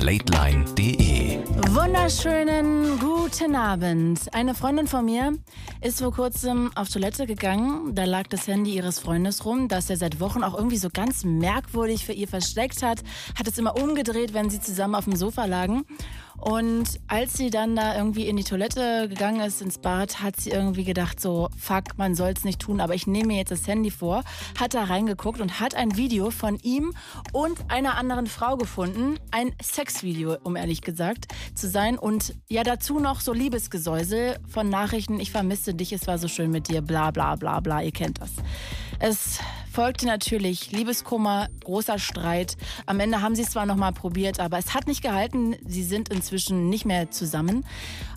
Lateline.de Wunderschönen guten Abend. Eine Freundin von mir ist vor kurzem auf Toilette gegangen. Da lag das Handy ihres Freundes rum, das er seit Wochen auch irgendwie so ganz merkwürdig für ihr versteckt hat. Hat es immer umgedreht, wenn sie zusammen auf dem Sofa lagen. Und als sie dann da irgendwie in die Toilette gegangen ist, ins Bad, hat sie irgendwie gedacht, so, fuck, man soll es nicht tun, aber ich nehme mir jetzt das Handy vor, hat da reingeguckt und hat ein Video von ihm und einer anderen Frau gefunden. Ein Sexvideo, um ehrlich gesagt zu sein. Und ja, dazu noch so Liebesgesäusel von Nachrichten, ich vermisse dich, es war so schön mit dir, bla bla bla bla, ihr kennt das. Es folgte natürlich Liebeskummer, großer Streit. Am Ende haben sie es zwar nochmal probiert, aber es hat nicht gehalten. Sie sind inzwischen nicht mehr zusammen.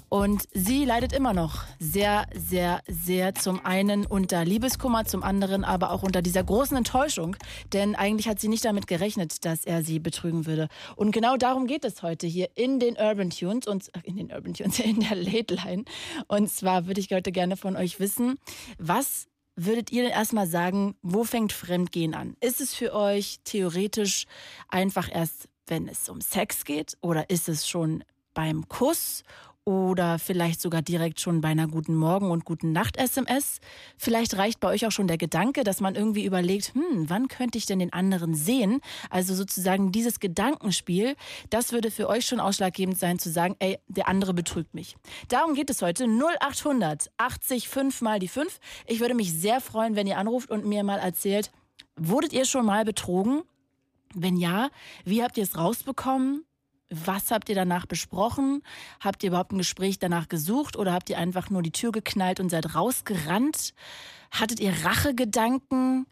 Und sie leidet immer noch sehr, sehr, sehr zum einen unter Liebeskummer, zum anderen aber auch unter dieser großen Enttäuschung. Denn eigentlich hat sie nicht damit gerechnet, dass er sie betrügen würde. Und genau darum geht es heute hier in den Urban Tunes und in den Urban Tunes, in der Late Line. Und zwar würde ich heute gerne von euch wissen, was würdet ihr denn erstmal sagen, wo fängt Fremdgehen an? Ist es für euch theoretisch einfach erst, wenn es um Sex geht? Oder ist es schon beim Kuss? Oder vielleicht sogar direkt schon bei einer guten Morgen- und guten Nacht-SMS. Vielleicht reicht bei euch auch schon der Gedanke, dass man irgendwie überlegt, hm, wann könnte ich denn den anderen sehen? Also sozusagen dieses Gedankenspiel, das würde für euch schon ausschlaggebend sein, zu sagen, ey, der andere betrügt mich. Darum geht es heute. 0800 80 5 mal die 5. Ich würde mich sehr freuen, wenn ihr anruft und mir mal erzählt, wurdet ihr schon mal betrogen? Wenn ja, wie habt ihr es rausbekommen? Was habt ihr danach besprochen? Habt ihr überhaupt ein Gespräch danach gesucht oder habt ihr einfach nur die Tür geknallt und seid rausgerannt? Hattet ihr Rachegedanken?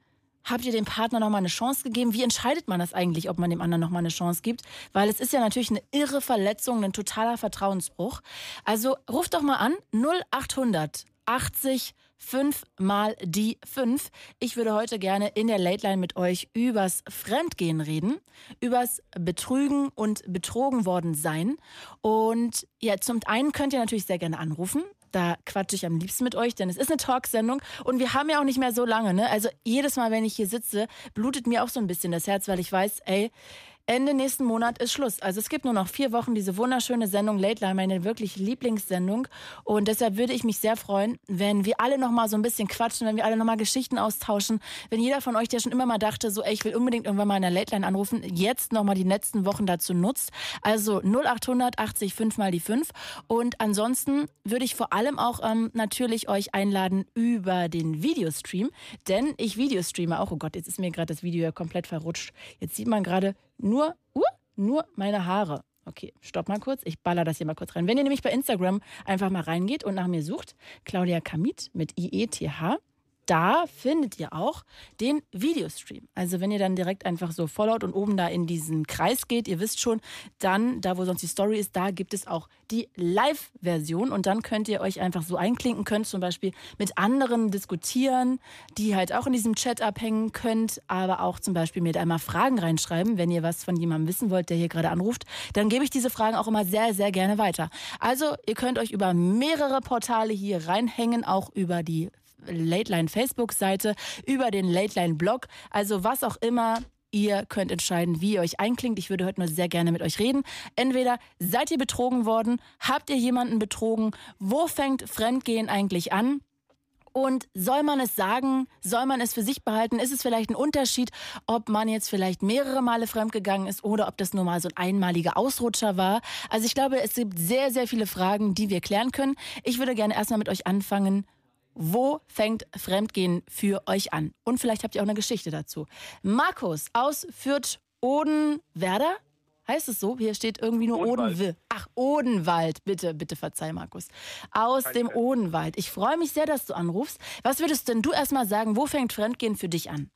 Habt ihr dem Partner nochmal eine Chance gegeben? Wie entscheidet man das eigentlich, ob man dem anderen nochmal eine Chance gibt? Weil es ist ja natürlich eine irre Verletzung, ein totaler Vertrauensbruch. Also ruft doch mal an 0800 80 5 mal die 5. Ich würde heute gerne in der Late Line mit euch übers Fremdgehen reden, übers Betrügen und betrogen worden sein. Und ja, zum einen könnt ihr natürlich sehr gerne anrufen. Da quatsche ich am liebsten mit euch, denn es ist eine Talksendung und wir haben ja auch nicht mehr so lange. Ne? Also jedes Mal, wenn ich hier sitze, blutet mir auch so ein bisschen das Herz, weil ich weiß, ey, Ende nächsten Monat ist Schluss. Also es gibt nur noch vier Wochen diese wunderschöne Sendung Late Line, meine wirklich Lieblingssendung. Und deshalb würde ich mich sehr freuen, wenn wir alle noch mal so ein bisschen quatschen, wenn wir alle noch mal Geschichten austauschen. Wenn jeder von euch, der schon immer mal dachte, so, ey, ich will unbedingt irgendwann mal in der Late Line anrufen, jetzt noch mal die letzten Wochen dazu nutzt. Also 0800 80 5 mal die 5. Und ansonsten würde ich vor allem auch ähm, natürlich euch einladen über den Videostream, denn ich Videostreame auch. Oh Gott, jetzt ist mir gerade das Video ja komplett verrutscht. Jetzt sieht man gerade nur, uh, nur meine Haare. Okay, stopp mal kurz. Ich baller das hier mal kurz rein. Wenn ihr nämlich bei Instagram einfach mal reingeht und nach mir sucht, Claudia Kamit mit IETH, da findet ihr auch den Videostream. Also wenn ihr dann direkt einfach so Fallout und oben da in diesen Kreis geht, ihr wisst schon, dann, da wo sonst die Story ist, da gibt es auch die Live-Version und dann könnt ihr euch einfach so einklinken, könnt zum Beispiel mit anderen diskutieren, die halt auch in diesem Chat abhängen könnt, aber auch zum Beispiel mir da einmal Fragen reinschreiben, wenn ihr was von jemandem wissen wollt, der hier gerade anruft, dann gebe ich diese Fragen auch immer sehr, sehr gerne weiter. Also ihr könnt euch über mehrere Portale hier reinhängen, auch über die Late Line Facebook-Seite, über den Late Line Blog. Also was auch immer. Ihr könnt entscheiden, wie ihr euch einklingt. Ich würde heute nur sehr gerne mit euch reden. Entweder seid ihr betrogen worden, habt ihr jemanden betrogen, wo fängt Fremdgehen eigentlich an? Und soll man es sagen? Soll man es für sich behalten? Ist es vielleicht ein Unterschied, ob man jetzt vielleicht mehrere Male fremdgegangen ist oder ob das nur mal so ein einmaliger Ausrutscher war? Also ich glaube, es gibt sehr, sehr viele Fragen, die wir klären können. Ich würde gerne erstmal mit euch anfangen. Wo fängt Fremdgehen für euch an? Und vielleicht habt ihr auch eine Geschichte dazu. Markus aus Fürth-Odenwerder. Heißt es so? Hier steht irgendwie nur Odenwald. Ach, Odenwald. Bitte, bitte verzeih, Markus. Aus Kein dem. Odenwald. Ich freue mich sehr, dass du anrufst. Was würdest denn du erstmal sagen, wo fängt Fremdgehen für dich an?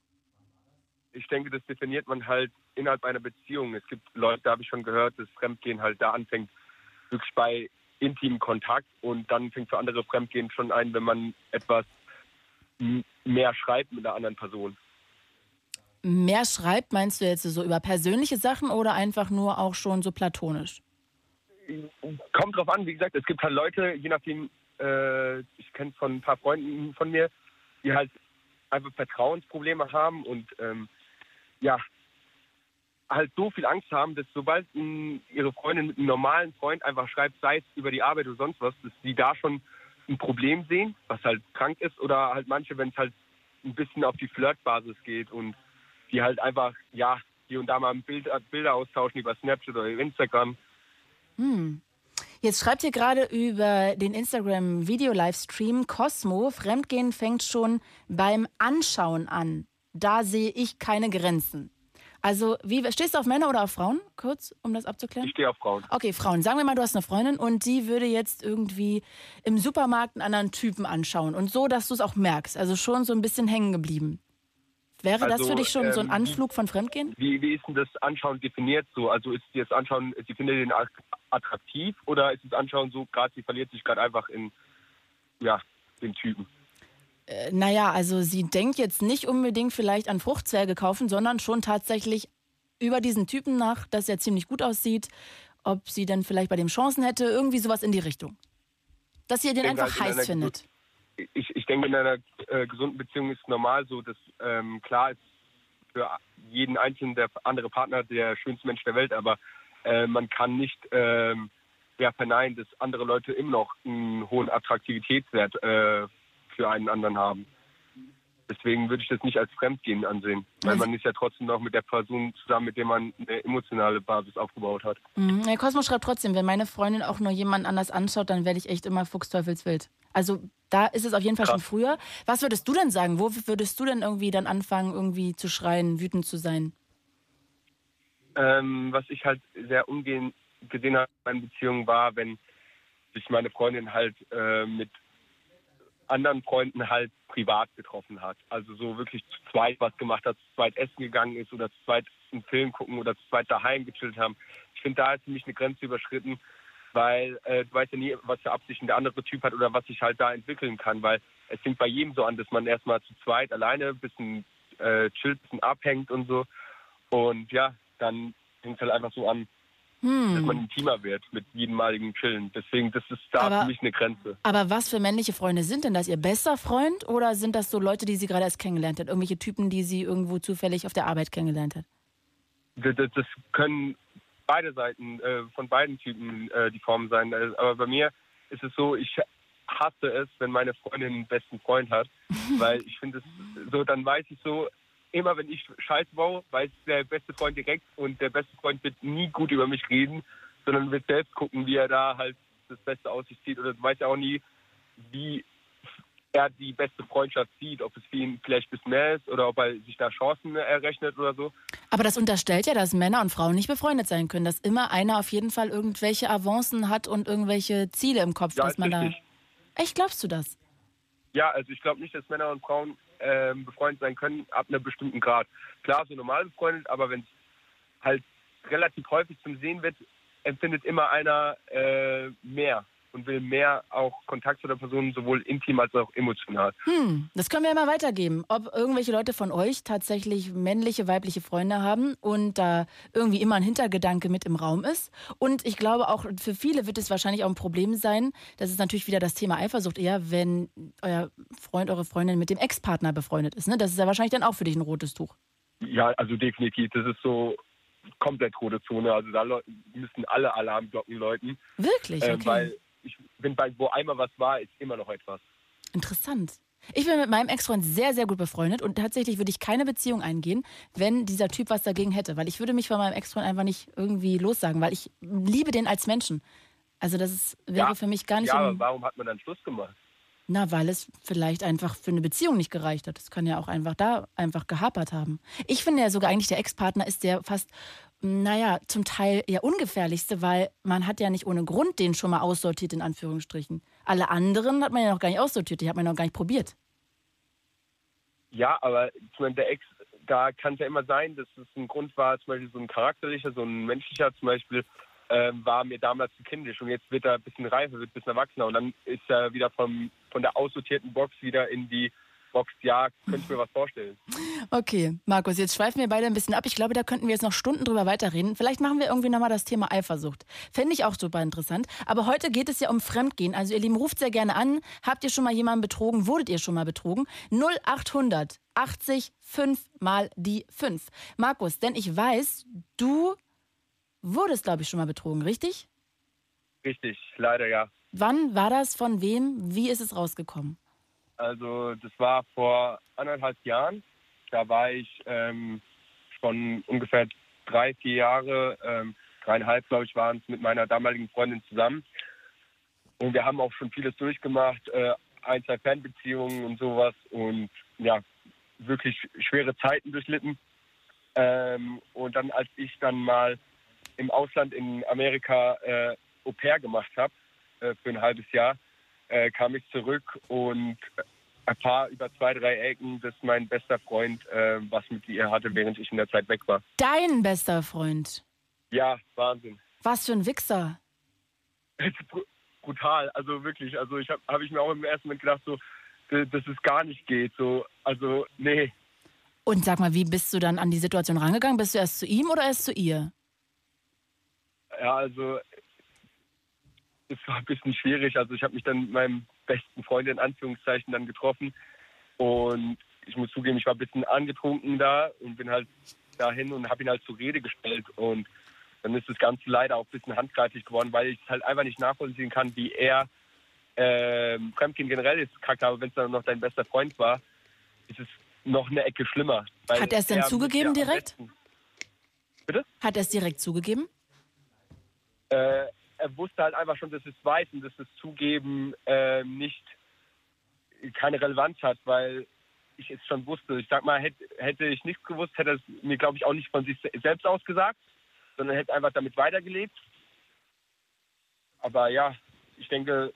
Ich denke, das definiert man halt innerhalb einer Beziehung. Es gibt Leute, da habe ich schon gehört, dass Fremdgehen halt da anfängt, wirklich bei intimen Kontakt und dann fängt für andere Fremdgehen schon ein, wenn man etwas mehr schreibt mit einer anderen Person. mehr schreibt, meinst du jetzt so über persönliche Sachen oder einfach nur auch schon so platonisch? Kommt drauf an, wie gesagt, es gibt halt Leute, je nachdem, äh, ich kenne von ein paar Freunden von mir, die halt einfach Vertrauensprobleme haben und ähm, ja, halt so viel Angst haben, dass sobald ihre Freundin mit einem normalen Freund einfach schreibt, sei es über die Arbeit oder sonst was, dass sie da schon ein Problem sehen, was halt krank ist, oder halt manche, wenn es halt ein bisschen auf die Flirtbasis geht und die halt einfach, ja, hier und da mal Bild, Bilder austauschen über Snapchat oder Instagram. Hm. Jetzt schreibt ihr gerade über den Instagram-Video-Livestream Cosmo, Fremdgehen fängt schon beim Anschauen an. Da sehe ich keine Grenzen. Also, wie stehst du auf Männer oder auf Frauen? Kurz, um das abzuklären. Ich stehe auf Frauen. Okay, Frauen. Sagen wir mal, du hast eine Freundin und die würde jetzt irgendwie im Supermarkt einen anderen Typen anschauen und so, dass du es auch merkst. Also schon so ein bisschen hängen geblieben. Wäre das Also, für dich schon so ein ähm, Anflug von Fremdgehen? Wie, wie ist denn das Anschauen definiert so? Also ist das Anschauen, sie findet den att- attraktiv oder ist das Anschauen so, gerade sie verliert sich gerade einfach in, ja, den Typen? Äh, naja, also sie denkt jetzt nicht unbedingt vielleicht an Fruchtzwerge kaufen, sondern schon tatsächlich über diesen Typen nach, dass er ziemlich gut aussieht, ob sie denn vielleicht bei dem Chancen hätte, irgendwie sowas in die Richtung. Dass ihr den einfach halt heiß findet. Ich, ich denke, in einer äh, gesunden Beziehung ist normal so, dass ähm, klar ist für jeden einzelnen der andere Partner der schönste Mensch der Welt, aber äh, man kann nicht ähm, ja, verneinen, dass andere Leute immer noch einen hohen Attraktivitätswert äh, für einen anderen haben. Deswegen würde ich das nicht als Fremdgehen ansehen, weil Also- man ist ja trotzdem noch mit der Person zusammen, mit der man eine emotionale Basis aufgebaut hat. Mhm. Herr Cosmo schreibt trotzdem, wenn meine Freundin auch nur jemand anders anschaut, dann werde ich echt immer fuchsteufelswild. Also da ist es auf jeden Fall schon Krass. früher. Was würdest du denn sagen? Wo würdest du denn irgendwie dann anfangen, irgendwie zu schreien, wütend zu sein? Ähm, was ich halt sehr ungehen gesehen habe in meinen Beziehungen war, wenn sich meine Freundin halt äh, mit anderen Freunden halt privat getroffen hat. Also so wirklich zu zweit was gemacht hat, zu zweit essen gegangen ist oder zu zweit einen Film gucken oder zu zweit daheim gechillt haben. Ich finde, da ist für mich eine Grenze überschritten, weil äh, du weißt ja nie, was für Absichten der andere Typ hat oder was sich halt da entwickeln kann, weil es fängt bei jedem so an, dass man erstmal zu zweit alleine ein bisschen äh, chillt, ein bisschen abhängt und so. Und ja, dann fängt es halt einfach so an, dass Hm. man intimer wird mit jedem maligen Chillen. Deswegen, das ist da Aber- für mich eine Grenze. Aber was für männliche Freunde sind denn das? Ihr bester Freund oder sind das so Leute, die sie gerade erst kennengelernt hat? Irgendwelche Typen, die sie irgendwo zufällig auf der Arbeit kennengelernt hat? Das, das- das können beide Seiten äh, von beiden Typen äh, die Form sein. Äh, Aber bei mir ist es so, ich hasse es, wenn meine Freundin einen besten Freund hat, weil ich finde es so, dann weiß ich so, immer wenn ich Scheiße baue, weiß der beste Freund direkt und der beste Freund wird nie gut über mich reden, sondern wird selbst gucken, wie er da halt das Beste aus sich zieht oder weiß ja auch nie, wie er die beste Freundschaft sieht, ob es für ihn vielleicht ein bisschen mehr ist oder ob er sich da Chancen errechnet oder so. Aber das unterstellt ja, dass Männer und Frauen nicht befreundet sein können, dass immer einer auf jeden Fall irgendwelche Avancen hat und irgendwelche Ziele im Kopf, Ja, dass man richtig. da. Echt, glaubst du das? Ja, also ich glaube nicht, dass Männer und Frauen ähm, befreundet sein können ab einem bestimmten Grad. Klar, so normal befreundet, aber wenn es halt relativ häufig zum Sehen wird, empfindet immer einer äh, mehr und will mehr auch Kontakt zu der Person, sowohl intim als auch emotional. Hm, das können wir ja mal weitergeben. Ob irgendwelche Leute von euch tatsächlich männliche, weibliche Freunde haben und da irgendwie immer ein Hintergedanke mit im Raum ist. Und ich glaube auch, für viele wird es wahrscheinlich auch ein Problem sein. Das ist natürlich wieder das Thema Eifersucht eher, wenn euer Freund, eure Freundin mit dem Ex-Partner befreundet ist. Ne? Das ist ja wahrscheinlich dann auch für dich ein rotes Tuch. Ja, also definitiv. Das ist so komplett rote Zone. Also da müssen alle Alarmglocken läuten, Wirklich? äh, Okay. weil ich bin bei, wo einmal was war, ist immer noch etwas. Interessant. Ich bin mit meinem Ex-Freund sehr, sehr gut befreundet und tatsächlich würde ich keine Beziehung eingehen, wenn dieser Typ was dagegen hätte, weil ich würde mich von meinem Ex-Freund einfach nicht irgendwie lossagen, weil ich liebe den als Menschen. Also das ist, wäre Ja. für mich gar nicht Ja, aber warum hat man dann Schluss gemacht? na, weil es vielleicht einfach für eine Beziehung nicht gereicht hat. Es kann ja auch einfach da einfach gehapert haben. Ich finde ja sogar eigentlich, der Ex-Partner ist der fast, naja, zum Teil eher ungefährlichste, weil man hat ja nicht ohne Grund den schon mal aussortiert, in Anführungsstrichen. Alle anderen hat man ja noch gar nicht aussortiert, die hat man noch gar nicht probiert. Ja, aber der Ex, da kann es ja immer sein, dass es ein Grund war, zum Beispiel so ein charakterlicher, so ein menschlicher zum Beispiel, ähm, war mir damals zu kindisch und jetzt wird er ein bisschen reifer, wird ein bisschen erwachsener und dann ist er wieder vom, von der aussortierten Box wieder in die boxt, ja, könnte ich mir was vorstellen. Okay, Markus, jetzt schweifen wir beide ein bisschen ab. Ich glaube, da könnten wir jetzt noch Stunden drüber weiterreden. Vielleicht machen wir irgendwie nochmal das Thema Eifersucht. Fände ich auch super interessant. Aber heute geht es ja um Fremdgehen. Also ihr Lieben, ruft sehr gerne an. Habt ihr schon mal jemanden betrogen? Wurdet ihr schon mal betrogen? 0800 80 5 mal die 5. Markus, denn ich weiß, du wurdest, glaube ich, schon mal betrogen, richtig? Richtig, leider ja. Wann war das? Von wem? Wie ist es rausgekommen? Also das war vor anderthalb Jahren. Da war ich ähm, schon ungefähr drei, vier Jahre, ähm, dreieinhalb glaube ich, waren es mit meiner damaligen Freundin zusammen. Und wir haben auch schon vieles durchgemacht, äh, ein, zwei Fernbeziehungen und sowas und ja, wirklich schwere Zeiten durchlitten. Ähm, und dann, als ich dann mal im Ausland in Amerika äh, Au pair gemacht habe, äh, für ein halbes Jahr, äh, kam ich zurück und ein paar über zwei, drei Ecken, dass mein bester Freund äh, was mit ihr hatte, während ich in der Zeit weg war. Dein bester Freund? Ja, Wahnsinn. Was für ein Wichser? Brutal, also wirklich. Also ich habe hab ich mir auch im ersten Moment gedacht, so, dass es gar nicht geht. So, also nee. Und sag mal, wie bist du dann an die Situation rangegangen? Bist du erst zu ihm oder erst zu ihr? Ja, also es war ein bisschen schwierig. Also ich habe mich dann mit meinem besten Freund in Anführungszeichen dann getroffen und ich muss zugeben, ich war ein bisschen angetrunken da und bin halt dahin und habe ihn halt zur Rede gestellt und dann ist das Ganze leider auch ein bisschen handgreiflich geworden, weil ich es halt einfach nicht nachvollziehen kann, wie er äh, Fremdgehen generell ist kacke, aber wenn es dann noch dein bester Freund war, ist es noch eine Ecke schlimmer. Hat er es denn zugegeben direkt? Bitte? Hat er es direkt zugegeben? Äh, er wusste halt einfach schon, dass es weiß und dass das Zugeben äh, nicht keine Relevanz hat, weil ich es schon wusste. Ich sag mal, hätte, hätte ich nichts gewusst, hätte er es mir, glaube ich, auch nicht von sich selbst aus gesagt, sondern hätte einfach damit weitergelebt. Aber ja, ich denke,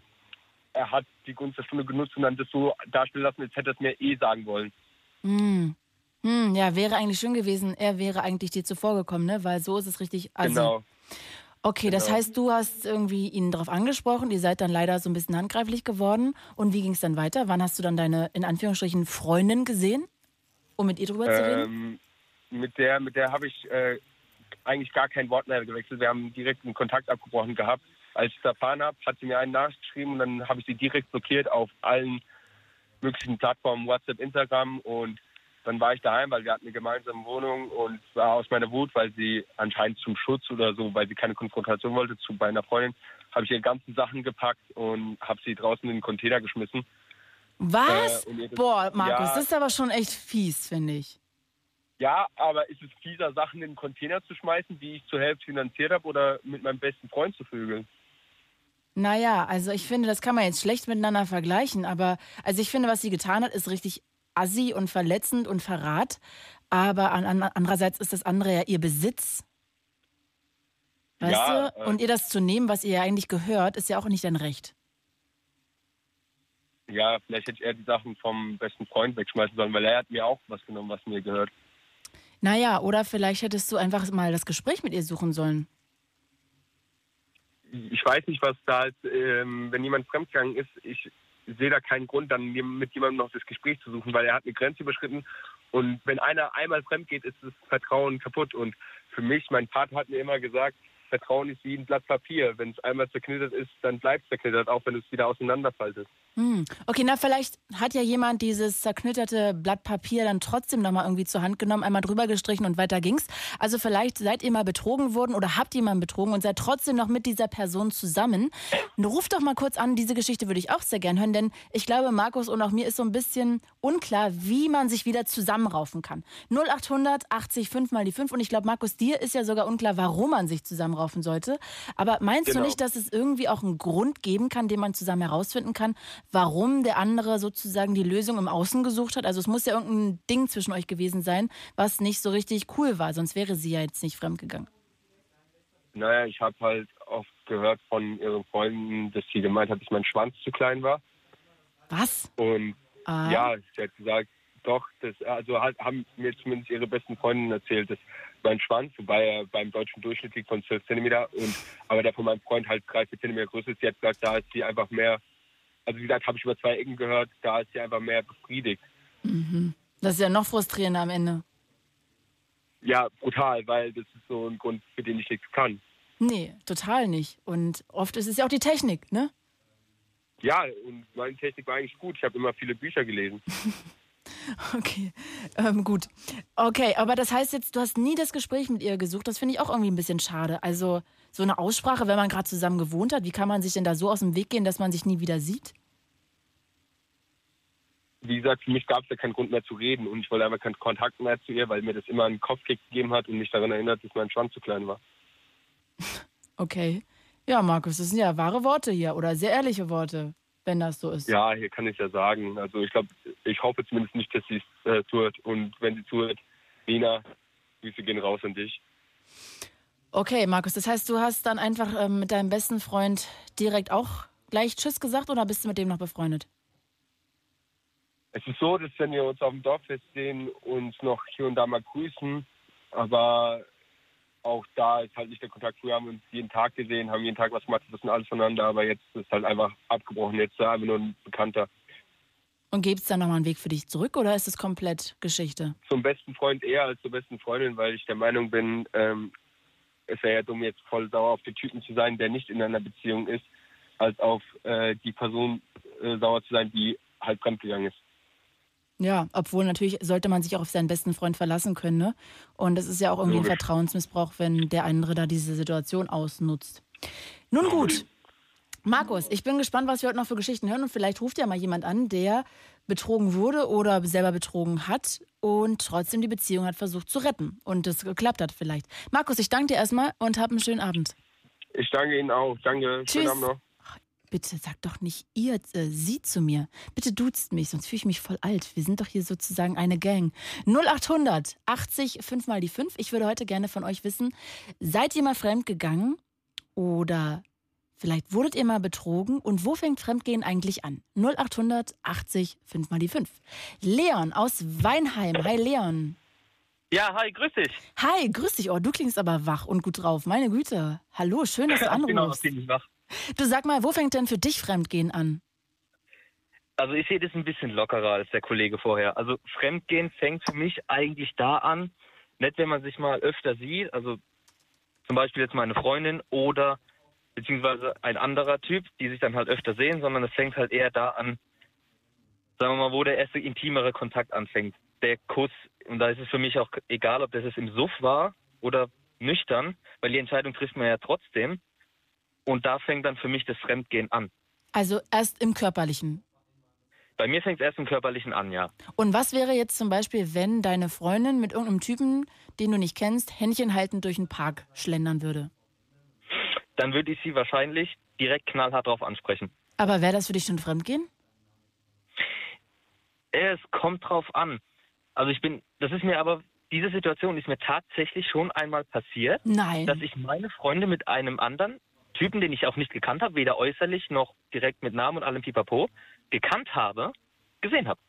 er hat die Gunst der Stunde genutzt und dann das so darstellen lassen, als hätte er es mir eh sagen wollen. Hm. Hm, ja, wäre eigentlich schön gewesen. Er wäre eigentlich dir zuvor gekommen, ne? Weil so ist es richtig. Also, genau. Okay, das Genau. heißt, du hast irgendwie ihn darauf angesprochen, ihr seid dann leider so ein bisschen handgreiflich geworden. Und wie ging es dann weiter? Wann hast du dann deine, in Anführungsstrichen, Freundin gesehen, um mit ihr drüber zu reden? Ähm, mit der, mit der habe ich äh, eigentlich gar kein Wort mehr gewechselt. Wir haben direkt einen Kontakt abgebrochen gehabt. Als ich es erfahren habe, hat sie mir einen Nachricht geschrieben und dann habe ich sie direkt blockiert auf allen möglichen Plattformen, WhatsApp, Instagram und dann war ich daheim, weil wir hatten eine gemeinsame Wohnung und war aus meiner Wut, weil sie anscheinend zum Schutz oder so, weil sie keine Konfrontation wollte zu bei einer Freundin, habe ich ihre ganzen Sachen gepackt und habe sie draußen in den Container geschmissen. Was? äh, Boah, Markus, Ja. das ist aber schon echt fies, finde ich. Ja, aber ist es fieser, Sachen in den Container zu schmeißen, die ich zur Hälfte finanziert habe, oder mit meinem besten Freund zu vögeln? Naja, also ich finde, das kann man jetzt schlecht miteinander vergleichen, aber also ich finde, was sie getan hat, ist richtig assi und verletzend und Verrat. Aber an, an, andererseits ist das andere ja ihr Besitz. Weißt Ja, du? äh, Und ihr das zu nehmen, was ihr ja eigentlich gehört, ist ja auch nicht dein Recht. Ja, vielleicht hätte ich eher die Sachen vom besten Freund wegschmeißen sollen, weil er hat mir auch was genommen, was mir gehört. Naja, oder vielleicht hättest du einfach mal das Gespräch mit ihr suchen sollen. Ich weiß nicht, was da, als, ähm, wenn jemand fremdgegangen ist, ich sehe da keinen Grund, dann mit jemandem noch das Gespräch zu suchen, weil er hat eine Grenze überschritten. Und wenn einer einmal fremd geht, ist das Vertrauen kaputt. Und für mich, mein Vater hat mir immer gesagt, Vertrauen ist wie ein Blatt Papier. Wenn es einmal zerknittert ist, dann bleibt es zerknittert, auch wenn es wieder auseinanderfaltest. Hm. Okay, na vielleicht hat ja jemand dieses zerknitterte Blatt Papier dann trotzdem nochmal irgendwie zur Hand genommen, einmal drüber gestrichen und weiter ging's. Also vielleicht seid ihr mal betrogen worden oder habt jemanden betrogen und seid trotzdem noch mit dieser Person zusammen. Ruft doch mal kurz an, diese Geschichte würde ich auch sehr gern hören, denn ich glaube, Markus und auch mir ist so ein bisschen unklar, wie man sich wieder zusammenraufen kann. 0800 80 5 mal die 5 und ich glaube, Markus, dir ist ja sogar unklar, warum man sich zusammenraufen sollte. Aber meinst du Genau. nicht, dass es irgendwie auch einen Grund geben kann, den man zusammen herausfinden kann, warum der andere sozusagen die Lösung im Außen gesucht hat? Also es muss ja irgendein Ding zwischen euch gewesen sein, was nicht so richtig cool war, sonst wäre sie ja jetzt nicht fremdgegangen. Naja, ich habe halt oft gehört von ihren Freunden, dass sie gemeint hat, dass mein Schwanz zu klein war. Was? Und Ah. ja, sie hat gesagt, doch, das, also halt, haben mir zumindest ihre besten Freundinnen erzählt, dass mein Schwanz, wobei er beim deutschen Durchschnitt liegt von 12 Zentimeter, und, aber der von meinem Freund halt 3, 4 Zentimeter größer ist. Sie hat gesagt, da ist sie einfach mehr, also wie gesagt, habe ich über zwei Ecken gehört, da ist sie einfach mehr befriedigt. Das ist ja noch frustrierender am Ende. Ja, brutal, weil das ist so ein Grund, für den ich nichts kann. Nee, total nicht. Und oft ist es ja auch die Technik, ne? Ja, und meine Technik war eigentlich gut. Ich habe immer viele Bücher gelesen. Okay, ähm, gut. Okay, aber das heißt jetzt, du hast nie das Gespräch mit ihr gesucht. Das finde ich auch irgendwie ein bisschen schade. Also so eine Aussprache, wenn man gerade zusammen gewohnt hat, wie kann man sich denn da so aus dem Weg gehen, dass man sich nie wieder sieht? Wie gesagt, für mich gab es ja keinen Grund mehr zu reden und ich wollte einfach keinen Kontakt mehr zu ihr, weil mir das immer einen Kopfkick gegeben hat und mich daran erinnert, dass mein Schwanz zu klein war. Okay. Ja, Markus, das sind ja wahre Worte hier oder sehr ehrliche Worte, wenn das so ist. Ja, hier kann ich ja sagen. Also ich glaube, ich hoffe zumindest nicht, dass sie es äh, tut. Und wenn sie tut, Nina, Grüße gehen raus an dich. Okay, Markus, das heißt, du hast dann einfach ähm, mit deinem besten Freund direkt auch gleich Tschüss gesagt oder bist du mit dem noch befreundet? Es ist so, dass wenn wir uns auf dem Dorffest sehen, uns noch hier und da mal grüßen, aber auch da ist halt nicht der Kontakt. Früher haben wir uns jeden Tag gesehen, haben jeden Tag was gemacht, wissen alles voneinander, aber jetzt ist halt einfach abgebrochen. Jetzt ist er einfach nur ein Bekannter. Und gibt es da nochmal einen Weg für dich zurück oder ist es komplett Geschichte? Zum besten Freund eher als zur besten Freundin, weil ich der Meinung bin, ähm, es wäre ja dumm, jetzt voll sauer auf den Typen zu sein, der nicht in einer Beziehung ist, als auf äh, die Person äh, sauer zu sein, die halt fremdgegangen ist. Ja, obwohl natürlich sollte man sich auch auf seinen besten Freund verlassen können. Ne? Und es ist ja auch irgendwie ein Logisch. Vertrauensmissbrauch, wenn der andere da diese Situation ausnutzt. Nun gut. Markus, ich bin gespannt, was wir heute noch für Geschichten hören und vielleicht ruft ja mal jemand an, der betrogen wurde oder selber betrogen hat und trotzdem die Beziehung hat versucht zu retten und es geklappt hat vielleicht. Markus, ich danke dir erstmal und hab einen schönen Abend. Ich danke Ihnen auch. Danke. Tschüss. Schönen Abend noch. Bitte sag doch nicht ihr, äh, sie zu mir. Bitte duzt mich, sonst fühle ich mich voll alt. Wir sind doch hier sozusagen eine Gang. 0800 80 5 mal die 5. Ich würde heute gerne von euch wissen, seid ihr mal fremdgegangen oder vielleicht wurdet ihr mal betrogen und wo fängt Fremdgehen eigentlich an? 0800 80 5 mal die 5. Leon aus Weinheim. Hi Leon. Ja, hi, grüß dich. Hi, grüß dich. Oh, du klingst aber wach und gut drauf. Meine Güte. Hallo, schön, dass du genau, anrufst. bin ich wach. Du sag mal, wo fängt denn für dich Fremdgehen an? Also ich sehe das ein bisschen lockerer als der Kollege vorher. Also Fremdgehen fängt für mich eigentlich da an, nicht wenn man sich mal öfter sieht, also zum Beispiel jetzt meine Freundin oder beziehungsweise ein anderer Typ, die sich dann halt öfter sehen, sondern es fängt halt eher da an, sagen wir mal, wo der erste intimere Kontakt anfängt. Der Kuss. Und da ist es für mich auch egal, ob das jetzt im Suff war oder nüchtern, weil die Entscheidung trifft man ja trotzdem. Und da fängt dann für mich das Fremdgehen an. Also erst im Körperlichen. Bei mir fängt es erst im Körperlichen an, ja. Und was wäre jetzt zum Beispiel, wenn deine Freundin mit irgendeinem Typen, den du nicht kennst, Händchen haltend durch den Park schlendern würde? Dann würde ich sie wahrscheinlich direkt knallhart drauf ansprechen. Aber wäre das für dich schon Fremdgehen? Es kommt drauf an. Also ich bin, das ist mir aber, diese Situation ist mir tatsächlich schon einmal passiert, Nein. dass ich meine Freunde mit einem anderen Typen, den ich auch nicht gekannt habe, weder äußerlich noch direkt mit Namen und allem Pipapo, gekannt habe, gesehen habe.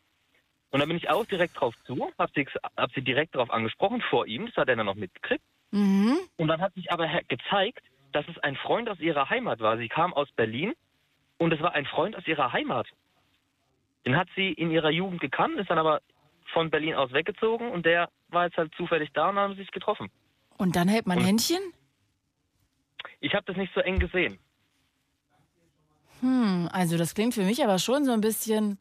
Und dann bin ich auch direkt drauf zu, habe sie, hab sie direkt drauf angesprochen vor ihm, das hat er dann noch mitgekriegt. Mhm. Und dann hat sich aber gezeigt, dass es ein Freund aus ihrer Heimat war. Sie kam aus Berlin und es war ein Freund aus ihrer Heimat. Den hat sie in ihrer Jugend gekannt, ist dann aber von Berlin aus weggezogen und der war jetzt halt zufällig da und haben sich getroffen. Und dann hält man Und- Händchen? Ich habe das nicht so eng gesehen. Hm, also das klingt für mich aber schon so ein bisschen.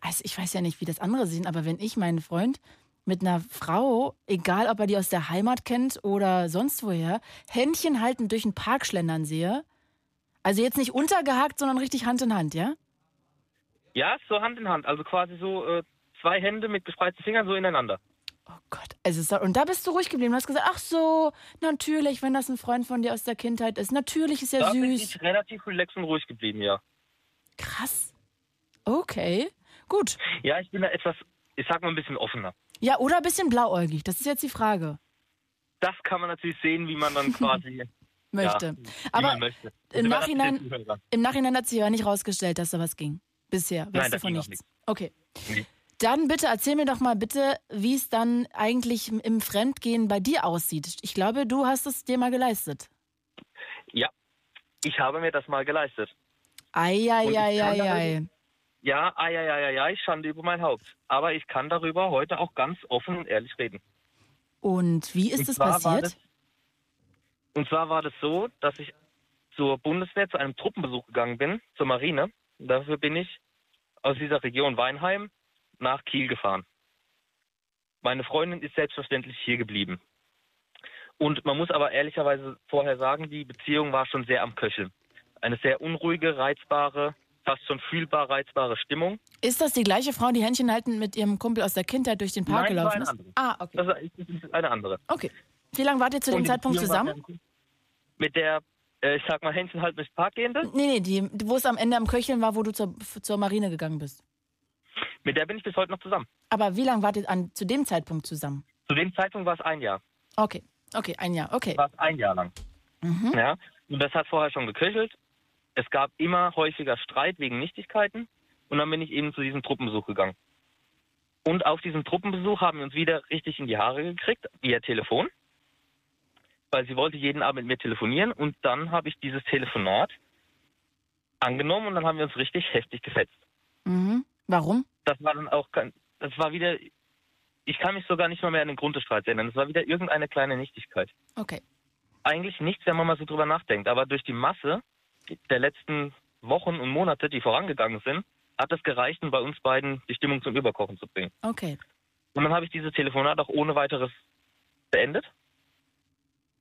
Also ich weiß ja nicht, wie das andere sehen, aber wenn ich meinen Freund mit einer Frau, egal ob er die aus der Heimat kennt oder sonst woher, Händchen haltend durch den Park schlendern sehe, also jetzt nicht untergehakt, sondern richtig Hand in Hand, ja? Ja, so Hand in Hand, also quasi so äh, zwei Hände mit gespreizten Fingern so ineinander. Oh Gott. Also, so- und da bist du ruhig geblieben. Du hast gesagt, ach so, natürlich, wenn das ein Freund von dir aus der Kindheit ist. Natürlich ist er Da bin süß. ich relativ relaxed und ruhig geblieben, ja. Krass. Okay, gut. Ja, ich bin da etwas, ich sag mal ein bisschen offener. Ja, oder ein bisschen blauäugig. Das ist jetzt die Frage. Das kann man natürlich sehen, wie man dann quasi Möchte. Ja, Aber möchte. im Nachhinein- im Nachhinein hat sich ja nicht rausgestellt, dass da was ging. Bisher. Weißt Nein, du von nichts. nichts. Okay. Nee. Dann bitte erzähl mir doch mal bitte, wie es dann eigentlich im- Fremdgehen bei dir aussieht. Ich glaube, du hast es dir mal geleistet. Ja, ich habe mir das mal geleistet. Eieieiei. Ja, ja, ja, ja, ja, ich schande über mein Haupt. Aber ich kann darüber heute auch ganz offen und ehrlich reden. Und wie ist Und es passiert? das- Und zwar war das so, dass ich zur Bundeswehr zu einem Truppenbesuch gegangen bin, zur Marine. Dafür bin ich aus dieser Region Weinheim nach Kiel gefahren. Meine Freundin ist selbstverständlich hier geblieben. Und man muss aber ehrlicherweise vorher sagen, die Beziehung war schon sehr am Köcheln. Eine sehr unruhige, reizbare, fast schon fühlbar reizbare Stimmung. Ist das die gleiche Frau, die Händchen haltend mit ihrem Kumpel aus der Kindheit durch den Park Nein, gelaufen eine ist? andere. Ah, okay. Das ist eine andere. Okay. Wie lange wart ihr zu dem Zeitpunkt Beziehung zusammen? Mit der, äh, ich sag mal, Händchen halt durch den Park gehende. Nee, nee, die, wo es am Ende am Köcheln war, wo du zur, zur Marine gegangen bist. Mit der bin ich bis heute noch zusammen. Aber wie lange wart ihr an, zu dem Zeitpunkt zusammen? Zu dem Zeitpunkt war es ein Jahr. Okay, okay, ein Jahr, okay. War es ein Jahr lang. Mhm. Ja. Und das hat vorher schon geköchelt. Es gab immer häufiger Streit wegen Nichtigkeiten. Und dann bin ich eben zu diesem Truppenbesuch gegangen. Und auf diesem Truppenbesuch haben wir uns wieder richtig in die Haare gekriegt, via Telefon. Weil sie wollte jeden Abend mit mir telefonieren. Und dann habe ich dieses Telefonat angenommen und dann haben wir uns richtig heftig gefetzt. Mhm. Warum? das war dann auch, kein- das war wieder, ich kann mich sogar nicht mal mehr an den Grund des Streits erinnern. Das war wieder irgendeine kleine Nichtigkeit. Okay. Eigentlich nichts, wenn man mal so drüber nachdenkt. Aber durch die Masse der letzten Wochen und Monate, die vorangegangen sind, hat es gereicht, um bei uns beiden die Stimmung zum Überkochen zu bringen. Okay. Und dann habe ich dieses Telefonat auch ohne weiteres beendet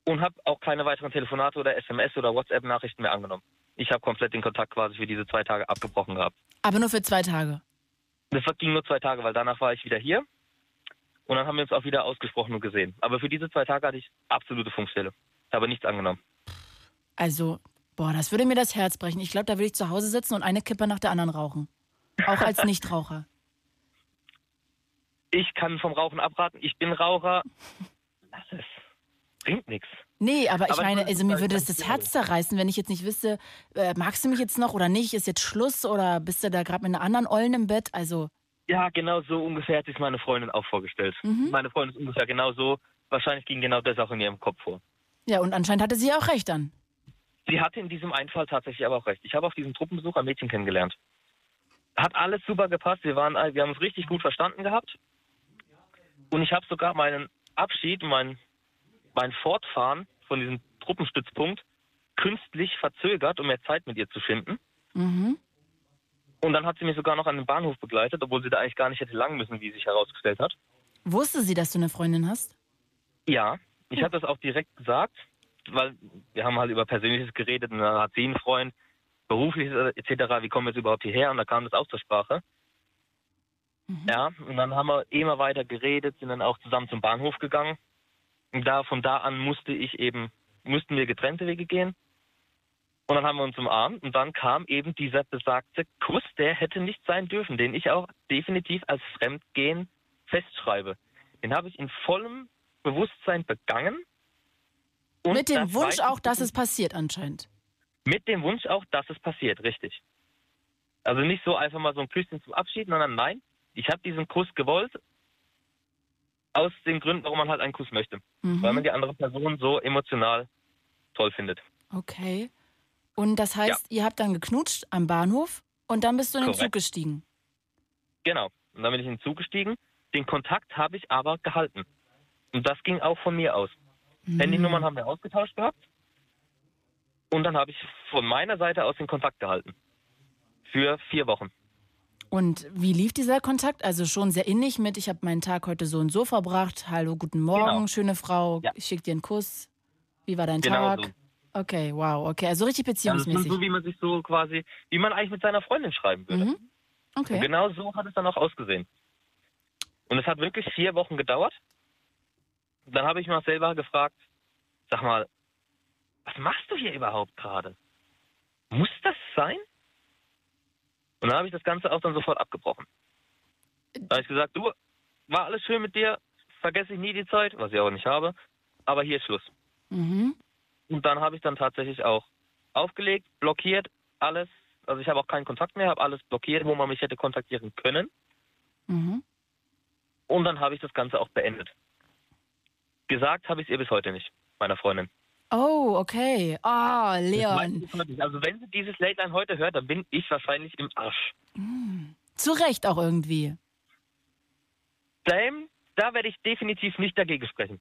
und habe auch keine weiteren Telefonate oder SMS oder WhatsApp-Nachrichten mehr angenommen. Ich habe komplett den Kontakt quasi für diese zwei Tage abgebrochen gehabt. Aber nur für zwei Tage. Das ging nur zwei Tage, weil danach war ich wieder hier. Und dann haben wir uns auch wieder ausgesprochen und gesehen. Aber für diese zwei Tage hatte ich absolute Funkstelle. Habe nichts angenommen. Also, boah, das würde mir das Herz brechen. Ich glaube, da würde ich zu Hause sitzen und eine Kippe nach der anderen rauchen. Auch als Nichtraucher. Ich kann vom Rauchen abraten. Ich bin Raucher. Lass es. Bringt nichts. Nee, aber ich Aber meine, also mir würde das das Herz zerreißen, wenn ich jetzt nicht wüsste, äh, magst du mich jetzt noch oder nicht? Ist jetzt Schluss oder bist du da gerade mit einer anderen Ollen im Bett? Also, Ja, genau so ungefähr hat sich meine Freundin auch vorgestellt. Mhm. Meine Freundin ist ungefähr genau so. Wahrscheinlich ging genau das auch in ihrem Kopf vor. ja, und anscheinend hatte sie auch recht dann. Sie hatte in diesem einen Fall tatsächlich aber auch recht. Ich habe auf diesem Truppenbesuch ein Mädchen kennengelernt. Hat alles super gepasst. Wir, waren, wir haben uns richtig gut verstanden gehabt. Und ich habe sogar meinen Abschied, mein, mein Fortfahren von diesem Truppenstützpunkt künstlich verzögert, um mehr Zeit mit ihr zu finden. Mhm. Und dann hat sie mich sogar noch an den Bahnhof begleitet, obwohl sie da eigentlich gar nicht hätte lang müssen, wie sich herausgestellt hat. Wusste sie, dass du eine Freundin hast? Ja, ich habe das auch direkt gesagt, weil wir haben halt über Persönliches geredet und dann hat sie einen Freund, berufliches etc., wie kommen wir jetzt überhaupt hierher? Und da kam das auch zur Sprache. Ja, und dann haben wir immer weiter geredet, sind dann auch zusammen zum Bahnhof gegangen. Und da, von da an musste ich eben, mussten wir getrennte Wege gehen. Und dann haben wir uns umarmt und dann kam eben dieser besagte Kuss, der hätte nicht sein dürfen, den ich auch definitiv als Fremdgehen festschreibe. Den habe ich in vollem Bewusstsein begangen. Und Mit dem Wunsch auch, dass es passiert anscheinend. mit dem Wunsch auch, dass es passiert, richtig. Also nicht so einfach mal so ein Küsschen zum Abschied, sondern nein, ich habe diesen Kuss gewollt, aus den Gründen, warum man halt einen Kuss möchte. Weil man Mhm. die andere Person so emotional toll findet. Okay. Und das heißt, ihr habt dann geknutscht am Bahnhof und dann bist du in den Korrekt. Zug gestiegen. Genau. Und dann bin ich in den Zug gestiegen. Den Kontakt habe ich aber gehalten. Und das ging auch von mir aus. Mhm. Handynummern haben wir ausgetauscht gehabt. Und dann habe ich von meiner Seite aus den Kontakt gehalten. Für vier Wochen. Und wie lief dieser Kontakt? Also schon sehr innig mit, ich habe meinen Tag heute so und so verbracht. Hallo, guten Morgen, Genau. schöne Frau. Ja. Ich schicke dir einen Kuss. Wie war dein Genau Tag? so. Okay, wow, okay. Also richtig Also beziehungsmäßig. so, wie man sich so quasi, wie man eigentlich mit seiner Freundin schreiben würde. Mhm. Und Okay. genau so hat es dann auch ausgesehen. Und es hat wirklich vier Wochen gedauert. Dann habe ich mich auch selber gefragt, sag mal, was machst du hier überhaupt gerade? Muss das sein? Und dann habe ich das Ganze auch dann sofort abgebrochen. Da habe ich gesagt, du, war alles schön mit dir, vergesse ich nie die Zeit, was ich auch nicht habe, aber hier ist Schluss. Mhm. Und dann habe ich dann tatsächlich auch aufgelegt, blockiert, alles. Also ich habe auch keinen Kontakt mehr, habe alles blockiert, wo man mich hätte kontaktieren können. Mhm. Und dann habe ich das Ganze auch beendet. Gesagt habe ich es ihr bis heute nicht, meiner Freundin. Oh, okay. Oh, Das Leon. Also wenn sie dieses Late Line heute hört, dann bin ich wahrscheinlich im Arsch. Zu Recht auch irgendwie. Sam, da werde ich definitiv nicht dagegen sprechen.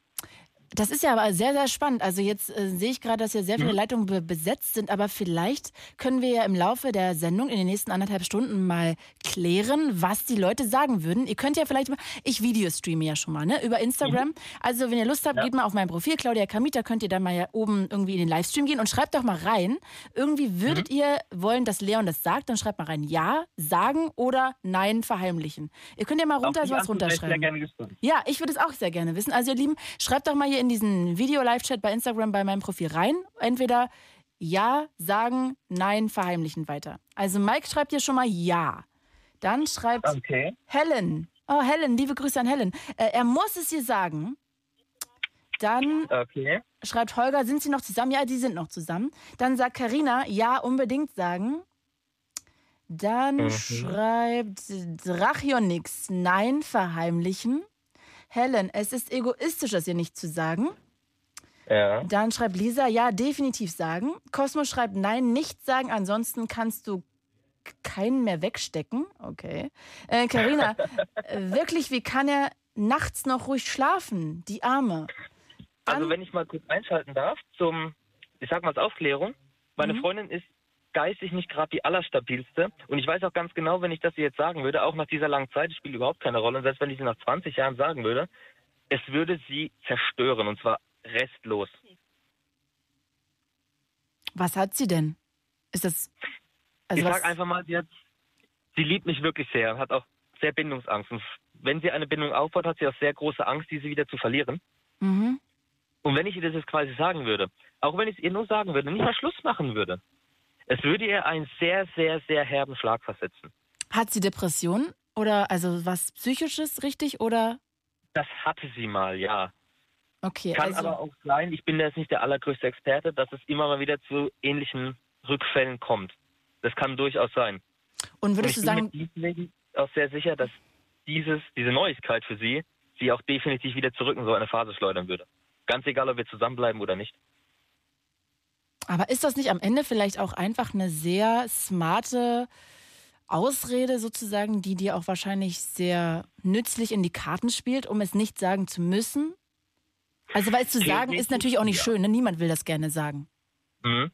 Das ist ja aber sehr, sehr spannend. Also jetzt äh, sehe ich gerade, dass hier sehr viele Mhm. Leitungen be besetzt sind, aber vielleicht können wir ja im Laufe der Sendung in den nächsten anderthalb Stunden mal klären, was die Leute sagen würden. Ihr könnt ja vielleicht mal, ich Videostreame ja schon mal, ne, über Instagram. Mhm. Also wenn ihr Lust habt, geht mal auf mein Profil, Claudia Kamita, könnt ihr dann mal ja oben irgendwie in den Livestream gehen und schreibt doch mal rein, irgendwie würdet Mhm. ihr wollen, dass Leon das sagt, dann schreibt mal rein, ja, sagen oder nein, verheimlichen. Ihr könnt ja mal runter sowas ich runterschreiben. Gespannt. Ja, ich würde es auch sehr gerne wissen. Also ihr Lieben, schreibt doch mal hier in diesen Video-Live-Chat bei Instagram bei meinem Profil rein. Entweder ja, sagen, nein, verheimlichen weiter. Also Mike schreibt hier schon mal ja. Dann schreibt Okay. Helen. Oh, Helen, liebe Grüße an Helen. Äh, er muss es ihr sagen. Dann Okay. schreibt Holger, sind sie noch zusammen? Ja, die sind noch zusammen. Dann sagt Karina, ja, unbedingt sagen. Dann Mhm. schreibt Drachionix, nein, verheimlichen. Helen, es ist egoistisch, das ihr nicht zu sagen. Ja. Dann schreibt Lisa, ja, definitiv sagen. Cosmo schreibt, nein, nicht sagen, ansonsten kannst du keinen mehr wegstecken. Okay. Äh, Carina, wirklich, wie kann er nachts noch ruhig schlafen? Die Arme. Also Dann- wenn ich mal kurz einschalten darf zum, ich sag mal als Aufklärung. Meine Mhm. Freundin ist geistig nicht gerade die allerstabilste. Und ich weiß auch ganz genau, wenn ich das ihr jetzt sagen würde, auch nach dieser langen Zeit, spielt überhaupt keine Rolle. Und selbst wenn ich sie nach 20 Jahren sagen würde, es würde sie zerstören. Und zwar restlos. Was hat sie denn? Ist das. Also ich was, sag einfach mal, sie, hat, sie liebt mich wirklich sehr, hat auch sehr Bindungsangst. Und wenn sie eine Bindung aufbaut, hat sie auch sehr große Angst, diese wieder zu verlieren. Mhm. Und wenn ich ihr das jetzt quasi sagen würde, auch wenn ich es ihr nur sagen würde, nicht mal Schluss machen würde, es würde ihr einen sehr, sehr, sehr herben Schlag versetzen. Hat sie Depressionen? Oder also was Psychisches, richtig? Oder. Das hatte sie mal, ja. Okay, Kann also. aber auch sein, ich bin da jetzt nicht der allergrößte Experte, dass es immer mal wieder zu ähnlichen Rückfällen kommt. Das kann durchaus sein. Und Und würdest ich du bin sagen, mir deswegen auch sehr sicher, dass dieses, diese Neuigkeit für sie, sie auch definitiv wieder zurück in so eine Phase schleudern würde. Ganz egal, ob wir zusammenbleiben oder nicht. Aber ist das nicht am Ende vielleicht auch einfach eine sehr smarte Ausrede sozusagen, die dir auch wahrscheinlich sehr nützlich in die Karten spielt, um es nicht sagen zu müssen? Also, weil es zu sagen ist natürlich auch nicht Ja. schön, ne? niemand will das gerne sagen. Mhm.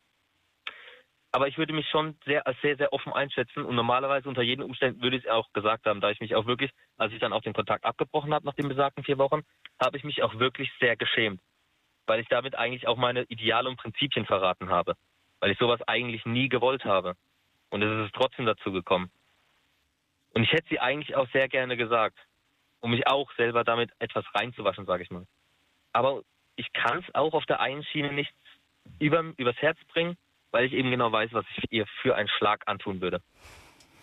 Aber ich würde mich schon sehr als sehr, sehr offen einschätzen und normalerweise unter jeden Umständen würde ich es auch gesagt haben, da ich mich auch wirklich, als ich dann auch den Kontakt abgebrochen habe nach den besagten vier Wochen, habe ich mich auch wirklich sehr geschämt, weil ich damit eigentlich auch meine Ideale und Prinzipien verraten habe, weil ich sowas eigentlich nie gewollt habe. Und es ist trotzdem dazu gekommen. Und ich hätte sie eigentlich auch sehr gerne gesagt, um mich auch selber damit etwas reinzuwaschen, sage ich mal. Aber ich kann es auch auf der einen Schiene nicht über, übers Herz bringen, weil ich eben genau weiß, was ich ihr für einen Schlag antun würde.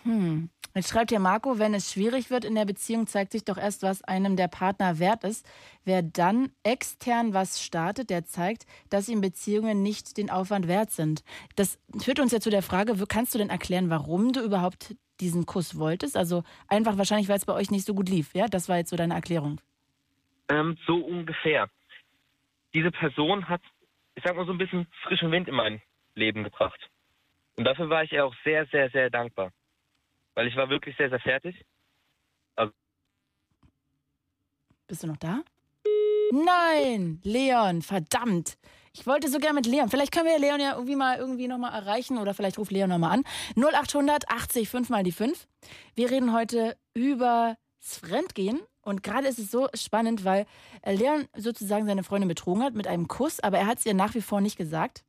Hm. Jetzt schreibt hier Marco, wenn es schwierig wird in der Beziehung, zeigt sich doch erst, was einem der Partner wert ist. Wer dann extern was startet, der zeigt, dass ihm Beziehungen nicht den Aufwand wert sind. Das führt uns ja zu der Frage, kannst du denn erklären, warum du überhaupt diesen Kuss wolltest? Also einfach wahrscheinlich, weil es bei euch nicht so gut lief, ja? Das war jetzt so deine Erklärung. Ähm, so ungefähr. Diese Person hat, ich sag mal, so ein bisschen frischen Wind in mein Leben gebracht. Und dafür war ich ihr auch sehr, sehr, sehr dankbar. Weil ich war wirklich sehr, sehr fertig. Bist du noch da? Nein, Leon, verdammt. Ich wollte so gerne mit Leon. Vielleicht können wir Leon ja irgendwie mal irgendwie noch mal erreichen oder vielleicht ruft Leon noch mal an. 0800 80 5 mal die 5. Wir reden heute über das Fremdgehen und gerade ist es so spannend, weil äh, Leon sozusagen seine Freundin betrogen hat mit einem Kuss, aber er hat es ihr nach wie vor nicht gesagt.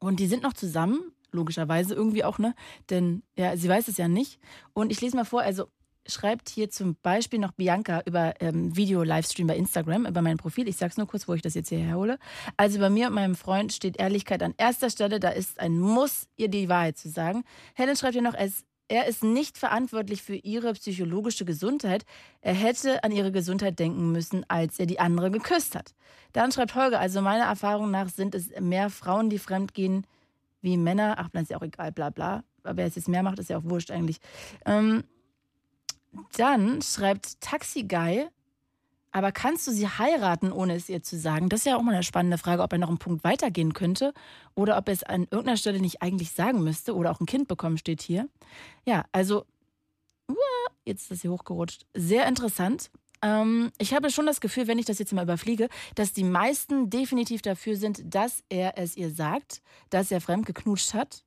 Und die sind noch zusammen, logischerweise irgendwie auch, ne? Denn ja, sie weiß es ja nicht. Und ich lese mal vor, also schreibt hier zum Beispiel noch Bianca über ähm, Video-Livestream bei Instagram, über mein Profil. Ich sag's nur kurz, wo ich das jetzt hierher hole. Also bei mir und meinem Freund steht Ehrlichkeit an erster Stelle. Da ist ein Muss, ihr die Wahrheit zu sagen. Helen schreibt hier noch, es, er ist nicht verantwortlich für ihre psychologische Gesundheit. Er hätte an ihre Gesundheit denken müssen, als er die andere geküsst hat. Dann schreibt Holger, also meiner Erfahrung nach sind es mehr Frauen, die fremdgehen, wie Männer. Ach, dann ist ja auch egal, bla bla. Aber wer es jetzt mehr macht, ist ja auch wurscht eigentlich. Ähm, dann schreibt Taxi Guy, Aber kannst du sie heiraten, ohne es ihr zu sagen? Das ist ja auch mal eine spannende Frage, ob er noch einen Punkt weitergehen könnte oder ob er es an irgendeiner Stelle nicht eigentlich sagen müsste oder auch ein Kind bekommen, steht hier. Ja, also, jetzt ist das hier hochgerutscht. Sehr interessant. Ähm, ich habe schon das Gefühl, wenn ich das jetzt mal überfliege, dass die meisten definitiv dafür sind, dass er es ihr sagt, dass er fremd geknutscht hat.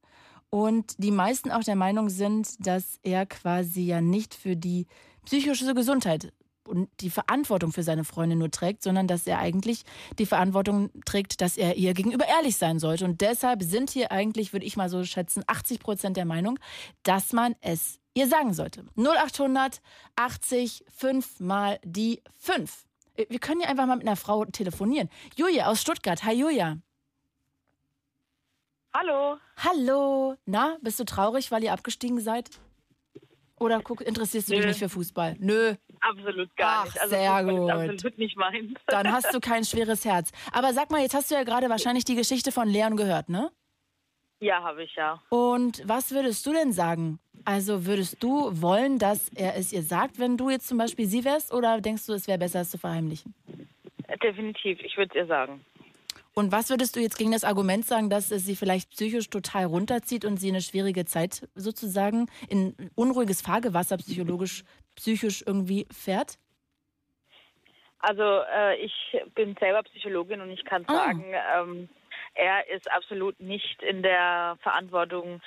Und die meisten auch der Meinung sind, dass er quasi ja nicht für die psychische Gesundheit und die Verantwortung für seine Freundin nur trägt, sondern dass er eigentlich die Verantwortung trägt, dass er ihr gegenüber ehrlich sein sollte. Und deshalb sind hier eigentlich, würde ich mal so schätzen, 80 Prozent der Meinung, dass man es ihr sagen sollte. 0800 80 5 mal die 5. Wir können ja einfach mal mit einer Frau telefonieren. Julia aus Stuttgart. Hi Julia. Hallo. Hallo. Na, bist du traurig, weil ihr abgestiegen seid? Oder guck, interessierst du dich Nö. nicht für Fußball? Nö. Absolut gar Ach, nicht. Also sehr gut. Absolut nicht meins. Dann hast du kein schweres Herz. Aber sag mal, jetzt hast du ja gerade wahrscheinlich die Geschichte von Leon gehört, ne? Ja, habe ich ja. Und was würdest du denn sagen? Also würdest du wollen, dass er es ihr sagt, wenn du jetzt zum Beispiel sie wärst? Oder denkst du, es wäre besser, es zu verheimlichen? Definitiv. Ich würde es ihr sagen. Und was würdest du jetzt gegen das Argument sagen, dass es sie vielleicht psychisch total runterzieht und sie eine schwierige Zeit sozusagen in unruhiges Fahrgewasser psychologisch, psychisch irgendwie fährt? Also äh, ich bin selber Psychologin und ich kann Ah. sagen, ähm, er ist absolut nicht in der Verantwortung,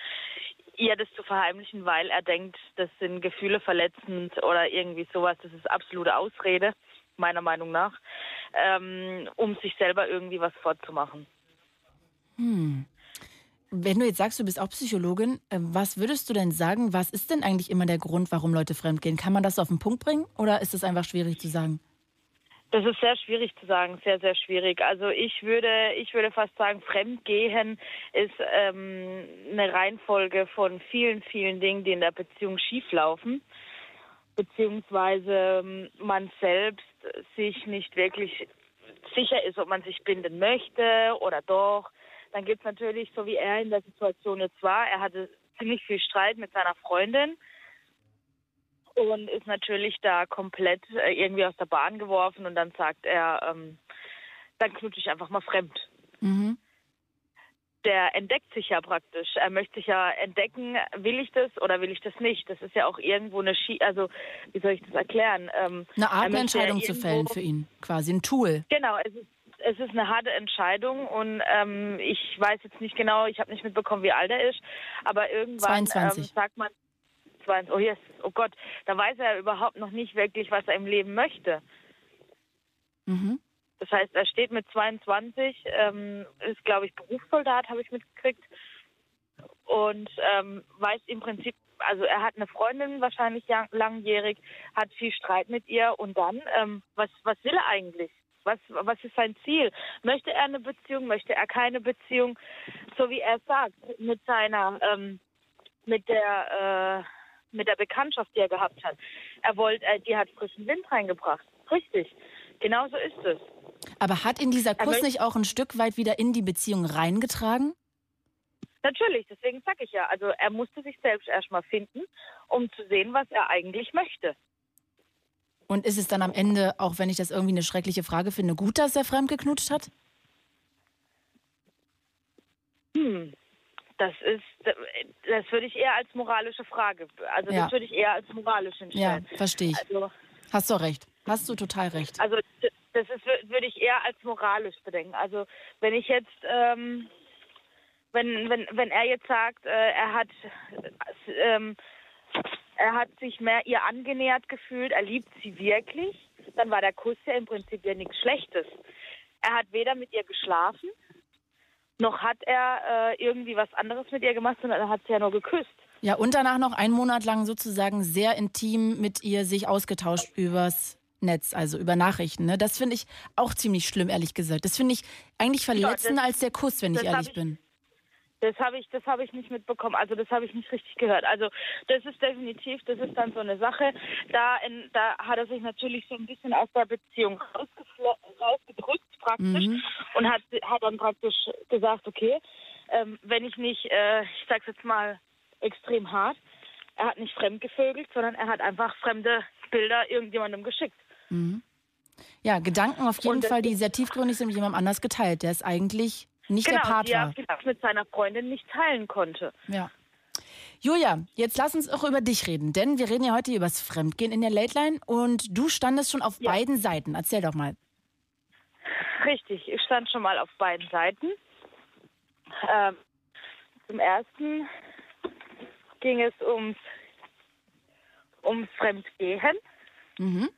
ihr das zu verheimlichen, weil er denkt, das sind Gefühle verletzend oder irgendwie sowas. Das ist absolute Ausrede, meiner Meinung nach, ähm, um sich selber irgendwie was vorzumachen. Wenn du jetzt sagst, du bist auch Psychologin, äh, was würdest du denn sagen, was ist denn eigentlich immer der Grund, warum Leute fremdgehen? Kann man das auf den Punkt bringen oder ist es einfach schwierig zu sagen? Das ist sehr schwierig zu sagen, sehr, sehr schwierig. Also ich würde, ich würde fast sagen, Fremdgehen ist ähm, eine Reihenfolge von vielen, vielen Dingen, die in der Beziehung schieflaufen, beziehungsweise ähm, man selbst sich nicht wirklich sicher ist, ob man sich binden möchte oder doch. Dann gibt es natürlich, so wie er in der Situation jetzt war, er hatte ziemlich viel Streit mit seiner Freundin und ist natürlich da komplett äh, irgendwie aus der Bahn geworfen und dann sagt er, ähm, dann knutsche ich einfach mal fremd. Mhm. Der entdeckt sich ja praktisch. Er möchte sich ja entdecken, will ich das oder will ich das nicht? Das ist ja auch irgendwo eine Schie also wie soll ich das erklären? Ähm, Eine Art, eine möchte ja Entscheidung zu fällen für ihn, quasi ein Tool. Genau, es ist, es ist eine harte Entscheidung und ähm, ich weiß jetzt nicht genau, ich habe nicht mitbekommen, wie alt er ist, aber irgendwann 22. Ähm, sagt man, 22, oh, yes, oh Gott, da weiß er überhaupt noch nicht wirklich, was er im Leben möchte. Mhm. Das heißt, er steht mit 22, ähm, ist, glaube ich, Berufssoldat, habe ich mitgekriegt. Und ähm, weiß im Prinzip, also er hat eine Freundin wahrscheinlich lang- langjährig, hat viel Streit mit ihr und dann, ähm, was, was will er eigentlich? Was, was ist sein Ziel? Möchte er eine Beziehung? Möchte er keine Beziehung? So wie er sagt, mit seiner, ähm, mit der, äh, mit der Bekanntschaft, die er gehabt hat. Er wollte, äh, die hat frischen Wind reingebracht. Richtig. Genau so ist es. Aber hat ihn dieser Kuss nicht auch ein Stück weit wieder in die Beziehung reingetragen? Natürlich, deswegen sage ich ja. Also er musste sich selbst erstmal finden, um zu sehen, was er eigentlich möchte. Und ist es dann am Ende, auch wenn ich das irgendwie eine schreckliche Frage finde, gut, dass er fremdgeknutscht hat? Hm. Das ist, das würde ich eher als moralische Frage, also Ja. das würde ich eher als moralisch Ja, hinstellen. verstehe ich. Also, Hast du recht. Hast du total recht. also das ist, würde ich eher als moralisch bedenken. Also wenn ich jetzt, ähm, wenn, wenn, wenn er jetzt sagt, äh, er hat, äh, ähm, er hat sich mehr ihr angenähert gefühlt, er liebt sie wirklich, dann war der Kuss ja im Prinzip ja nichts Schlechtes. Er hat weder mit ihr geschlafen, noch hat er äh, irgendwie was anderes mit ihr gemacht, sondern er hat sie ja nur geküsst. Ja, und danach noch einen Monat lang sozusagen sehr intim mit ihr sich ausgetauscht übers Netz, also über Nachrichten. Ne? Das finde ich auch ziemlich schlimm, ehrlich gesagt. Das finde ich eigentlich verletzender als der Kuss, wenn ich ehrlich ich- bin. Das habe ich, das habe ich nicht mitbekommen. Also das habe ich nicht richtig gehört. Also das ist definitiv, das ist dann so eine Sache. Da, in, da hat er sich natürlich so ein bisschen aus der Beziehung rausgedrückt praktisch Mhm. und hat, hat dann praktisch gesagt, okay, ähm, wenn ich nicht, äh, ich sag's jetzt mal extrem hart, er hat nicht fremd gevögelt, sondern er hat einfach fremde Bilder irgendjemandem geschickt. Ja, Gedanken auf jeden Und Fall, die sehr tiefgründig sind, mit jemandem anders geteilt. Der ist eigentlich nicht genau, der Part die er vielleicht mit seiner Freundin nicht teilen konnte. Ja. Julia, jetzt lass uns auch über dich reden, denn wir reden ja heute über das Fremdgehen in der Late Line und du standest schon auf Ja. beiden Seiten. Erzähl doch mal. Richtig, ich stand schon mal auf beiden Seiten. Ähm, zum ersten ging es ums, ums Fremdgehen. Mhm.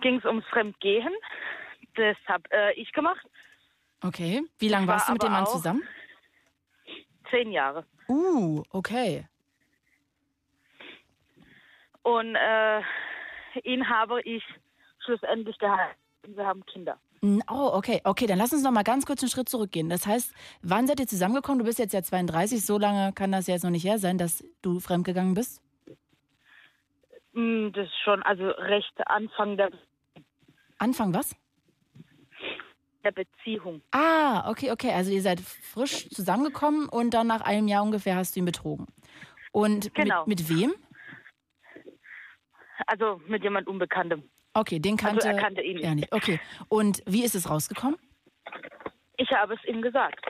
Ging es ums Fremdgehen. Das habe äh, ich gemacht. Okay. Wie lange war warst du mit dem Mann zusammen? Zehn Jahre. Uh, okay. Und äh, ihn habe ich schlussendlich geheiratet. Wir haben Kinder. Oh, okay. Okay, dann lass uns noch mal ganz kurz einen Schritt zurückgehen. Das heißt, wann seid ihr zusammengekommen? Du bist jetzt ja 32, so lange kann das ja jetzt noch nicht her sein, dass du fremdgegangen bist? Mm, Das ist schon also recht Anfang der, Anfang was? der Beziehung. Ah, okay, okay. Also ihr seid frisch zusammengekommen und dann nach einem Jahr ungefähr hast du ihn betrogen. Und Genau. mit, mit wem? Also mit jemand Unbekanntem. Okay, den kannte Also er kannte ihn nicht. er nicht. Okay. Und wie ist es rausgekommen? Ich habe es ihm gesagt.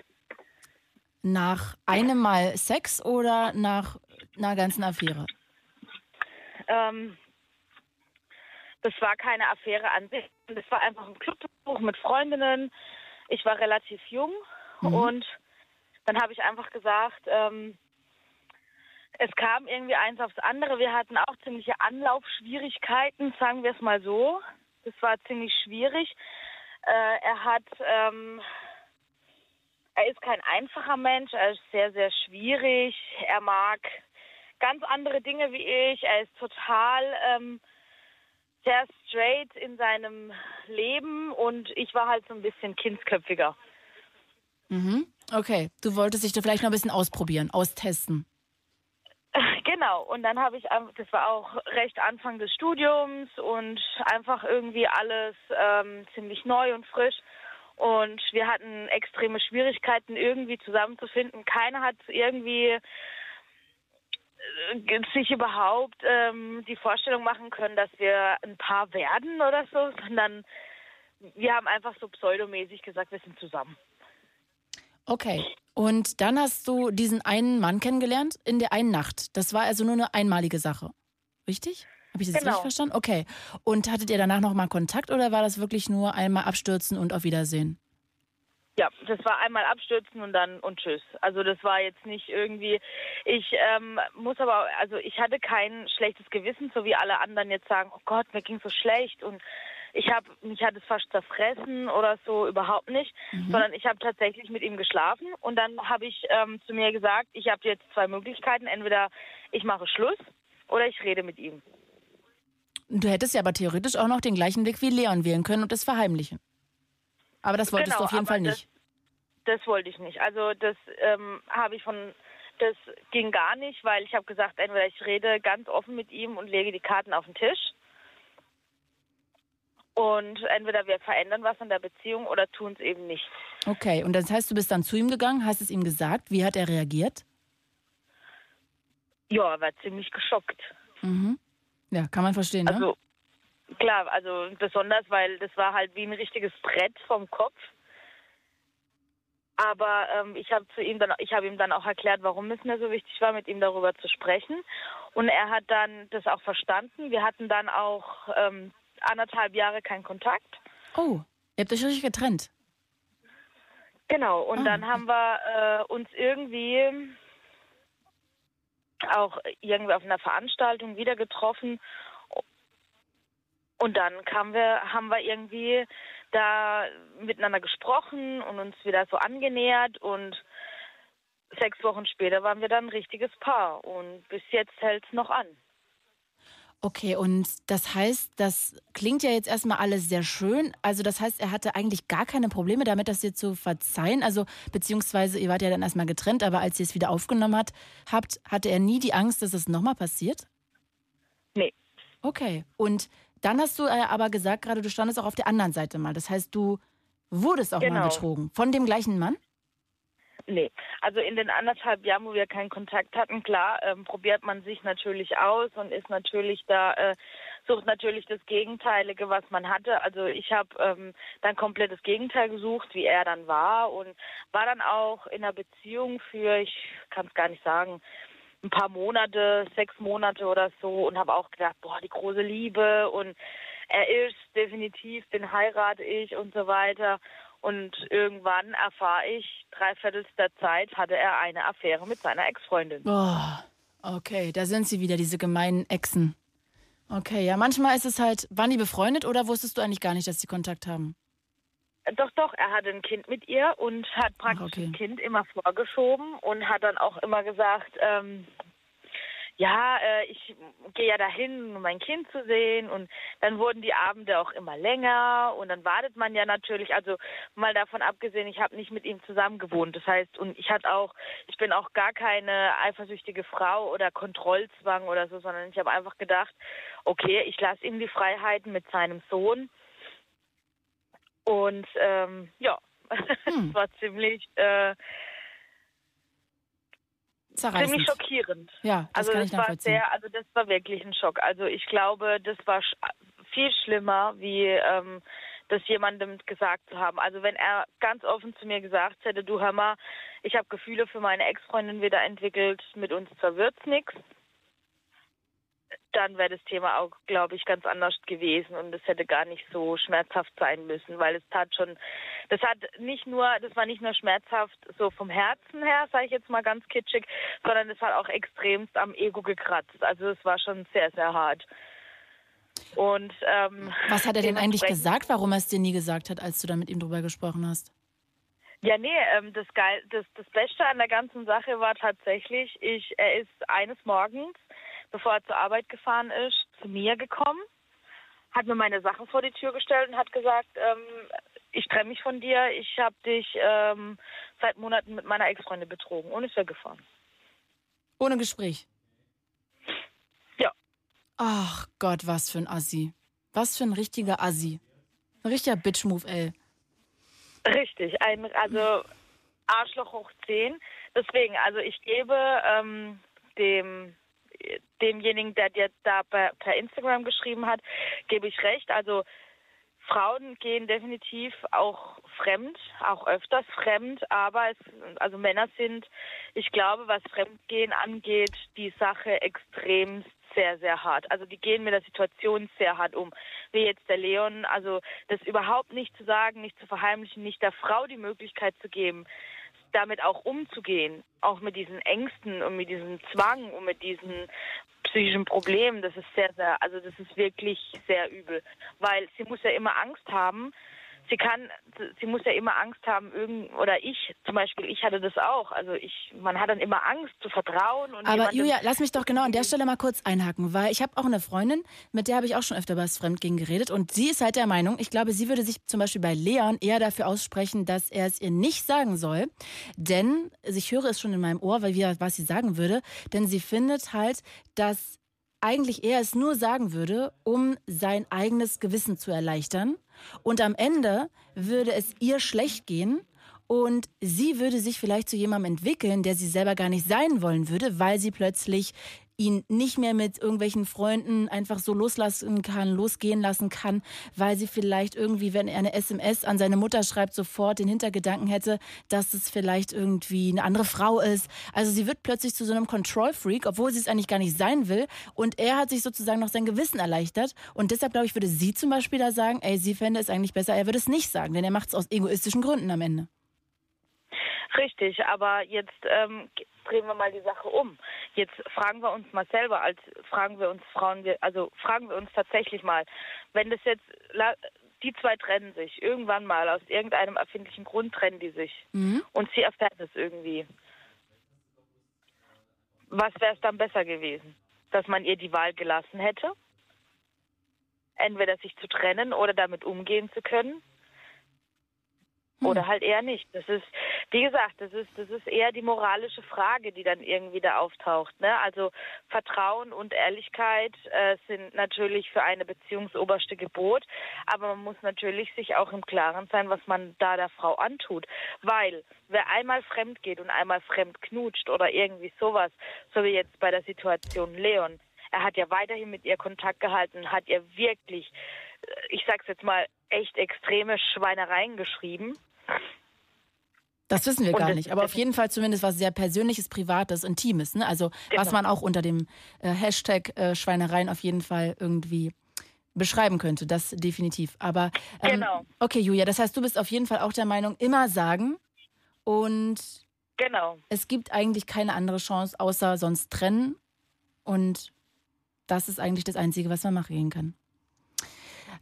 Nach einem Mal Sex oder nach einer ganzen Affäre? Ähm, das war keine Affäre an sich. Das war einfach ein Clubbesuch mit Freundinnen. Ich war relativ jung Mhm. und dann habe ich einfach gesagt, ähm, es kam irgendwie eins aufs andere. Wir hatten auch ziemliche Anlaufschwierigkeiten, sagen wir es mal so. Das war ziemlich schwierig. Äh, er hat, ähm, er ist kein einfacher Mensch. Er ist sehr, sehr schwierig. Er mag ganz andere Dinge wie ich. Er ist total ähm, sehr straight in seinem Leben und ich war halt so ein bisschen kindsköpfiger. Mhm. Okay. Du wolltest dich da vielleicht noch ein bisschen ausprobieren, austesten. Genau, und dann habe ich, das war auch recht Anfang des Studiums und einfach irgendwie alles ähm, ziemlich neu und frisch. Und wir hatten extreme Schwierigkeiten, irgendwie zusammenzufinden. Keiner hat irgendwie äh, sich überhaupt ähm, die Vorstellung machen können, dass wir ein Paar werden oder so, sondern wir haben einfach so pseudomäßig gesagt, wir sind zusammen. Okay. Und dann hast du diesen einen Mann kennengelernt in der einen Nacht. Das war also nur eine einmalige Sache. Richtig? Habe ich das Genau. richtig verstanden? Okay. Und hattet ihr danach nochmal Kontakt oder war das wirklich nur einmal abstürzen und auf Wiedersehen? Ja, das war einmal abstürzen und dann und tschüss. Also das war jetzt nicht irgendwie. Ich ähm, muss aber, also ich hatte kein schlechtes Gewissen, so wie alle anderen jetzt sagen, oh Gott, mir ging so schlecht und ich habe mich hat es fast zerfressen oder so überhaupt nicht, sondern ich habe tatsächlich mit ihm geschlafen und dann habe ich ähm, zu mir gesagt, ich habe jetzt zwei Möglichkeiten, entweder ich mache Schluss oder ich rede mit ihm. Du hättest ja aber theoretisch auch noch den gleichen Weg wie Leon wählen können und es verheimlichen. Aber das wolltest Genau, du auf jeden Fall nicht. Das wollte ich nicht. Also das ähm, habe ich von, das ging gar nicht, weil ich habe gesagt, entweder ich rede ganz offen mit ihm und lege die Karten auf den Tisch. Und entweder wir verändern was an der Beziehung oder tun es eben nicht. Okay, und das heißt, du bist dann zu ihm gegangen, hast es ihm gesagt. Wie hat er reagiert? Ja, er war ziemlich geschockt. Mhm. Ja, kann man verstehen, ne? Also klar, also besonders, weil das war halt wie ein richtiges Brett vom Kopf. Aber ähm, ich habe zu ihm dann, ich habe ihm dann auch erklärt, warum es mir so wichtig war, mit ihm darüber zu sprechen. Und er hat dann das auch verstanden. Wir hatten dann auch ähm, anderthalb Jahre keinen Kontakt. Oh, ihr habt euch richtig getrennt. Genau. Und Ah, dann haben wir äh, uns irgendwie auch irgendwie auf einer Veranstaltung wieder getroffen. Und dann kamen wir, haben wir irgendwie da miteinander gesprochen und uns wieder so angenähert und sechs Wochen später waren wir dann ein richtiges Paar und bis jetzt hält es noch an. Okay, und das heißt, das klingt ja jetzt erstmal alles sehr schön. Also das heißt, er hatte eigentlich gar keine Probleme damit, das dir zu verzeihen. Also beziehungsweise ihr wart ja dann erstmal getrennt, aber als ihr es wieder aufgenommen hat, habt, hatte er nie die Angst, dass es nochmal passiert? Nee. Okay. Und dann hast du äh, aber gesagt, gerade du standest auch auf der anderen Seite mal. Das heißt, du wurdest auch mal Genau. betrogen. Von dem gleichen Mann? Nee, also in den anderthalb Jahren, wo wir keinen Kontakt hatten, klar, ähm, probiert man sich natürlich aus und ist natürlich da äh, sucht natürlich das Gegenteilige, was man hatte. Also ich habe ähm, dann komplett das Gegenteil gesucht, wie er dann war und war dann auch in einer Beziehung für, ich kann es gar nicht sagen, ein paar Monate, sechs Monate oder so und habe auch gedacht, boah, die große Liebe und er ist definitiv, den heirate ich und so weiter. Und irgendwann erfahre ich, drei Viertel der Zeit hatte er eine Affäre mit seiner Ex-Freundin. Boah, okay, da sind sie wieder, diese gemeinen Exen. Okay, ja, manchmal ist es halt, waren die befreundet oder wusstest du eigentlich gar nicht, dass sie Kontakt haben? Doch, doch, er hatte ein Kind mit ihr und hat praktisch okay. das Kind immer vorgeschoben und hat dann auch immer gesagt, ähm, ja, äh, ich gehe ja dahin, um mein Kind zu sehen. Und dann wurden die Abende auch immer länger. Und dann wartet man ja natürlich, also mal davon abgesehen, ich habe nicht mit ihm zusammen gewohnt. Das heißt, und ich hatte auch, ich bin auch gar keine eifersüchtige Frau oder Kontrollzwang oder so, sondern ich habe einfach gedacht, okay, ich lasse ihm die Freiheiten mit seinem Sohn. Und ähm, ja, Hm. es war ziemlich, äh, Zerreißend. ziemlich schockierend. Ja, das also kann das ich war sehr, also das war wirklich ein Schock. Also ich glaube, das war sch viel schlimmer, wie ähm, das jemandem gesagt zu haben. Also wenn er ganz offen zu mir gesagt hätte, du hör mal, ich habe Gefühle für meine Ex-Freundin wieder entwickelt, mit uns zwar wird's nix, dann wäre das Thema auch, glaube ich, ganz anders gewesen und es hätte gar nicht so schmerzhaft sein müssen, weil es tat schon, das hat nicht nur, das war nicht nur schmerzhaft so vom Herzen her, sage ich jetzt mal ganz kitschig, sondern es hat auch extremst am Ego gekratzt. Also es war schon sehr, sehr hart. Und ähm, Was hat er denn eigentlich gesagt, warum er es dir nie gesagt hat, als du da mit ihm drüber gesprochen hast? Ja, nee, ähm, das, geil, das, das Beste an der ganzen Sache war tatsächlich, ich, er ist eines Morgens, bevor er zur Arbeit gefahren ist, zu mir gekommen, hat mir meine Sachen vor die Tür gestellt und hat gesagt, ähm, ich trenne mich von dir, ich habe dich ähm, seit Monaten mit meiner Ex-Freundin betrogen und ist weggefahren. Ohne Gespräch. Ja. Ach Gott, was für ein Assi. Was für ein richtiger Assi. Ein richtiger Bitch-Move, ey. Richtig, ein, also Arschloch hoch 10. Deswegen, also ich gebe ähm, dem demjenigen, der dir da per, per Instagram geschrieben hat, gebe ich recht. Also Frauen gehen definitiv auch fremd, auch öfters fremd, aber es, also Männer sind, ich glaube, was Fremdgehen angeht, die Sache extrem sehr, sehr hart. Also die gehen mit der Situation sehr hart um. Wie jetzt der Leon, also das überhaupt nicht zu sagen, nicht zu verheimlichen, nicht der Frau die Möglichkeit zu geben, damit auch umzugehen, auch mit diesen Ängsten und mit diesem Zwang und mit diesen psychischen Problemen, das ist sehr, sehr, also das ist wirklich sehr übel, weil sie muss ja immer Angst haben. Sie kann, sie muss ja immer Angst haben, irgend oder ich zum Beispiel, ich hatte das auch. Also ich, man hat dann immer Angst zu vertrauen und Aber Julia, lass mich doch genau an der Stelle mal kurz einhaken, weil ich habe auch eine Freundin, mit der habe ich auch schon öfter über das Fremdgehen geredet und sie ist halt der Meinung, ich glaube, sie würde sich zum Beispiel bei Leon eher dafür aussprechen, dass er es ihr nicht sagen soll, denn also ich höre es schon in meinem Ohr, weil wir, was sie sagen würde, denn sie findet halt, dass eigentlich er es nur sagen würde, um sein eigenes Gewissen zu erleichtern. Und am Ende würde es ihr schlecht gehen und sie würde sich vielleicht zu jemandem entwickeln, der sie selber gar nicht sein wollen würde, weil sie plötzlich ihn nicht mehr mit irgendwelchen Freunden einfach so loslassen kann, losgehen lassen kann, weil sie vielleicht irgendwie, wenn er eine SMS an seine Mutter schreibt, sofort den Hintergedanken hätte, dass es vielleicht irgendwie eine andere Frau ist. Also sie wird plötzlich zu so einem Control-Freak, obwohl sie es eigentlich gar nicht sein will. Und er hat sich sozusagen noch sein Gewissen erleichtert. Und deshalb, glaube ich, würde sie zum Beispiel da sagen, ey, sie fände es eigentlich besser, er würde es nicht sagen, denn er macht es aus egoistischen Gründen am Ende. Richtig, aber jetzt ähm, drehen wir mal die Sache um. Jetzt fragen wir uns mal selber, als fragen wir uns Frauen, also fragen wir uns tatsächlich mal, wenn das jetzt die zwei trennen sich irgendwann mal aus irgendeinem erfindlichen Grund trennen die sich Mhm. und sie erfährt es irgendwie. Was wäre es dann besser gewesen, dass man ihr die Wahl gelassen hätte? Entweder sich zu trennen oder damit umgehen zu können oder halt eher nicht. Das ist, wie gesagt, das ist, das ist eher die moralische Frage, die dann irgendwie da auftaucht. Ne? Also Vertrauen und Ehrlichkeit äh, sind natürlich für eine Beziehung das oberste Gebot, aber man muss natürlich sich auch im Klaren sein, was man da der Frau antut. Weil wer einmal fremd geht und einmal fremd knutscht oder irgendwie sowas, so wie jetzt bei der Situation Leon, er hat ja weiterhin mit ihr Kontakt gehalten, hat ihr wirklich, ich sag's jetzt mal, echt extreme Schweinereien geschrieben. Das wissen wir Und gar nicht. Aber auf jeden Fall zumindest was sehr Persönliches, Privates, Intimes. Ne? Also was Genau. man auch unter dem äh, Hashtag äh, Schweinereien auf jeden Fall irgendwie beschreiben könnte. Das definitiv. Aber ähm, Genau. okay, Julia, das heißt, du bist auf jeden Fall auch der Meinung, immer sagen. Und Genau. es gibt eigentlich keine andere Chance, außer sonst trennen. Und das ist eigentlich das Einzige, was man machen kann.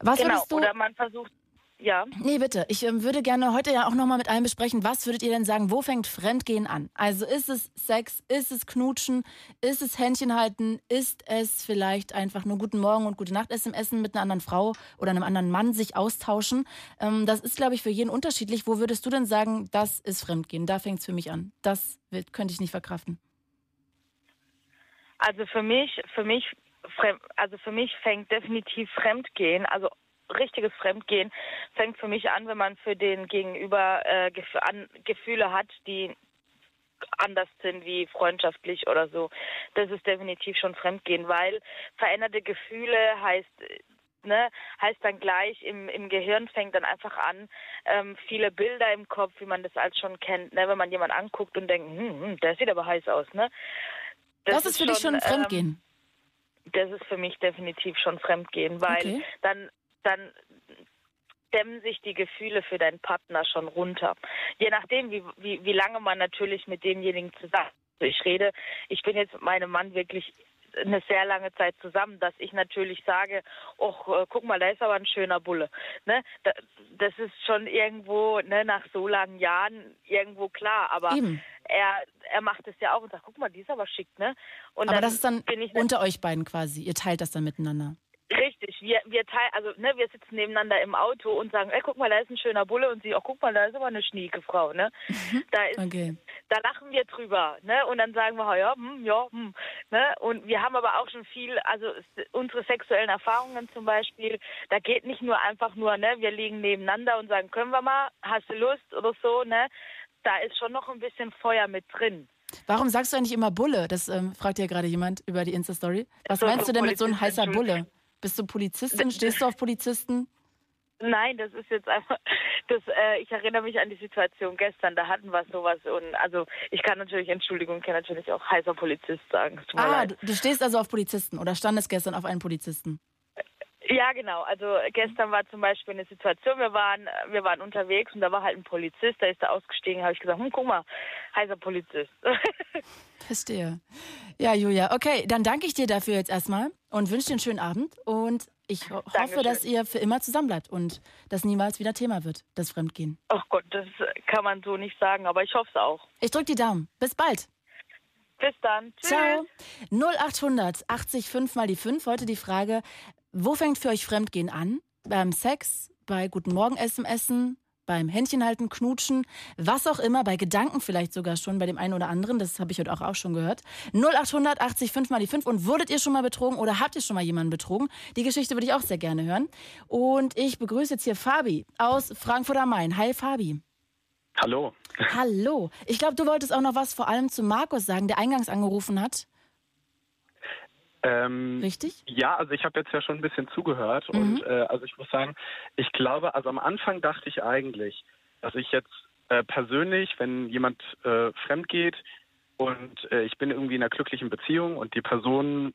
Was genau. würdest du. Oder man versucht, ja. Nee, bitte. Ich ähm, würde gerne heute ja auch nochmal mit allen besprechen, was würdet ihr denn sagen, wo fängt Fremdgehen an? Also ist es Sex, ist es Knutschen, ist es Händchen halten, ist es vielleicht einfach nur Guten Morgen und Gute Nacht SMS mit einer anderen Frau oder einem anderen Mann sich austauschen? Ähm, das ist, glaube ich, für jeden unterschiedlich. Wo würdest du denn sagen, das ist Fremdgehen? Da fängt es für mich an. Das wird, könnte ich nicht verkraften. Also für mich, für mich, also für mich fängt definitiv Fremdgehen, also richtiges Fremdgehen fängt für mich an, wenn man für den Gegenüber äh, Gef an, Gefühle hat, die anders sind wie freundschaftlich oder so. Das ist definitiv schon Fremdgehen, weil veränderte Gefühle heißt Ne, heißt dann gleich im, im Gehirn fängt dann einfach an, ähm, viele Bilder im Kopf, wie man das als schon kennt, ne, wenn man jemanden anguckt und denkt, hm, hm, der sieht aber heiß aus, ne? Das, ist für dich schon ähm, Fremdgehen. Das ist für mich definitiv schon Fremdgehen, weil Okay. dann, dann dämmen sich die Gefühle für deinen Partner schon runter. Je nachdem, wie, wie, wie lange man natürlich mit demjenigen zusammen also ich rede, ich bin jetzt mit meinem Mann wirklich eine sehr lange Zeit zusammen, dass ich natürlich sage, och, äh, guck mal, da ist aber ein schöner Bulle. Ne? Da, das ist schon irgendwo, ne, nach so langen Jahren irgendwo klar, aber Eben. er, er macht es ja auch und sagt, guck mal, die ist aber schick, ne? Und Aber das ist dann bin ich unter euch beiden quasi. Ihr teilt das dann miteinander. Richtig, wir, wir teilen, also ne, wir sitzen nebeneinander im Auto und sagen, ey, guck mal, da ist ein schöner Bulle und sie, oh, guck mal, da ist aber eine schnieke Frau, ne? Da ist, Okay. da lachen wir drüber, ne? Und dann sagen wir, ja, hm, ja, hm, ne? Und wir haben aber auch schon viel, also unsere sexuellen Erfahrungen zum Beispiel, da geht nicht nur einfach nur, ne, wir liegen nebeneinander und sagen, können wir mal, hast du Lust oder so, ne? Da ist schon noch ein bisschen Feuer mit drin. Warum sagst du eigentlich immer Bulle? Das ähm, fragt ja gerade jemand über die Insta-Story. Was So, meinst so du denn mit so einem heißer Bulle? Bist du Polizistin? Stehst du auf Polizisten? Nein, das ist jetzt einfach, das, äh, ich erinnere mich an die Situation gestern, da hatten wir sowas und also ich kann natürlich, Entschuldigung, kann natürlich auch heißer Polizist sagen. Ah, leid. du, du stehst also auf Polizisten oder standest gestern auf einen Polizisten. Ja, genau. Also gestern war zum Beispiel eine Situation, wir waren, wir waren unterwegs und da war halt ein Polizist, da ist er ausgestiegen, habe ich gesagt, hm, guck mal, heißer Polizist. Verstehe. Ja, Julia. Okay, dann danke ich dir dafür jetzt erstmal und wünsche dir einen schönen Abend. Und ich ho hoffe, Dankeschön. dass ihr für immer zusammen bleibt und das niemals wieder Thema wird, das Fremdgehen. Ach Gott, das kann man so nicht sagen, aber ich hoffe es auch. Ich drücke die Daumen. Bis bald. Bis dann. Tschüss. Ciao. 0800 80 5 mal die 5. Heute die Frage, wo fängt für euch Fremdgehen an? Beim Sex, bei Guten Morgen SMSen, beim Händchenhalten, Knutschen, was auch immer, bei Gedanken vielleicht sogar schon bei dem einen oder anderen. Das habe ich heute auch, auch schon gehört. 0800 80 5 mal die 5. Und wurdet ihr schon mal betrogen oder habt ihr schon mal jemanden betrogen? Die Geschichte würde ich auch sehr gerne hören. Und ich begrüße jetzt hier Fabi aus Frankfurt am Main. Hi Fabi. Hallo. Hallo. Ich glaube, du wolltest auch noch was vor allem zu Markus sagen, der eingangs angerufen hat. Ähm, Richtig? ja, also ich habe jetzt ja schon ein bisschen zugehört Mhm. und äh, also ich muss sagen, ich glaube, also am Anfang dachte ich eigentlich, dass ich jetzt äh, persönlich, wenn jemand äh, fremd geht und äh, ich bin irgendwie in einer glücklichen Beziehung und die Person,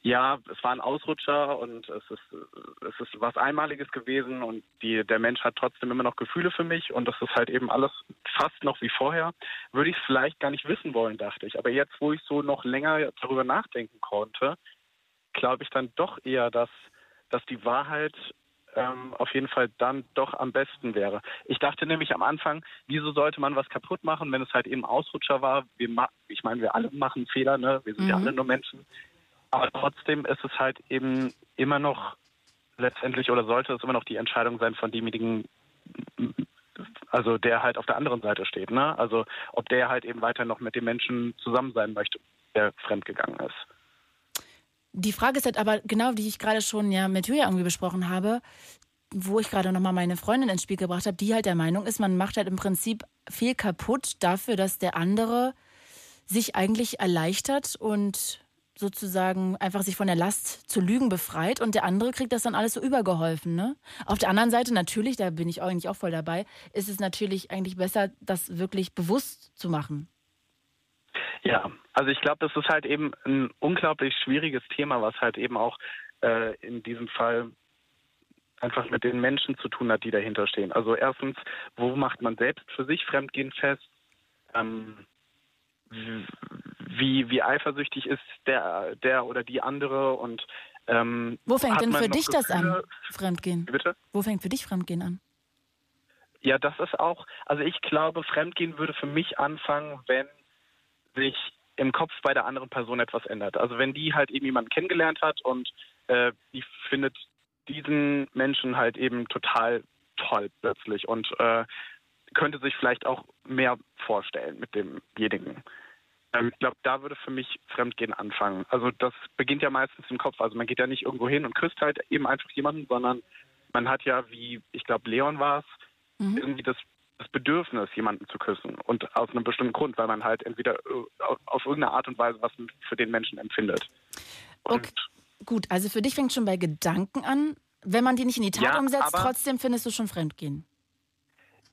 ja, es war ein Ausrutscher und es ist, es ist was Einmaliges gewesen und die, der Mensch hat trotzdem immer noch Gefühle für mich und das ist halt eben alles fast noch wie vorher, würde ich es vielleicht gar nicht wissen wollen, dachte ich. Aber jetzt, wo ich so noch länger darüber nachdenken konnte, glaube ich dann doch eher, dass, dass die Wahrheit ähm, auf jeden Fall dann doch am besten wäre. Ich dachte nämlich am Anfang, wieso sollte man was kaputt machen, wenn es halt eben Ausrutscher war? Wir ma ich meine, wir alle machen Fehler, ne? Wir sind ja Mhm. alle nur Menschen. Aber trotzdem ist es halt eben immer noch letztendlich oder sollte es immer noch die Entscheidung sein von demjenigen, also der halt auf der anderen Seite steht, ne? Also ob der halt eben weiter noch mit dem Menschen zusammen sein möchte, der fremdgegangen ist. Die Frage ist halt aber genau, die ich gerade schon ja mit Julia irgendwie besprochen habe, wo ich gerade nochmal meine Freundin ins Spiel gebracht habe, die halt der Meinung ist, man macht halt im Prinzip viel kaputt dafür, dass der andere sich eigentlich erleichtert und sozusagen einfach sich von der Last zu lügen befreit und der andere kriegt das dann alles so übergeholfen. Ne? Auf der anderen Seite natürlich, da bin ich eigentlich auch voll dabei, ist es natürlich eigentlich besser, das wirklich bewusst zu machen. Ja, also ich glaube, das ist halt eben ein unglaublich schwieriges Thema, was halt eben auch äh, in diesem Fall einfach mit den Menschen zu tun hat, die dahinter stehen. Also erstens, wo macht man selbst für sich Fremdgehen fest? Ähm, wie, wie eifersüchtig ist der, der oder die andere und ähm, Wo fängt denn für dich Gefühle, das an, Fremdgehen? Bitte? Wo fängt für dich Fremdgehen an? Ja, das ist auch, also ich glaube, Fremdgehen würde für mich anfangen, wenn sich im Kopf bei der anderen Person etwas ändert. Also wenn die halt eben jemanden kennengelernt hat und äh, die findet diesen Menschen halt eben total toll plötzlich und äh, könnte sich vielleicht auch mehr vorstellen mit demjenigen. Ähm, ich glaube, da würde für mich Fremdgehen anfangen. Also das beginnt ja meistens im Kopf. Also man geht ja nicht irgendwo hin und küsst halt eben einfach jemanden, sondern man hat ja, wie ich glaube, Leon war es, Mhm. irgendwie das, das Bedürfnis, jemanden zu küssen. Und aus einem bestimmten Grund, weil man halt entweder äh, auf, irgendeine Art und Weise was für den Menschen empfindet. Und Okay. Gut, also für dich fängt schon bei Gedanken an. Wenn man die nicht in die Tat Ja, umsetzt, trotzdem findest du schon Fremdgehen.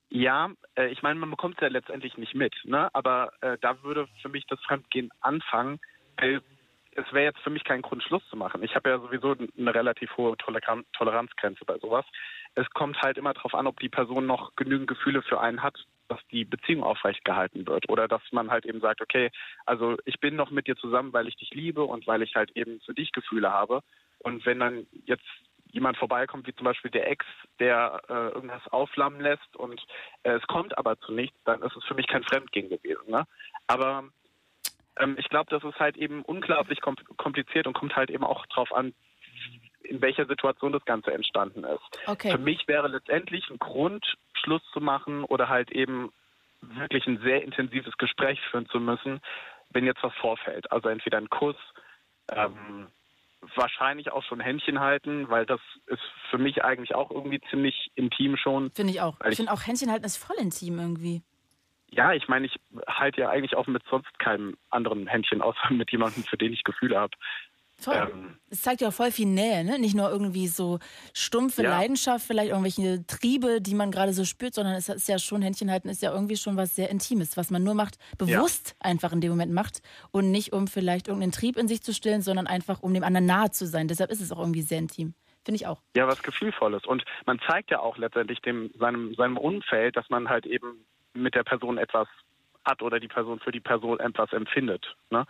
Ja, äh, ich meine, man bekommt es ja letztendlich nicht mit, ne? aber äh, da würde für mich das Fremdgehen anfangen, weil es wäre jetzt für mich kein Grund, Schluss zu machen. Ich habe ja sowieso eine relativ hohe Toleran Toleranzgrenze bei sowas. Es kommt halt immer darauf an, ob die Person noch genügend Gefühle für einen hat, dass die Beziehung aufrecht gehalten wird oder dass man halt eben sagt, okay, also ich bin noch mit dir zusammen, weil ich dich liebe und weil ich halt eben für dich Gefühle habe. Und wenn dann jetzt jemand vorbeikommt, wie zum Beispiel der Ex, der äh, irgendwas aufflammen lässt und äh, es kommt aber zu nichts, dann ist es für mich kein Fremdgehen gewesen. Ne? Aber ähm, ich glaube, das ist halt eben unglaublich kom kompliziert und kommt halt eben auch drauf an, in welcher Situation das Ganze entstanden ist. Okay. Für mich wäre letztendlich ein Grund, Schluss zu machen oder halt eben wirklich ein sehr intensives Gespräch führen zu müssen, wenn jetzt was vorfällt. Also entweder ein Kuss, ähm, wahrscheinlich auch schon Händchen halten, weil das ist für mich eigentlich auch irgendwie ziemlich intim schon. Finde ich auch. Ich ich- finde auch Händchen halten ist voll intim irgendwie. Ja, ich meine, ich halte ja eigentlich auch mit sonst keinem anderen Händchen, außer mit jemandem, für den ich Gefühle habe. Voll. Ähm. Es zeigt ja auch voll viel Nähe, ne? Nicht nur irgendwie so stumpfe Ja. Leidenschaft, vielleicht irgendwelche Triebe, die man gerade so spürt, sondern es ist ja schon, Händchen halten ist ja irgendwie schon was sehr Intimes, was man nur macht, bewusst einfach in dem Moment macht und nicht um vielleicht irgendeinen Trieb in sich zu stillen, sondern einfach um dem anderen nahe zu sein. Deshalb ist es auch irgendwie sehr intim. Finde ich auch. Ja, was Gefühlvolles. Und man zeigt ja auch letztendlich dem, seinem, seinem Umfeld, dass man halt eben mit der Person etwas hat oder die Person für die Person etwas empfindet. Ne?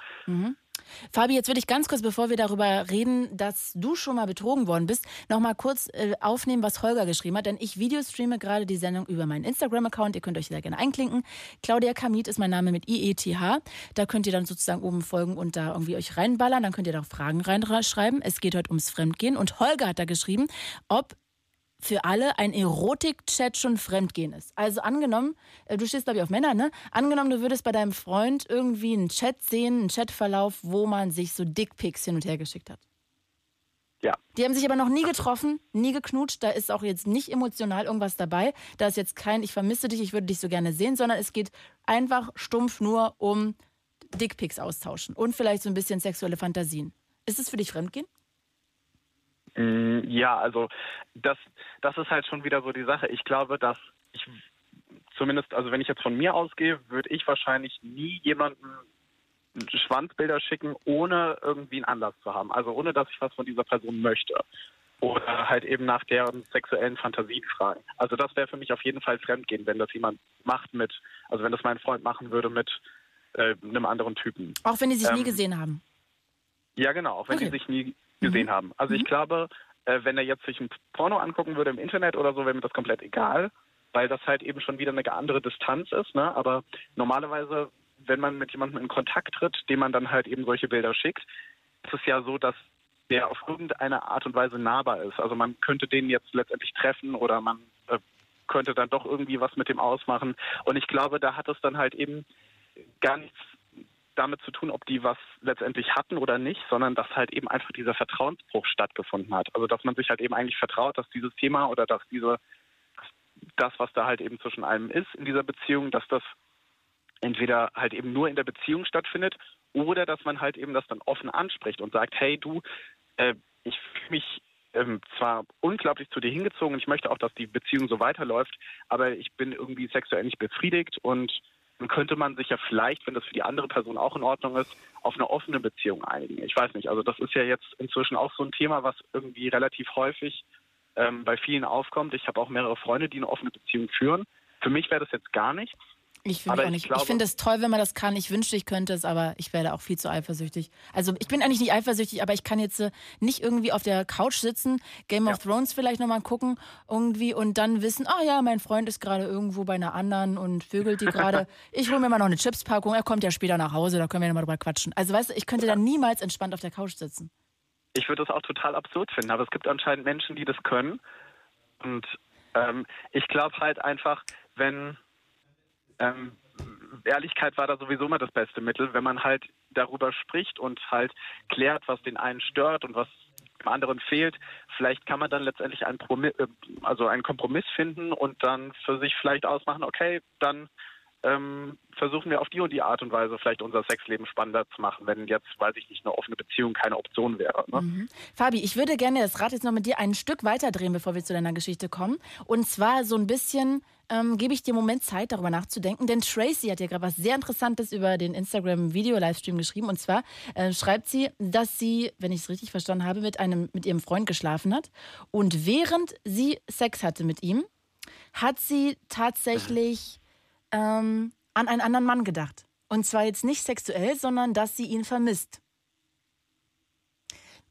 Fabi, jetzt würde ich ganz kurz, bevor wir darüber reden, dass du schon mal betrogen worden bist, noch mal kurz äh, aufnehmen, was Holger geschrieben hat. Denn ich videostreame gerade die Sendung über meinen Instagram-Account. Ihr könnt euch sehr gerne einklinken. Claudia Kamit ist mein Name mit IETH. Da könnt ihr dann sozusagen oben folgen und da irgendwie euch reinballern. Dann könnt ihr da auch Fragen reinschreiben. Es geht heute ums Fremdgehen. Und Holger hat da geschrieben, ob für alle ein Erotik-Chat schon Fremdgehen ist. Also angenommen, äh, du stehst glaube ich auf Männer, ne? Angenommen, du würdest bei deinem Freund irgendwie einen Chat sehen, einen Chatverlauf, wo man sich so Dickpics hin und her geschickt hat. Ja. Die haben sich aber noch nie getroffen, nie geknutscht. Da ist auch jetzt nicht emotional irgendwas dabei. Da ist jetzt kein, ich vermisse dich, ich würde dich so gerne sehen, sondern es geht einfach stumpf nur um Dickpics austauschen und vielleicht so ein bisschen sexuelle Fantasien. Ist es für dich Fremdgehen? Mm, Ja, also das, das ist halt schon wieder so die Sache. Ich glaube, dass ich zumindest, also wenn ich jetzt von mir ausgehe, würde ich wahrscheinlich nie jemanden Schwanzbilder schicken, ohne irgendwie einen Anlass zu haben. Also ohne, dass ich was von dieser Person möchte. Oder halt eben nach deren sexuellen Fantasien fragen. Also das wäre für mich auf jeden Fall Fremdgehen, wenn das jemand macht mit, also wenn das mein Freund machen würde mit äh, einem anderen Typen. Auch wenn die sich nie Ähm, gesehen haben. Ja, genau, auch wenn Okay. die sich nie gesehen haben. Also ich glaube, äh, wenn er jetzt sich ein Porno angucken würde im Internet oder so, wäre mir das komplett egal, weil das halt eben schon wieder eine andere Distanz ist. Ne? Aber normalerweise, wenn man mit jemandem in Kontakt tritt, dem man dann halt eben solche Bilder schickt, ist es ja so, dass der auf irgendeine Art und Weise nahbar ist. Also man könnte den jetzt letztendlich treffen oder man äh, könnte dann doch irgendwie was mit dem ausmachen. Und ich glaube, da hat es dann halt eben gar nichts damit zu tun, ob die was letztendlich hatten oder nicht, sondern dass halt eben einfach dieser Vertrauensbruch stattgefunden hat. Also dass man sich halt eben eigentlich vertraut, dass dieses Thema oder dass diese das, was da halt eben zwischen einem ist in dieser Beziehung, dass das entweder halt eben nur in der Beziehung stattfindet oder dass man halt eben das dann offen anspricht und sagt, hey du, äh, ich fühle mich ähm, zwar unglaublich zu dir hingezogen ich möchte auch, dass die Beziehung so weiterläuft, aber ich bin irgendwie sexuell nicht befriedigt und dann könnte man sich ja vielleicht, wenn das für die andere Person auch in Ordnung ist, auf eine offene Beziehung einigen. Ich weiß nicht, also das ist ja jetzt inzwischen auch so ein Thema, was irgendwie relativ häufig ähm, bei vielen aufkommt. Ich habe auch mehrere Freunde, die eine offene Beziehung führen. Für mich wäre das jetzt gar nichts. Ich finde auch nicht. Ich, ich finde es toll, wenn man das kann. Ich wünschte, ich könnte es, aber ich werde auch viel zu eifersüchtig. Also ich bin eigentlich nicht eifersüchtig, aber ich kann jetzt äh, nicht irgendwie auf der Couch sitzen, Game ja. of Thrones vielleicht nochmal gucken irgendwie und dann wissen, oh ja, mein Freund ist gerade irgendwo bei einer anderen und vögelt die gerade. ich hole mir mal noch eine Chipspackung, er kommt ja später nach Hause, da können wir ja mal drüber quatschen. Also weißt du, ich könnte dann niemals entspannt auf der Couch sitzen. Ich würde das auch total absurd finden, aber es gibt anscheinend Menschen, die das können. Und ähm, ich glaube halt einfach, wenn ähm, Ehrlichkeit war da sowieso immer das beste Mittel, wenn man halt darüber spricht und halt klärt, was den einen stört und was dem anderen fehlt. Vielleicht kann man dann letztendlich einen, Promi äh, also einen Kompromiss finden und dann für sich vielleicht ausmachen, okay, dann ähm, versuchen wir auf die und die Art und Weise vielleicht unser Sexleben spannender zu machen, wenn jetzt, weiß ich nicht, eine offene Beziehung keine Option wäre. Ne? Mhm. Fabi, ich würde gerne das Rad jetzt noch mit dir ein Stück weiter drehen, bevor wir zu deiner Geschichte kommen. Und zwar so ein bisschen ähm, gebe ich dir einen Moment Zeit, darüber nachzudenken. Denn Tracy hat ja gerade was sehr Interessantes über den Instagram-Video-Livestream geschrieben. Und zwar äh, schreibt sie, dass sie, wenn ich es richtig verstanden habe, mit, einem, mit ihrem Freund geschlafen hat. Und während sie Sex hatte mit ihm, hat sie tatsächlich ähm, an einen anderen Mann gedacht. Und zwar jetzt nicht sexuell, sondern dass sie ihn vermisst.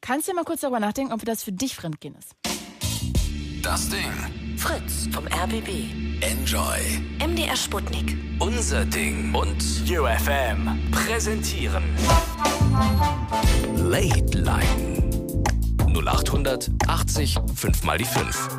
Kannst du mal kurz darüber nachdenken, ob das für dich Fremdgehen ist? Das Ding. Fritz vom RBB. Enjoy. MDR Sputnik. Unser Ding. Und UFM. Präsentieren. Late Line. 0800 80 5 mal die 5.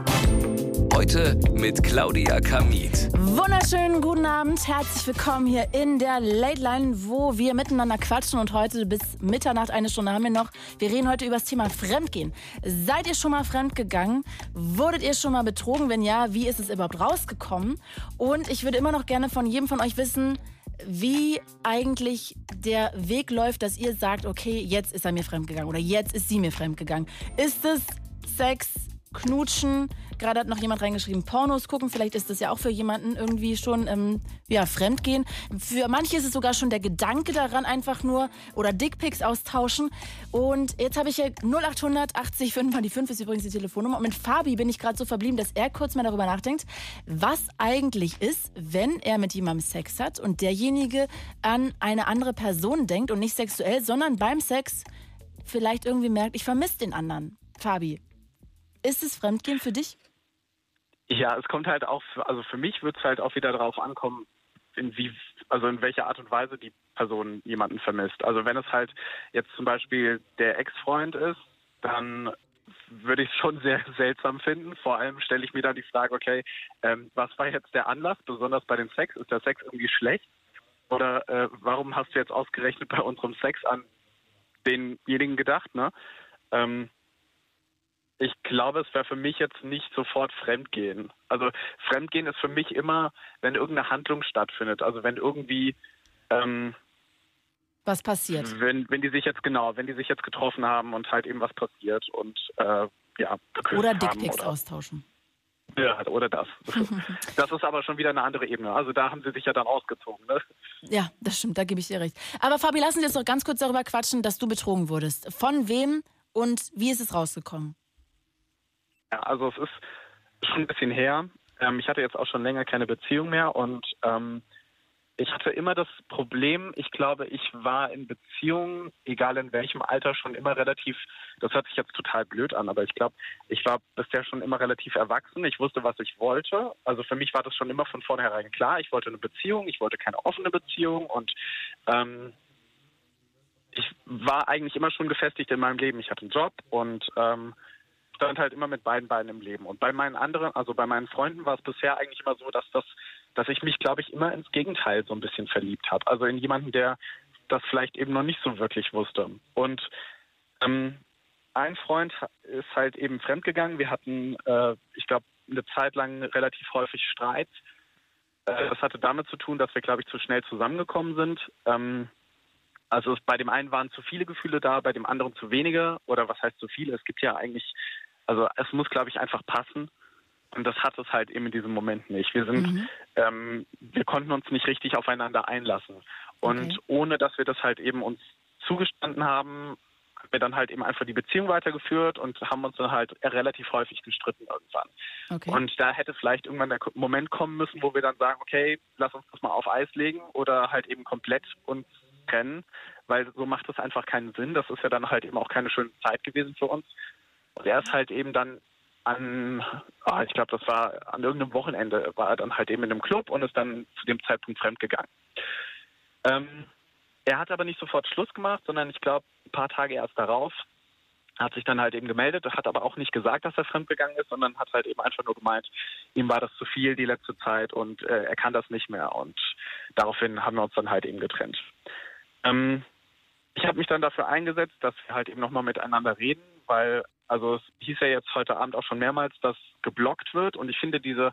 Heute mit Claudia Kamit. Wunderschönen guten Abend, herzlich willkommen hier in der Late Line, wo wir miteinander quatschen und heute bis Mitternacht eine Stunde haben wir noch. Wir reden heute über das Thema Fremdgehen. Seid ihr schon mal fremdgegangen? Wurdet ihr schon mal betrogen? Wenn ja, wie ist es überhaupt rausgekommen? Und ich würde immer noch gerne von jedem von euch wissen, wie eigentlich der Weg läuft, dass ihr sagt, okay, jetzt ist er mir fremdgegangen oder jetzt ist sie mir fremdgegangen. Ist es Sex, Knutschen. Gerade hat noch jemand reingeschrieben, Pornos gucken. Vielleicht ist das ja auch für jemanden irgendwie schon ähm, ja, Fremdgehen. Für manche ist es sogar schon der Gedanke daran einfach nur oder Dickpics austauschen. Und jetzt habe ich hier 0800 80 5 die 5 ist übrigens die Telefonnummer. Und mit Fabi bin ich gerade so verblieben, dass er kurz mal darüber nachdenkt, was eigentlich ist, wenn er mit jemandem Sex hat und derjenige an eine andere Person denkt und nicht sexuell, sondern beim Sex vielleicht irgendwie merkt, ich vermisse den anderen. Fabi, ist es Fremdgehen für dich? Ja, es kommt halt auch, also für mich wird es halt auch wieder darauf ankommen, in wie, also in welcher Art und Weise die Person jemanden vermisst. Also wenn es halt jetzt zum Beispiel der Ex-Freund ist, dann würde ich es schon sehr seltsam finden. Vor allem stelle ich mir dann die Frage, okay, ähm, was war jetzt der Anlass, besonders bei dem Sex? Ist der Sex irgendwie schlecht? Oder äh, warum hast du jetzt ausgerechnet bei unserem Sex an denjenigen gedacht? Ne? Ähm, ich glaube, es wäre für mich jetzt nicht sofort Fremdgehen. Also Fremdgehen ist für mich immer, wenn irgendeine Handlung stattfindet. Also wenn irgendwie ähm, was passiert. Wenn, wenn die sich jetzt genau, wenn die sich jetzt getroffen haben und halt eben was passiert und äh, ja. Oder Dickpics austauschen. Ja, oder das. Das ist aber schon wieder eine andere Ebene. Also da haben sie sich ja dann ausgezogen. Ne? Ja, das stimmt, da gebe ich dir recht. Aber Fabi, lassen Sie uns doch ganz kurz darüber quatschen, dass du betrogen wurdest. Von wem und wie ist es rausgekommen? Ja, also es ist schon ein bisschen her. Ähm, ich hatte jetzt auch schon länger keine Beziehung mehr und ähm, ich hatte immer das Problem, ich glaube, ich war in Beziehungen, egal in welchem Alter, schon immer relativ, das hört sich jetzt total blöd an, aber ich glaube, ich war bisher schon immer relativ erwachsen. Ich wusste, was ich wollte. Also für mich war das schon immer von vornherein klar. Ich wollte eine Beziehung, ich wollte keine offene Beziehung und ähm, ich war eigentlich immer schon gefestigt in meinem Leben. Ich hatte einen Job und ähm, stand halt immer mit beiden Beinen im Leben. Und bei meinen anderen, also bei meinen Freunden war es bisher eigentlich immer so, dass das, dass ich mich, glaube ich, immer ins Gegenteil so ein bisschen verliebt habe. Also in jemanden, der das vielleicht eben noch nicht so wirklich wusste. Und ähm, ein Freund ist halt eben fremdgegangen. Wir hatten, äh, ich glaube, eine Zeit lang relativ häufig Streit. Äh, das hatte damit zu tun, dass wir, glaube ich, zu schnell zusammengekommen sind. Ähm, also bei dem einen waren zu viele Gefühle da, bei dem anderen zu wenige. Oder was heißt zu viele? Es gibt ja eigentlich, also es muss, glaube ich, einfach passen. Und das hat es halt eben in diesem Moment nicht. Wir sind, mhm. ähm, wir konnten uns nicht richtig aufeinander einlassen. Und okay. ohne dass wir das halt eben uns zugestanden haben, haben wir dann halt eben einfach die Beziehung weitergeführt und haben uns dann halt relativ häufig gestritten irgendwann. Okay. Und da hätte vielleicht irgendwann der Moment kommen müssen, wo wir dann sagen, okay, lass uns das mal auf Eis legen oder halt eben komplett uns trennen, weil so macht es einfach keinen Sinn. Das ist ja dann halt eben auch keine schöne Zeit gewesen für uns. Und er ist halt eben dann an, oh, ich glaube, das war an irgendeinem Wochenende, war er dann halt eben in einem Club und ist dann zu dem Zeitpunkt fremdgegangen. Ähm, er hat aber nicht sofort Schluss gemacht, sondern ich glaube, ein paar Tage erst darauf hat sich dann halt eben gemeldet, hat aber auch nicht gesagt, dass er fremdgegangen ist, sondern hat halt eben einfach nur gemeint, ihm war das zu viel die letzte Zeit und äh, er kann das nicht mehr. Und daraufhin haben wir uns dann halt eben getrennt. Ähm, ich habe mich dann dafür eingesetzt, dass wir halt eben nochmal miteinander reden, weil, also es hieß ja jetzt heute Abend auch schon mehrmals, dass geblockt wird und ich finde diese,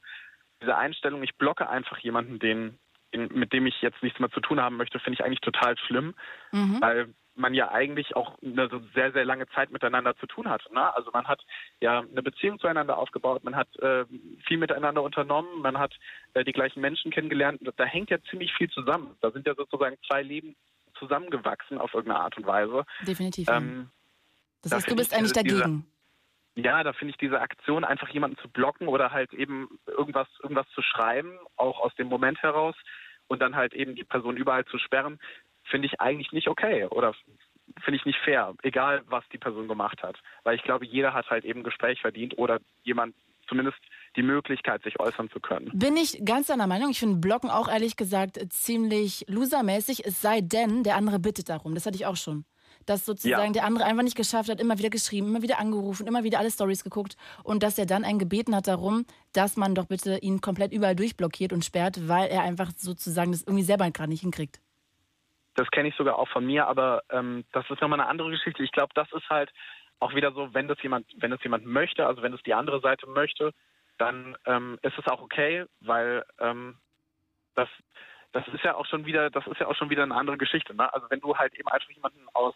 diese Einstellung, ich blocke einfach jemanden, den mit dem ich jetzt nichts mehr zu tun haben möchte, finde ich eigentlich total schlimm, mhm. weil man ja eigentlich auch eine so sehr, sehr lange Zeit miteinander zu tun hat. Ne? Also man hat ja eine Beziehung zueinander aufgebaut, man hat äh, viel miteinander unternommen, man hat äh, die gleichen Menschen kennengelernt. Da hängt ja ziemlich viel zusammen. Da sind ja sozusagen zwei Leben zusammengewachsen auf irgendeine Art und Weise. Definitiv. Ähm, das heißt, du bist eigentlich dagegen. Diese, ja, da finde ich diese Aktion, einfach jemanden zu blocken oder halt eben irgendwas, irgendwas zu schreiben, auch aus dem Moment heraus, und dann halt eben die Person überall zu sperren, finde ich eigentlich nicht okay oder finde ich nicht fair, egal was die Person gemacht hat. Weil ich glaube, jeder hat halt eben Gespräch verdient oder jemand zumindest die Möglichkeit, sich äußern zu können. Bin ich ganz deiner Meinung. Ich finde Blocken auch ehrlich gesagt ziemlich losermäßig, es sei denn, der andere bittet darum. Das hatte ich auch schon. Dass sozusagen ja. der andere einfach nicht geschafft hat, immer wieder geschrieben, immer wieder angerufen, immer wieder alle Stories geguckt und dass er dann einen gebeten hat darum, dass man doch bitte ihn komplett überall durchblockiert und sperrt, weil er einfach sozusagen das irgendwie selber gerade nicht hinkriegt. Das kenne ich sogar auch von mir, aber ähm, das ist nochmal eine andere Geschichte. Ich glaube, das ist halt auch wieder so, wenn das jemand, wenn das jemand möchte, also wenn es die andere Seite möchte, dann ähm, ist es auch okay, weil ähm, das das ist ja auch schon wieder, das ist ja auch schon wieder eine andere Geschichte. Ne? Also wenn du halt eben einfach jemanden aus,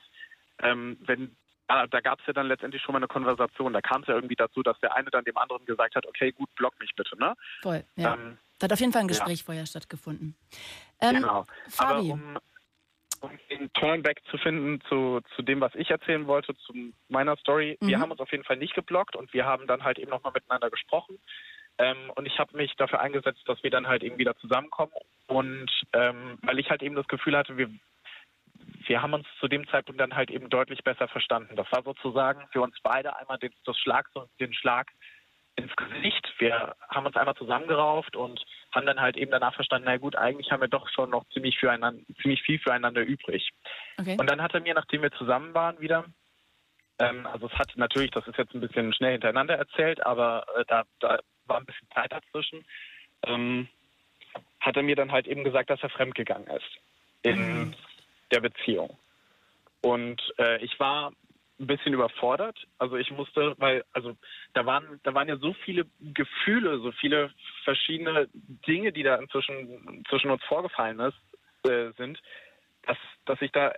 ähm, wenn ja, da gab es ja dann letztendlich schon mal eine Konversation. Da kam es ja irgendwie dazu, dass der eine dann dem anderen gesagt hat, okay, gut, block mich bitte, ne? Voll, ja. Ähm, da hat auf jeden Fall ein Gespräch ja. vorher stattgefunden. Ähm, genau. Fabi. Aber um, um den Turnback zu finden zu, zu dem, was ich erzählen wollte, zu meiner Story. Mhm. Wir haben uns auf jeden Fall nicht geblockt und wir haben dann halt eben nochmal miteinander gesprochen. Ähm, und ich habe mich dafür eingesetzt, dass wir dann halt eben wieder zusammenkommen. Und ähm, weil ich halt eben das Gefühl hatte, wir, wir haben uns zu dem Zeitpunkt dann halt eben deutlich besser verstanden. Das war sozusagen für uns beide einmal den, das Schlag, den Schlag ins Gesicht. Wir haben uns einmal zusammengerauft und haben dann halt eben danach verstanden, na gut, eigentlich haben wir doch schon noch ziemlich, füreinander, ziemlich viel füreinander übrig. Okay. Und dann hat er mir, nachdem wir zusammen waren, wieder, ähm, also es hat natürlich, das ist jetzt ein bisschen schnell hintereinander erzählt, aber äh, da, da war ein bisschen Zeit dazwischen, ähm, hat er mir dann halt eben gesagt, dass er fremdgegangen ist in mhm. der Beziehung. Und äh, ich war ein bisschen überfordert. Also ich musste, weil, also da waren, da waren ja so viele Gefühle, so viele verschiedene Dinge, die da inzwischen zwischen uns vorgefallen ist, äh, sind, dass, dass ich da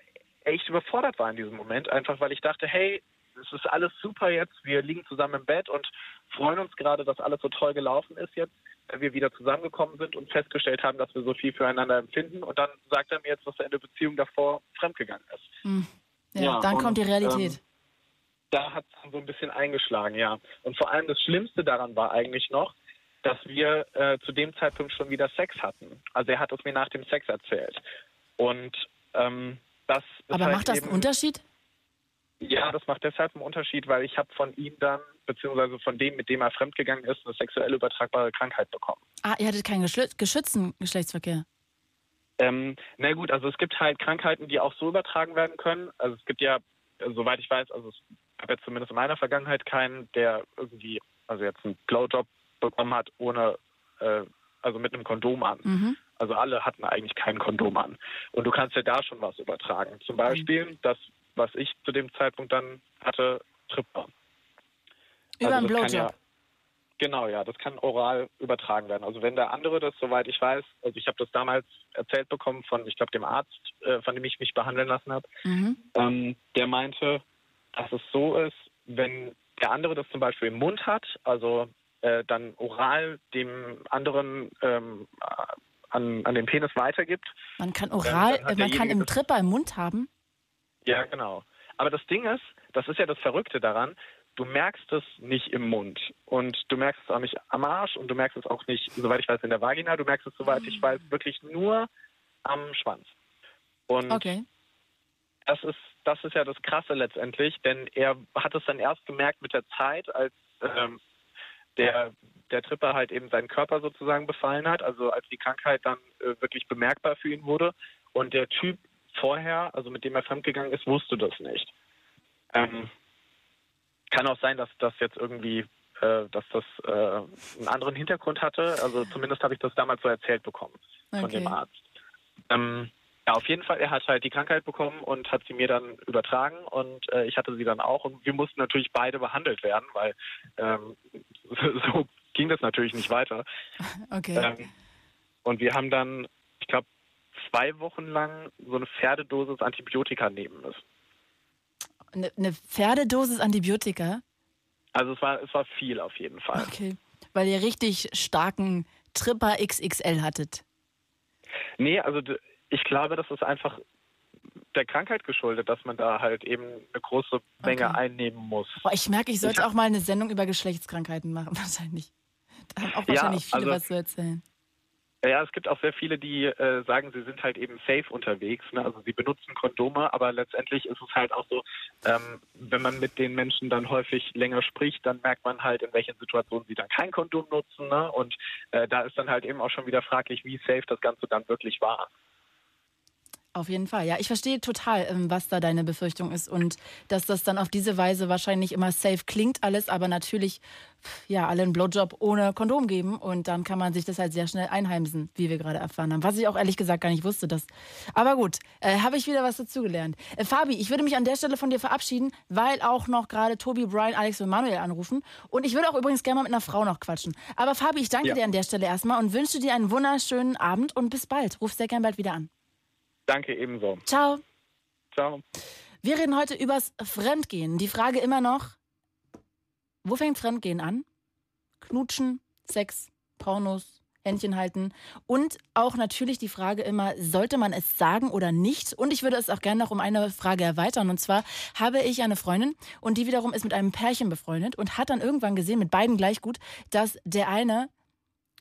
echt überfordert war in diesem Moment, einfach weil ich dachte, hey, es ist alles super jetzt, wir liegen zusammen im Bett und freuen uns gerade, dass alles so toll gelaufen ist jetzt, weil wir wieder zusammengekommen sind und festgestellt haben, dass wir so viel füreinander empfinden. Und dann sagt er mir jetzt, dass er in der Beziehung davor fremdgegangen ist. Hm. Ja, ja, dann und, kommt die Realität. Ähm, da hat es so ein bisschen eingeschlagen, ja. Und vor allem das Schlimmste daran war eigentlich noch, dass wir äh, zu dem Zeitpunkt schon wieder Sex hatten. Also er hat es mir nach dem Sex erzählt. Und ähm, das Aber halt macht das einen Unterschied? Ja, das macht deshalb einen Unterschied, weil ich habe von ihm dann, beziehungsweise von dem, mit dem er fremdgegangen ist, eine sexuell übertragbare Krankheit bekommen. Ah, ihr hattet keinen geschützten Geschlechtsverkehr? Ähm, na gut, also es gibt halt Krankheiten, die auch so übertragen werden können. Also es gibt ja, soweit ich weiß, also es gab jetzt zumindest in meiner Vergangenheit keinen, der irgendwie, also jetzt einen Blowjob bekommen hat, ohne, äh, also mit einem Kondom an. Mhm. Also alle hatten eigentlich kein Kondom an. Und du kannst ja da schon was übertragen. Zum Beispiel, mhm. dass was ich zu dem Zeitpunkt dann hatte, Tripper. Über also einen Blowjob? Ja, Genau, ja, das kann oral übertragen werden. Also wenn der andere das, soweit ich weiß, also ich habe das damals erzählt bekommen von, ich glaube, dem Arzt, äh, von dem ich mich behandeln lassen habe, Mhm. ähm, der meinte, dass es so ist, wenn der andere das zum Beispiel im Mund hat, also äh, dann oral dem anderen ähm, an, an den Penis weitergibt. Man kann oral, äh, man kann im Tripper im Mund haben. Ja, genau. Aber das Ding ist, das ist ja das Verrückte daran, du merkst es nicht im Mund und du merkst es auch nicht am Arsch und du merkst es auch nicht, soweit ich weiß, in der Vagina, du merkst es, soweit ich weiß, wirklich nur am Schwanz. Und Okay. das ist, das ist ja das Krasse letztendlich, denn er hat es dann erst gemerkt mit der Zeit, als ähm, der, der Tripper halt eben seinen Körper sozusagen befallen hat, also als die Krankheit dann äh, wirklich bemerkbar für ihn wurde. Und der Typ vorher, also mit dem er fremdgegangen ist, wusste das nicht. Ähm, kann auch sein, dass das jetzt irgendwie, äh, dass das äh, einen anderen Hintergrund hatte. Also zumindest habe ich das damals so erzählt bekommen von Okay. dem Arzt. Ähm, ja, auf jeden Fall, er hat halt die Krankheit bekommen und hat sie mir dann übertragen und äh, ich hatte sie dann auch und wir mussten natürlich beide behandelt werden, weil ähm, so ging das natürlich nicht weiter. Okay. Ähm, und wir haben dann, ich glaube, zwei Wochen lang so eine Pferdedosis Antibiotika nehmen müssen. Eine, eine Pferdedosis Antibiotika. Also es war, es war viel auf jeden Fall. Okay. Weil ihr richtig starken Tripper XXL hattet. Nee, also ich glaube, das ist einfach der Krankheit geschuldet, dass man da halt eben eine große Menge Okay. einnehmen muss. Boah, ich merke, ich sollte Ich auch mal eine Sendung über Geschlechtskrankheiten machen, wahrscheinlich. Da haben auch Ja, wahrscheinlich viele also- was zu erzählen. Ja, es gibt auch sehr viele, die äh, sagen, sie sind halt eben safe unterwegs. Ne? Also sie benutzen Kondome, aber letztendlich ist es halt auch so, ähm, wenn man mit den Menschen dann häufig länger spricht, dann merkt man halt, in welchen Situationen sie dann kein Kondom nutzen. Ne? Und äh, da ist dann halt eben auch schon wieder fraglich, wie safe das Ganze dann wirklich war. Auf jeden Fall. Ja, ich verstehe total, ähm, was da deine Befürchtung ist und dass das dann auf diese Weise wahrscheinlich immer safe klingt alles, aber natürlich ja alle einen Blowjob ohne Kondom geben und dann kann man sich das halt sehr schnell einheimsen, wie wir gerade erfahren haben. Was ich auch ehrlich gesagt gar nicht wusste. Das. Aber gut, äh, habe ich wieder was dazugelernt. Äh, Fabi, ich würde mich an der Stelle von dir verabschieden, weil auch noch gerade Tobi, Brian, Alex und Manuel anrufen und ich würde auch übrigens gerne mal mit einer Frau noch quatschen. Aber Fabi, ich danke Ja. dir an der Stelle erstmal und wünsche dir einen wunderschönen Abend und bis bald. Ruf sehr gern bald wieder an. Danke ebenso. Ciao. Ciao. Wir reden heute übers Fremdgehen. Die Frage immer noch, wo fängt Fremdgehen an? Knutschen, Sex, Pornos, Händchen halten und auch natürlich die Frage immer, sollte man es sagen oder nicht? Und ich würde es auch gerne noch um eine Frage erweitern. Und zwar habe ich eine Freundin und die wiederum ist mit einem Pärchen befreundet und hat dann irgendwann gesehen, mit beiden gleich gut, dass der eine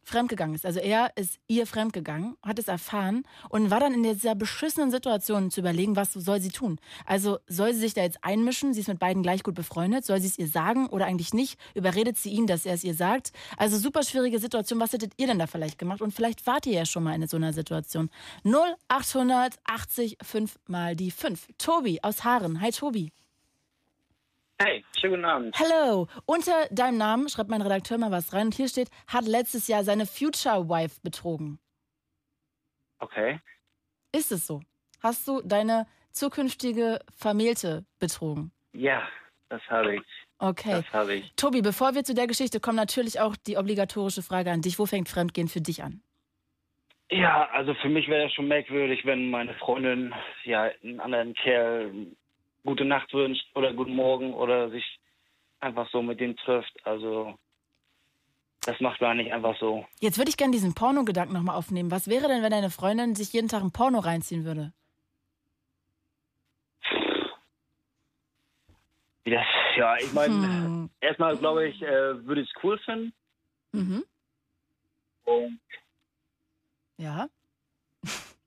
fremdgegangen ist. Also er ist ihr fremdgegangen, hat es erfahren und war dann in dieser beschissenen Situation zu überlegen, was soll sie tun. Also soll sie sich da jetzt einmischen? Sie ist mit beiden gleich gut befreundet. Soll sie es ihr sagen oder eigentlich nicht? Überredet sie ihn, dass er es ihr sagt? Also super schwierige Situation. Was hättet ihr denn da vielleicht gemacht? Und vielleicht wart ihr ja schon mal in so einer Situation. 0880 5 mal die 5. Tobi aus Haaren. Hi Tobi. Hey, schönen guten Abend. Hello. Unter deinem Namen schreibt mein Redakteur mal was rein und hier steht, hat letztes Jahr seine Future Wife betrogen. Okay. Ist es so? Hast du deine zukünftige Vermählte betrogen? Ja, das habe ich. Okay. Das habe ich. Tobi, bevor wir zu der Geschichte kommen, natürlich auch die obligatorische Frage an dich. Wo fängt Fremdgehen für dich an? Ja, also für mich wäre das schon merkwürdig, wenn meine Freundin ja einen anderen Kerl gute Nacht wünscht oder guten Morgen oder sich einfach so mit dem trifft. Also das macht man nicht einfach so. Jetzt würde ich gerne diesen Porno-Gedanken nochmal aufnehmen. Was wäre denn, wenn deine Freundin sich jeden Tag ein Porno reinziehen würde? Das, ja, ich meine, Hm. erstmal glaube ich, äh, würde ich es cool finden. Mhm. Und, Ja.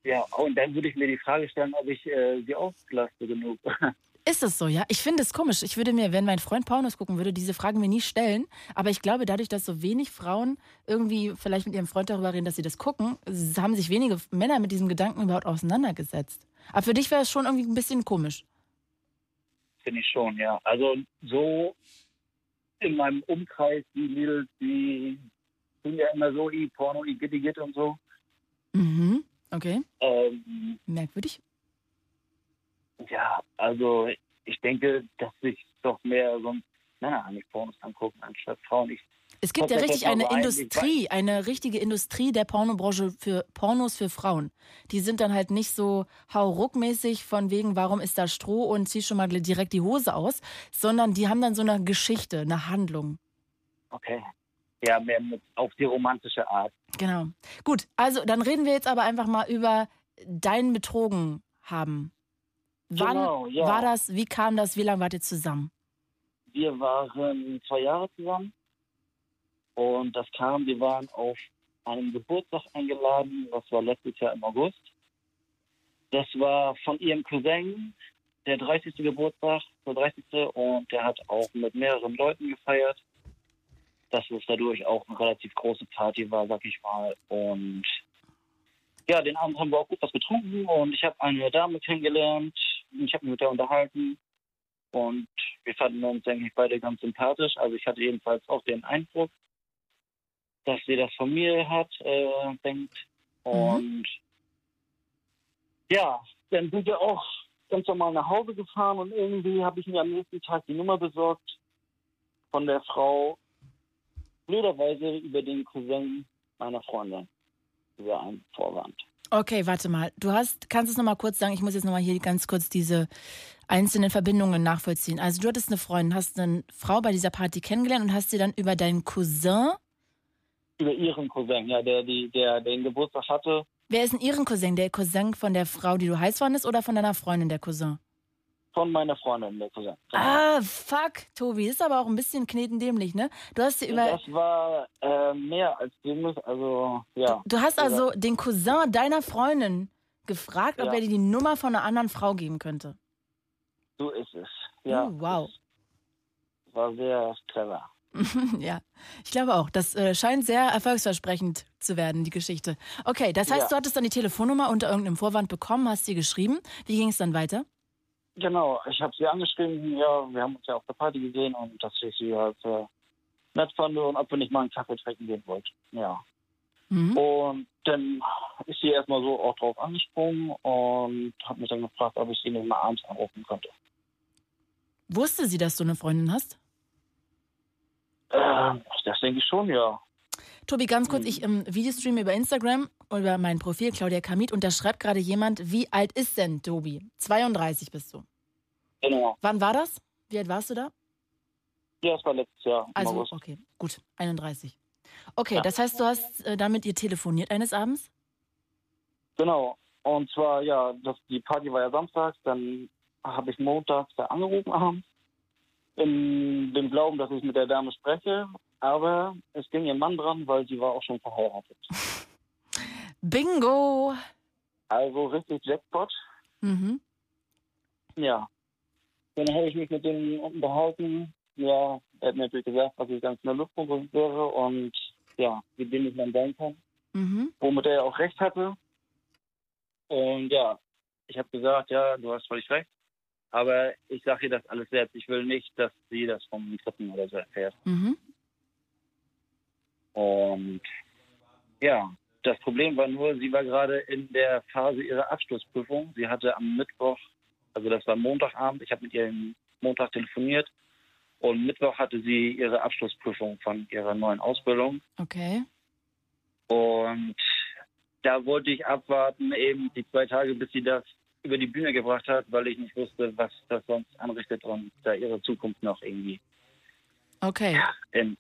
ja, und dann würde ich mir die Frage stellen, ob ich äh, sie auslaste genug. Ist es so, ja? Ich finde es komisch. Ich würde mir, wenn mein Freund Pornos gucken würde, diese Fragen mir nie stellen. Aber ich glaube, dadurch, dass so wenig Frauen irgendwie vielleicht mit ihrem Freund darüber reden, dass sie das gucken, haben sich wenige Männer mit diesem Gedanken überhaupt auseinandergesetzt. Aber für dich wäre es schon irgendwie ein bisschen komisch. Finde ich schon, ja. Also so in meinem Umkreis, die Mädels, die tun ja immer so, i Porno, i Gitti Git und so. Mhm. Okay. Ähm, Merkwürdig. Ja, also ich denke, dass sich doch mehr sonst Männer eigentlich Pornos angucken, anstatt Frauen. Ich, Es gibt ja richtig eine so Industrie, eine richtige Industrie der Pornobranche für Pornos für Frauen. Die sind dann halt nicht so hauruckmäßig von wegen, warum ist da Stroh und zieh schon mal direkt die Hose aus, sondern die haben dann so eine Geschichte, eine Handlung. Okay. Ja, mehr mit, auf die romantische Art. Genau. Gut, also dann reden wir jetzt aber einfach mal über dein Betrogen haben. Wann Genau, ja. war das, wie kam das, wie lange wart ihr zusammen? Wir waren zwei Jahre zusammen und das kam, wir waren auf einem Geburtstag eingeladen, das war letztes Jahr im August. Das war von ihrem Cousin, der 30. Geburtstag, der 30. und der hat auch mit mehreren Leuten gefeiert. Dass es dadurch auch eine relativ große Party war, sag ich mal. Und ja, den Abend haben wir auch gut was getrunken und ich habe eine Dame kennengelernt. Ich habe mich mit der unterhalten und wir fanden uns eigentlich beide ganz sympathisch. Also ich hatte jedenfalls auch den Eindruck, dass sie das von mir hat, äh, denkt. Und ja, dann sind wir auch ganz normal nach Hause gefahren und irgendwie habe ich mir am nächsten Tag die Nummer besorgt von der Frau, blöderweise über den Cousin meiner Freundin, über einen Vorwand. Okay, warte mal. Du hast, kannst es nochmal kurz sagen, ich muss jetzt nochmal hier ganz kurz diese einzelnen Verbindungen nachvollziehen. Also du hattest eine Freundin, hast eine Frau bei dieser Party kennengelernt und hast sie dann über deinen Cousin. Über ihren Cousin, ja, der, die, der den Geburtstag hatte, Wer ist denn ihren Cousin? Der Cousin von der Frau, die du heiß fandest oder von deiner Freundin, der Cousin? Von meiner Freundin, der Cousin. Ah, fuck, Tobi, ist aber auch ein bisschen knetendämlich, ne? Du hast dir über. Das war äh, mehr als dämlich, also ja. Du hast also den Cousin deiner Freundin gefragt, ob Ja. er dir die Nummer von einer anderen Frau geben könnte. So ist es. Ja. Oh, wow. Das war sehr clever. ja, ich glaube auch. Das äh, scheint sehr erfolgsversprechend zu werden, die Geschichte. Okay, das heißt, Ja. du hattest dann die Telefonnummer unter irgendeinem Vorwand bekommen, hast sie geschrieben. Wie ging es dann weiter? Genau, ich habe sie angeschrieben, ja, wir haben uns ja auf der Party gesehen und dass ich sie halt äh, nett fand und ob wir nicht mal einen Kaffee trinken gehen wollten. Ja. Mhm. Und dann ist sie erstmal so auch drauf angesprungen und hat mich dann gefragt, ob ich sie nicht mal abends anrufen könnte. Wusste sie, dass du eine Freundin hast? Ähm, das denke ich schon, ja. Tobi, ganz kurz, ich ähm, Videostream über Instagram, über mein Profil, Claudia Kamit, und da schreibt gerade jemand, wie alt ist denn Tobi? 32 bist du. Genau. Wann war das? Wie alt warst du da? Ja, das war letztes Jahr. Also, August. okay, gut, 31. Okay, Ja. das heißt, du hast äh, da mit ihr telefoniert eines Abends? Genau. Und zwar, ja, das, die Party war ja samstags, dann habe ich montags da angerufen abends, in dem Glauben, dass ich mit der Dame spreche. Aber es ging ihr Mann dran, weil sie war auch schon verheiratet. Bingo! Also richtig Jackpot. Mhm. Ja. Dann habe ich mich mit dem unterhalten. Ja, er hat mir natürlich gesagt, dass ich ganz in der Luft wäre und ja, wie dem ich dann sein kann. Mhm. womit er auch recht hatte. Und ja, ich habe gesagt, ja, du hast völlig recht. Aber ich sage ihr das alles selbst. Ich will nicht, dass sie das vom Dritten oder so erfährt. Mhm. Und ja, das Problem war nur, sie war gerade in der Phase ihrer Abschlussprüfung. Sie hatte am Mittwoch, also das war Montagabend, ich habe mit ihr am Montag telefoniert. Und Mittwoch hatte sie ihre Abschlussprüfung von ihrer neuen Ausbildung. Okay. Und da wollte ich abwarten, eben die zwei Tage, bis sie das über die Bühne gebracht hat, weil ich nicht wusste, was das sonst anrichtet und da ihre Zukunft noch irgendwie Okay. in,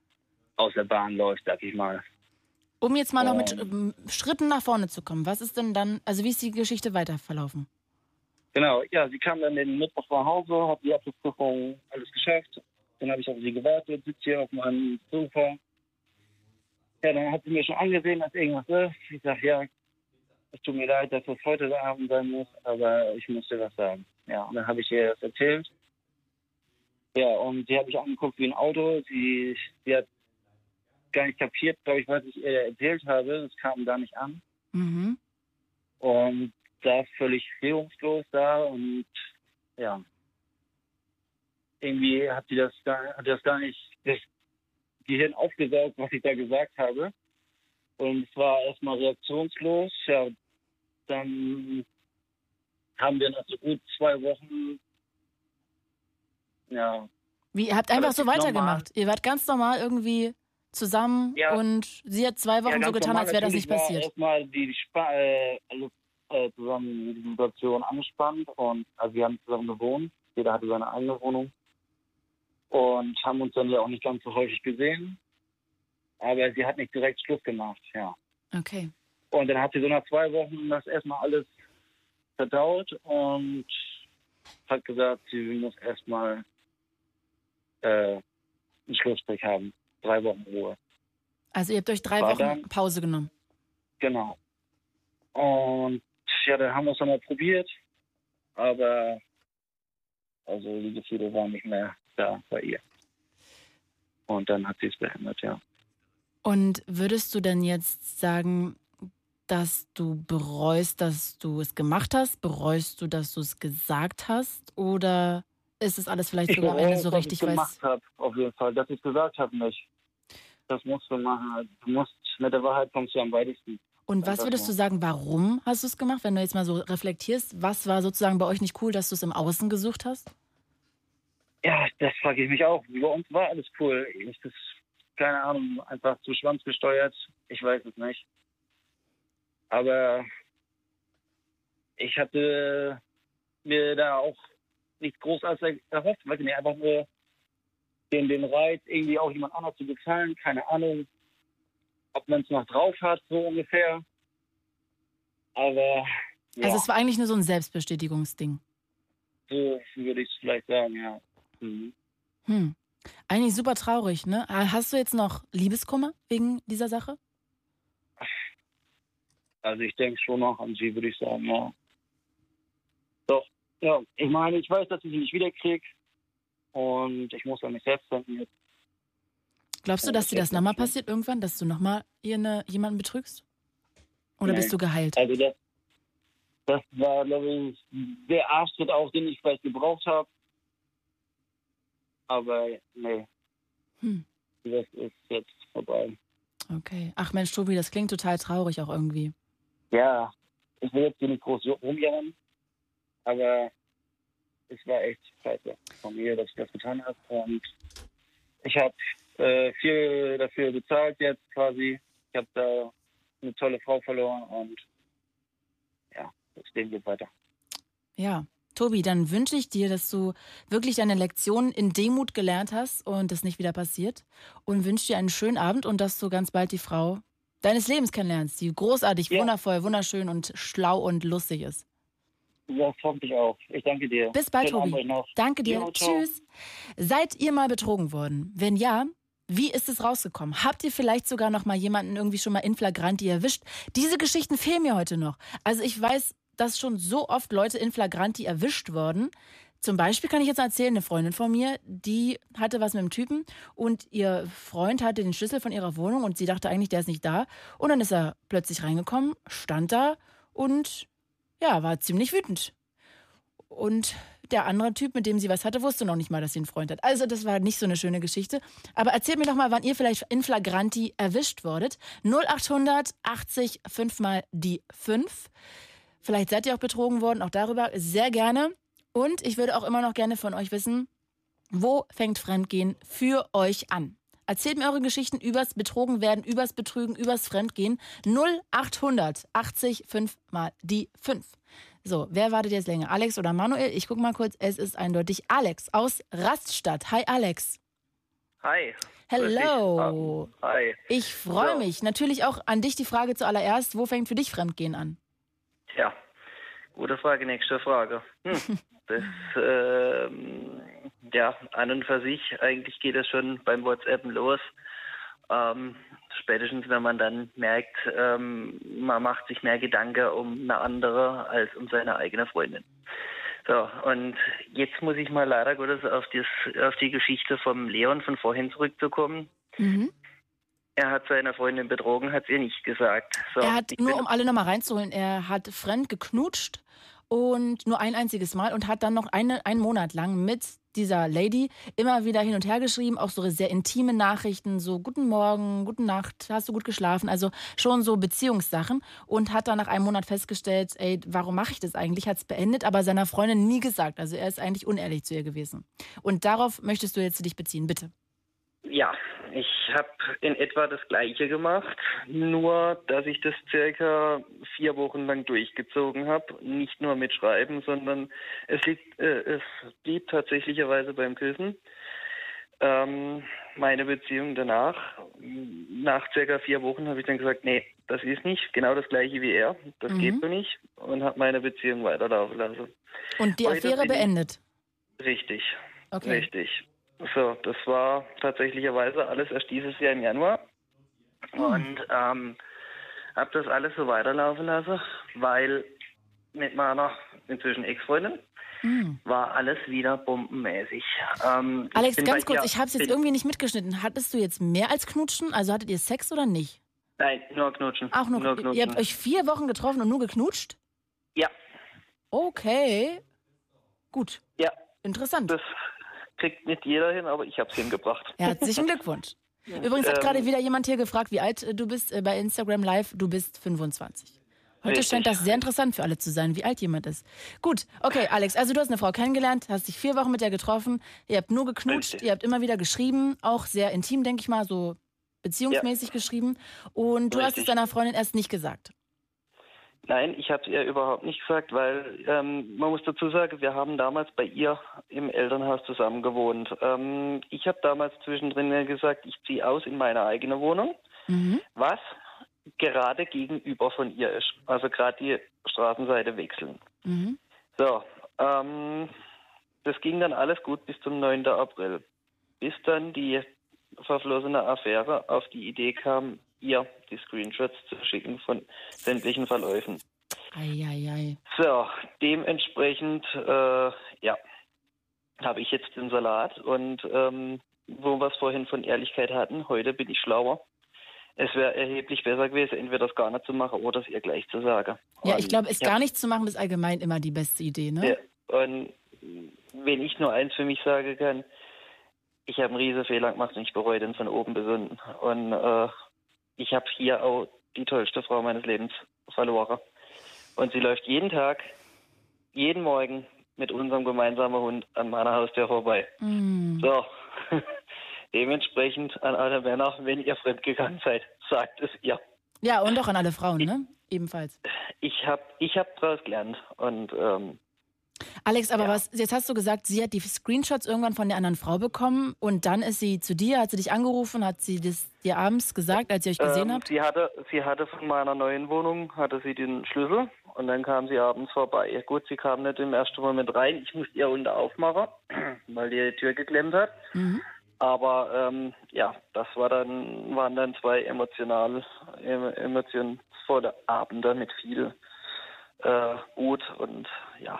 aus der Bahn läuft, sag ich mal. Um jetzt mal noch mit Ähm. ähm, Schritten nach vorne zu kommen, was ist denn dann, also wie ist die Geschichte weiter verlaufen? Genau, ja, sie kam dann den Mittwoch nach Hause, hat die Abschlussprüfung alles geschafft. Dann habe ich auf sie gewartet, sitze hier auf meinem Sofa. Ja, dann hat sie mir schon angesehen, dass irgendwas ist. Ich sage, ja, es tut mir leid, dass das heute Abend sein muss, aber ich muss dir was sagen. Ja, und dann habe ich ihr das erzählt. Ja, und sie hat mich angeguckt wie ein Auto. Sie, sie hat gar nicht kapiert, glaube ich, was ich ihr erzählt habe. Es kam gar nicht an Mhm. und saß völlig regungslos da und ja. Irgendwie hat sie das gar, hat das gar nicht das Gehirn aufgesaugt, was ich da gesagt habe. Und es war erstmal reaktionslos. Ja, dann haben wir nach so gut zwei Wochen ja, Wie, ihr habt einfach so weitergemacht. Ihr wart ganz normal irgendwie zusammen Ja. und sie hat zwei Wochen Ja, so getan, als wäre das nicht passiert. Erstmal die Spa äh, äh, zusammen die Situation angespannt und also wir haben zusammen gewohnt. Jeder hatte seine eigene Wohnung und haben uns dann ja auch nicht ganz so häufig gesehen. Aber sie hat nicht direkt Schluss gemacht, ja. Okay. Und dann hat sie so nach zwei Wochen das erstmal alles verdaut und hat gesagt, sie muss erstmal äh, einen Schlussstrich haben. Drei Wochen Ruhe. Also ihr habt euch drei War Wochen dann- Pause genommen. Genau. Und ja, dann haben wir es nochmal probiert, aber also die Gefühle waren nicht mehr da bei ihr. Und dann hat sie es beendet, ja. Und würdest du denn jetzt sagen, dass du bereust, dass du es gemacht hast? Bereust du, dass du es gesagt hast? Oder ist es alles vielleicht Ich sogar am Ende so dass richtig ich weiß? gemacht habe, auf jeden Fall, dass ich es gesagt habe nicht. Das musst du machen. Du musst mit der Wahrheit kommst du am weitesten. Und was würdest du sagen, warum hast du es gemacht, wenn du jetzt mal so reflektierst? Was war sozusagen bei euch nicht cool, dass du es im Außen gesucht hast? Ja, das frage ich mich auch. Bei uns war alles cool. Ist das, keine Ahnung, einfach zu schwanzgesteuert? Ich weiß es nicht. Aber ich hatte mir da auch nichts Großartiges erhofft, weil ich mir einfach nur den, den Reiz, irgendwie auch jemand anders zu gefallen, keine Ahnung, ob man es noch drauf hat, so ungefähr. Aber ja, Also es war eigentlich nur so ein Selbstbestätigungsding. so würde ich es vielleicht sagen, ja. Mhm. Hm. Eigentlich super traurig, ne? Ah, Hast du jetzt noch Liebeskummer wegen dieser Sache? Also ich denke schon noch an sie, würde ich sagen, ja. Doch, ja. Ich meine, ich weiß, dass ich sie nicht wiederkriege. Und ich muss an mich selbst denken jetzt. Glaubst du, dass das dir das nochmal passiert irgendwann, dass du nochmal jemanden betrügst? Oder Nee. bist du geheilt? Also das, das war, glaube ich, der Arschtritt auch, den ich vielleicht gebraucht habe. Aber nee, Hm. das ist jetzt vorbei. Okay. Ach Mensch, Tobi, das klingt total traurig auch irgendwie. Ja, ich will jetzt hier nicht groß rumjammern, aber es war echt scheiße von mir, dass ich das getan habe. Und ich habe äh, viel dafür bezahlt jetzt quasi. Ich habe da eine tolle Frau verloren und ja, das Leben geht weiter. Ja. Tobi, dann wünsche ich dir, dass du wirklich deine Lektion in Demut gelernt hast und es nicht wieder passiert. Und wünsche dir einen schönen Abend und dass du ganz bald die Frau deines Lebens kennenlernst, die großartig, Ja. wundervoll, wunderschön und schlau und lustig ist. Das hoffe ich auch. Ich danke dir. Bis bald, Schönen Tobi. Danke dir. Jo. Tschüss. Seid ihr mal betrogen worden? Wenn ja, wie ist es rausgekommen? Habt ihr vielleicht sogar noch mal jemanden irgendwie schon mal in Flagranti erwischt? Diese Geschichten fehlen mir heute noch. Also ich weiß, dass schon so oft Leute in Flagranti erwischt wurden. Zum Beispiel kann ich jetzt erzählen, eine Freundin von mir, die hatte was mit einem Typen und ihr Freund hatte den Schlüssel von ihrer Wohnung und sie dachte eigentlich, der ist nicht da. Und dann ist er plötzlich reingekommen, stand da und ja, war ziemlich wütend. Und der andere Typ, mit dem sie was hatte, wusste noch nicht mal, dass sie einen Freund hat. Also das war nicht so eine schöne Geschichte. Aber erzählt mir doch mal, wann ihr vielleicht in Flagranti erwischt wurdet. 0800 80 5 mal die 5. Vielleicht seid ihr auch betrogen worden, auch darüber sehr gerne. Und ich würde auch immer noch gerne von euch wissen, wo fängt Fremdgehen für euch an? Erzählt mir eure Geschichten übers Betrogen werden, übers Betrügen, übers Fremdgehen. 0800 80 5 mal die 5. So, wer wartet jetzt länger? Alex oder Manuel? Ich guck mal kurz. Es ist eindeutig Alex aus Raststadt. Hi, Alex. Hi. Hello. Hi. Ich freue So. mich. Natürlich auch an dich die Frage zuallererst. Wo fängt für dich Fremdgehen an? Ja, gute Frage, nächste Frage. Hm. Das, ähm, ja, an und für sich, eigentlich geht es schon beim WhatsAppen los. Ähm, spätestens, wenn man dann merkt, ähm, man macht sich mehr Gedanken um eine andere als um seine eigene Freundin. So, und jetzt muss ich mal leider Gottes auf, das, auf die Geschichte vom Leon von vorhin zurückzukommen. Mhm. Er hat seine Freundin betrogen, hat es ihr nicht gesagt. So, er hat, nur um alle nochmal reinzuholen, er hat fremd geknutscht und nur ein einziges Mal und hat dann noch eine, einen Monat lang mit dieser Lady immer wieder hin und her geschrieben, auch so sehr intime Nachrichten, so guten Morgen, guten Nacht, hast du gut geschlafen, also schon so Beziehungssachen und hat dann nach einem Monat festgestellt, ey, warum mache ich das eigentlich, hat es beendet, aber seiner Freundin nie gesagt, also er ist eigentlich unehrlich zu ihr gewesen. Und darauf möchtest du jetzt dich beziehen, bitte. Ja, ich habe in etwa das Gleiche gemacht, nur dass ich das circa vier Wochen lang durchgezogen habe. Nicht nur mit Schreiben, sondern es, liegt, äh, es blieb tatsächlicherweise beim Küssen. Ähm, meine Beziehung danach, nach circa vier Wochen habe ich dann gesagt, nee, das ist nicht genau das gleiche wie er, das Mhm. geht so nicht und habe meine Beziehung weiterlaufen lassen. Und die Heute Affäre beendet. Richtig. Okay. Richtig. So, das war tatsächlicherweise alles erst dieses Jahr im Januar. Und ähm, habe das alles so weiterlaufen lassen, weil mit meiner inzwischen Ex-Freundin Mhm. war alles wieder bombenmäßig. Ähm, Alex, ganz kurz, ich habe es jetzt irgendwie nicht mitgeschnitten. Hattest du jetzt mehr als Knutschen? Also hattet ihr Sex oder nicht? Nein, nur knutschen. Auch nur, nur knutschen. ihr habt euch vier Wochen getroffen und nur geknutscht? Ja. Okay. Gut. Ja. Interessant. Das kriegt nicht jeder hin, aber ich habe es hingebracht. Herzlichen Glückwunsch. Übrigens hat Ähm, gerade wieder jemand hier gefragt, wie alt äh, du bist äh, bei Instagram Live. Du bist 25. Heute Richtig. scheint das sehr interessant für alle zu sein, wie alt jemand ist. Gut, okay, Alex, also du hast eine Frau kennengelernt, hast dich vier Wochen mit der getroffen, ihr habt nur geknutscht, Richtig. ihr habt immer wieder geschrieben, auch sehr intim, denke ich mal, so beziehungsmäßig geschrieben. Und du hast es Richtig. deiner Freundin erst nicht gesagt. Nein, ich habe es ihr überhaupt nicht gesagt, weil ähm, man muss dazu sagen, wir haben damals bei ihr im Elternhaus zusammen gewohnt. Ähm, ich habe damals zwischendrin gesagt, ich ziehe aus in meine eigene Wohnung, Mhm. was gerade gegenüber von ihr ist. Also gerade die Straßenseite wechseln. Mhm. So, ähm, das ging dann alles gut bis zum 9. April. Bis dann die verflossene Affäre auf die Idee kam, ihr die Screenshots zu schicken von sämtlichen Verläufen. Eieiei. So, dementsprechend, äh, ja, habe ich jetzt den Salat und ähm, wo wir es vorhin von Ehrlichkeit hatten, heute bin ich schlauer. Es wäre erheblich besser gewesen, entweder das gar nicht zu machen oder es ihr gleich zu sagen. Ja, Und ich glaube, es ja, gar nicht zu machen, ist allgemein immer die beste Idee, ne? ja, und wenn ich nur eins für mich sagen kann, ich habe einen riesen Fehler gemacht und ich bereue den von oben bis unten. Und äh, ich habe hier auch die tollste Frau meines Lebens verloren. Und sie läuft jeden Tag, jeden Morgen mit unserem gemeinsamen Hund an meiner Haustür vorbei. Mm. So, dementsprechend an alle Männer, wenn ihr fremdgegangen seid, sagt es ihr. Ja, und auch an alle Frauen, ne? Ebenfalls. Ich habe ich hab daraus gelernt und ähm, Alex, aber was, jetzt hast du gesagt, sie hat die Screenshots irgendwann von der anderen Frau bekommen und dann ist sie zu dir, hat sie dich angerufen, hat sie das dir abends gesagt, als ihr euch gesehen ähm, habt? sie hatte sie hatte von meiner neuen Wohnung hatte sie den Schlüssel und dann kam sie abends vorbei. Gut, sie kam nicht im ersten Moment rein. Ich musste ihr unter aufmachen, weil die Tür geklemmt hat. Mhm. Aber ähm, ja, das war dann waren dann zwei emotional em- emotionsvolle Abende mit viel äh, Wut und ja.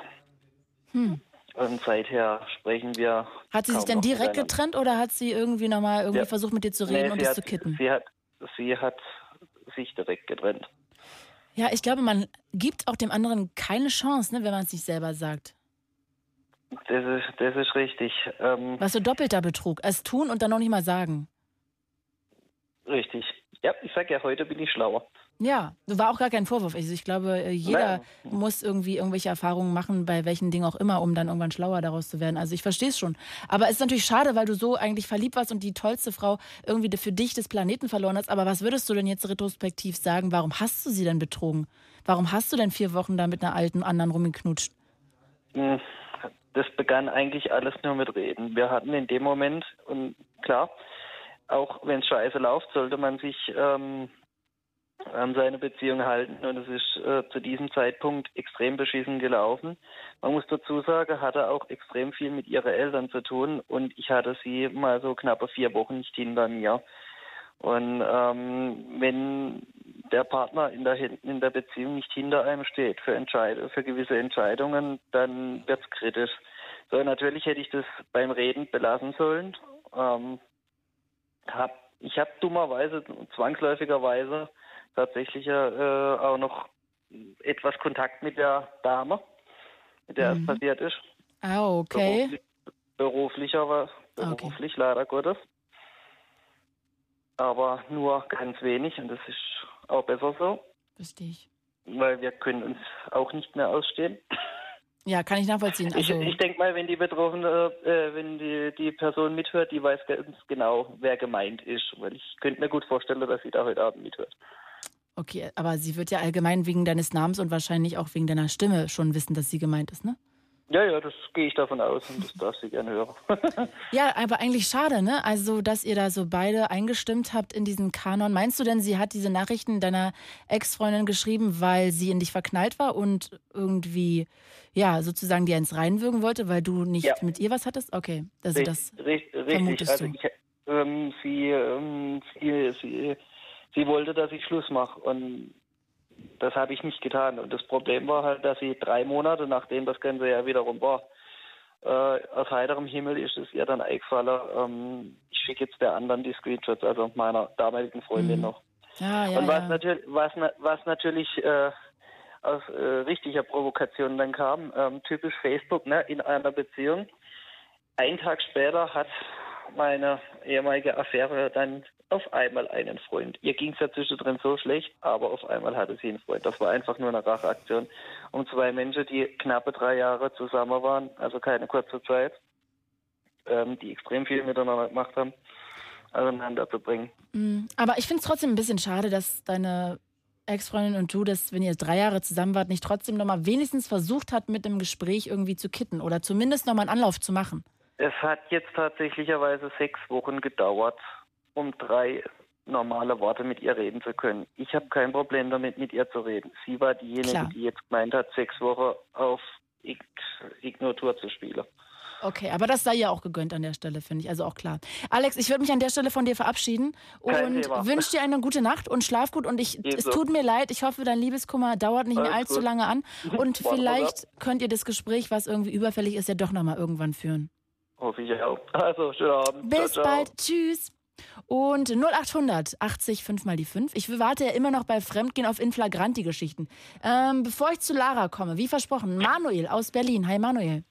Hm. Und seither sprechen wir. Hat sie sich dann direkt getrennt oder hat sie irgendwie nochmal irgendwie Ja. versucht mit dir zu Nee, reden und sie das hat, zu kitten? Sie hat, sie hat sich direkt getrennt. Ja, ich glaube, man gibt auch dem anderen keine Chance, ne, wenn man es nicht selber sagt. Das ist, das ist richtig. Ähm, Was so doppelter Betrug. Es tun und dann noch nicht mal sagen. richtig. Ja, ich sag ja, heute bin ich schlauer. Ja, war auch gar kein Vorwurf. Also ich glaube, äh, jeder Nein. muss irgendwie irgendwelche Erfahrungen machen, bei welchen Dingen auch immer, um dann irgendwann schlauer daraus zu werden. Also ich verstehe es schon. Aber es ist natürlich schade, weil du so eigentlich verliebt warst und die tollste Frau irgendwie für dich des Planeten verloren hast. Aber was würdest du denn jetzt retrospektiv sagen? Warum hast du sie denn betrogen? Warum hast du denn vier Wochen da mit einer alten anderen rumgeknutscht? Hm, Das begann eigentlich alles nur mit Reden. Wir hatten in dem Moment, und klar, auch wenn es scheiße läuft, sollte man sich ähm, an seine Beziehung halten. Und es ist äh, zu diesem Zeitpunkt extrem beschissen gelaufen. Man muss dazu sagen, hatte auch extrem viel mit ihren Eltern zu tun. Und ich hatte sie mal so knappe vier Wochen nicht hinter mir. Und ähm, wenn der Partner in der, in der Beziehung nicht hinter einem steht für, Entscheid für gewisse Entscheidungen, dann wird's kritisch. So, natürlich hätte ich das beim Reden belassen sollen. Ähm, hab, ich habe dummerweise, zwangsläufigerweise tatsächlich äh, auch noch etwas Kontakt mit der Dame, mit der Mhm. es passiert ist. Ah, okay. Beruflich, beruflicher war Okay. beruflich leider Gottes. Aber nur ganz wenig und das ist auch besser so, Verstehe ich. weil wir können uns auch nicht mehr ausstehen. Ja, kann ich nachvollziehen. Ich, Also, ich denke mal, wenn die Betroffene, äh, wenn die, die Person mithört, die weiß ganz genau, wer gemeint ist. Weil ich könnte mir gut vorstellen, dass sie da heute Abend mithört. Okay, aber sie wird ja allgemein wegen deines Namens und wahrscheinlich auch wegen deiner Stimme schon wissen, dass sie gemeint ist, ne? Ja, ja, das gehe ich davon aus und das darf sie gerne hören. Ja, aber eigentlich schade, ne? Also, dass ihr da so beide eingestimmt habt in diesen Kanon. Meinst du denn, sie hat diese Nachrichten deiner Ex-Freundin geschrieben, weil sie in dich verknallt war und irgendwie, ja, sozusagen dir ins Reinwürgen wollte, weil du nicht Ja. mit ihr was hattest? Okay, also das Richt- richt- Richtig, vermutest also du. ich, ähm, sie, ähm, sie, sie, sie wollte, dass ich Schluss mache und das habe ich nicht getan. Und das Problem war halt, dass sie drei Monate, nachdem das Ganze ja wiederum war, äh, aus heiterem Himmel ist es ihr dann eingefallen, ähm, ich schicke jetzt der anderen die Screenshots, also meiner damaligen Freundin noch. Ja, ja, und was, ja. natürlich, was, na- was natürlich äh, aus äh, richtiger Provokation dann kam, ähm, typisch Facebook, ne, in einer Beziehung. Ein Tag später hat meine ehemalige Affäre dann auf einmal einen Freund. Ihr ging es ja zwischendrin so schlecht, aber auf einmal hatte sie einen Freund. Das war einfach nur eine Racheaktion, um zwei Menschen, die knappe drei Jahre zusammen waren, also keine kurze Zeit, ähm, die extrem viel miteinander gemacht haben, auseinander zu bringen. Mm, Aber ich finde es trotzdem ein bisschen schade, dass deine Ex-Freundin und du, dass, wenn ihr drei Jahre zusammen wart, nicht trotzdem nochmal wenigstens versucht hat, mit dem Gespräch irgendwie zu kitten oder zumindest nochmal einen Anlauf zu machen. Es hat jetzt tatsächlicherweise sechs Wochen gedauert, um drei normale Worte mit ihr reden zu können. Ich habe kein Problem damit, mit ihr zu reden. Sie war diejenige, Klar. die jetzt gemeint hat, sechs Wochen auf Ig- Ignotur zu spielen. Okay, aber das sei ja auch gegönnt an der Stelle, finde ich. Also auch klar. Alex, ich würde mich an der Stelle von dir verabschieden und wünsche dir eine gute Nacht und schlaf gut. Und ich, es Ebenso. tut mir leid, ich hoffe, dein Liebeskummer dauert nicht mehr Alles allzu gut. lange an. Und vielleicht könnt ihr das Gespräch, was irgendwie überfällig ist, ja doch nochmal irgendwann führen. Hoffe ich auch. Also, schönen Abend. Bis ciao, ciao. bald. Tschüss. Und 0800 80 5 mal die 5. Ich warte ja immer noch bei Fremdgehen auf Inflagranti-Geschichten. Ähm, bevor ich zu Lara komme, wie versprochen, Manuel aus Berlin. Hi Manuel.